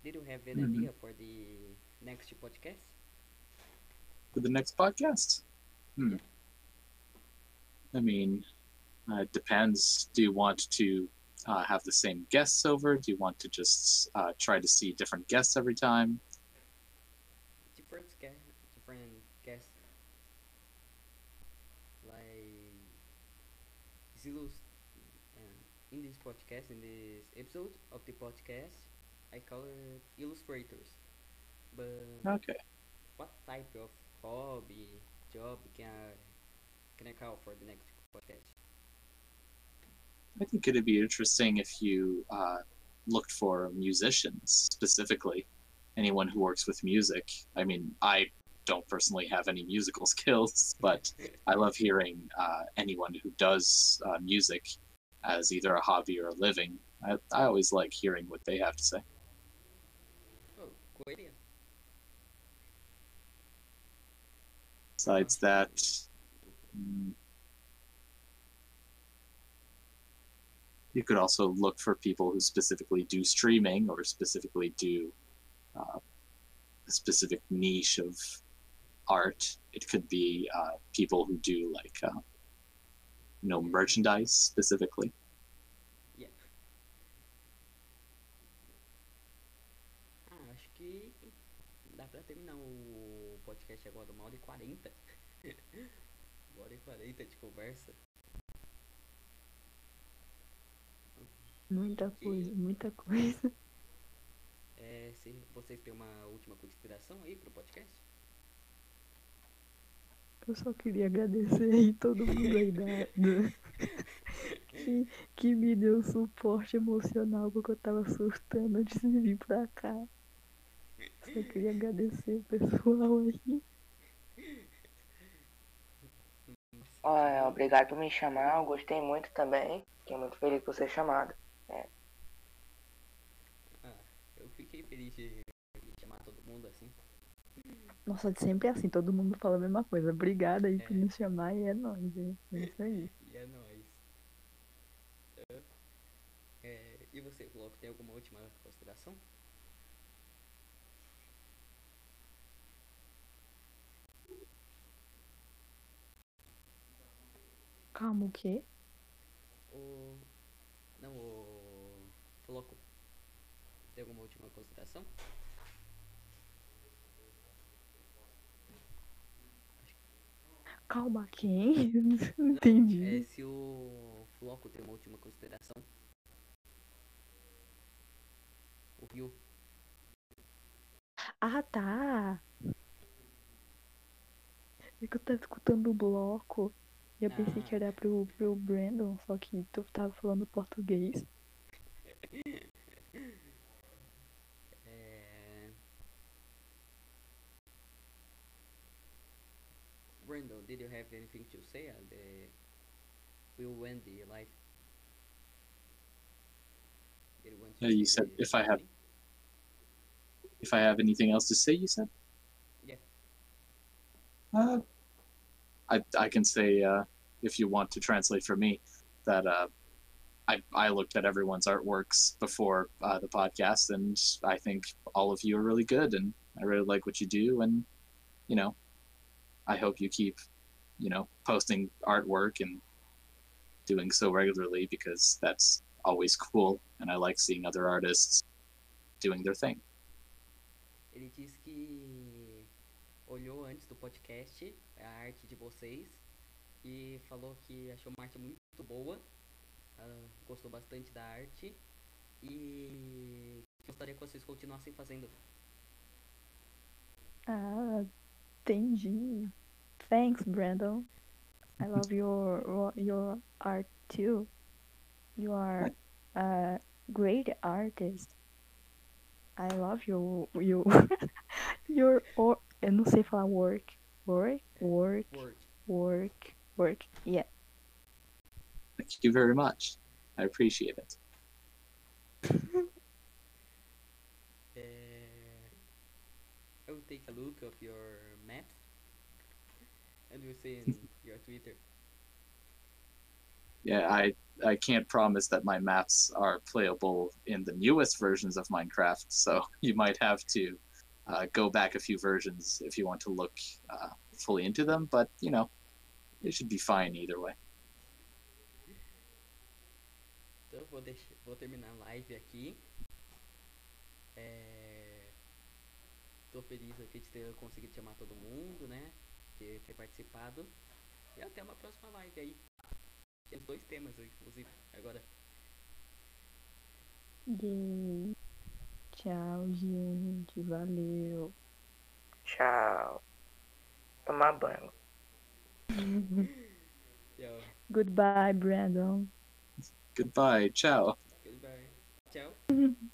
A: did you have an
E: Mhm.
A: idea for the next podcast?
E: for the next podcast? Hmm. I mean, uh, it depends. Do you want to uh, have the same guests over? Do you want to just uh, try to see different guests every time?
A: different guest, different guests. Like Uh, in this podcast, in this episode of the podcast, I call it illustrators. But
E: Okay.
A: what type of hobby, job can I can I call for the next podcast?
E: I think it'd be interesting if you uh, looked for musicians specifically, anyone who works with music. I mean, I don't personally have any musical (laughs) skills, but I love hearing uh, anyone who does uh, music as either a hobby or a living. I, I always like hearing what they have to say.
A: Oh, idea.
E: Besides that, mm, you could also look for people who specifically do streaming or specifically do uh, a specific niche of art. It could be uh, people who do like, uh, you know, merchandise specifically.
A: Ah, acho que dá pra terminar o podcast agora, uma hora e quarenta. (laughs) uma hora e quarenta de conversa.
C: Muita coisa, muita coisa.
A: É, se vocês têm uma última consideração aí pro podcast?
C: Eu só queria agradecer aí todo mundo aí da, que, que me deu suporte emocional porque eu tava surtando antes de vir pra cá. Só queria agradecer o pessoal aí.
D: Ah, obrigado por me chamar, eu gostei muito também. Fiquei muito feliz por ser chamado.
A: Ah, eu fiquei feliz de chamar todo mundo assim.
C: Nossa, sempre é assim, todo mundo fala a mesma coisa. Obrigada aí por
A: É.
C: nos chamar e é nóis? É isso aí.
A: E é nóis. É, e você, Bloco, tem alguma última consideração?
C: Calma, o quê?
A: O. Não, o. Floco. Tem alguma última consideração?
C: Calma, quem? (laughs) Não entendi.
A: É se o Floco tem uma última consideração. O Rio.
C: Ah, tá. É que eu tava escutando o bloco. E eu pensei
A: Ah.
C: que era pro, pro Brandon, só que tu tava falando português.
A: Did you have anything to say? Uh, the... Will end the live. Did you want to
E: Yeah, you said if I have- If I have anything else to say, you said?
A: Yeah.
E: Uh, I I can say uh, if you want to translate for me that uh, I I looked at everyone's artworks before uh, the podcast, and I think all of you are really good, and I really like what you do, and you know, I hope you keep, you know, posting artwork and doing so regularly because that's always cool, and I like seeing other artists doing their thing.
A: Ele disse que olhou antes do podcast a arte de vocês e falou que achou uma arte muito boa, ah, gostou bastante da arte e gostaria que vocês continuassem fazendo.
C: Ah, entendi. Thanks, Brandon. I love your your art too. You are a great artist. I love your you (laughs) your or eu não sei falar work. Work, work,
A: Word.
C: work, work. Yeah.
E: Thank you very much. I appreciate it. (laughs)
A: Eh, I will take a look of your maps and we'll see in your Twitter.
E: Yeah, I I can't promise that my maps are playable in the newest versions of Minecraft, so (laughs) you might have to uh, go back a few versions if you want to look uh, fully into them. But you know, it should be fine either way.
A: Então vou, deixar, vou terminar a live aqui. É, tô feliz aqui de ter conseguido chamar todo mundo, né? De ter participado. E até uma próxima live aí. Temos dois temas, inclusive, agora.
C: Yay. Tchau, gente. Valeu.
D: Tchau. Tomar banho. (laughs)
A: Tchau.
C: Goodbye, Brandon.
E: Goodbye. Ciao.
A: Goodbye. Tchau. (laughs)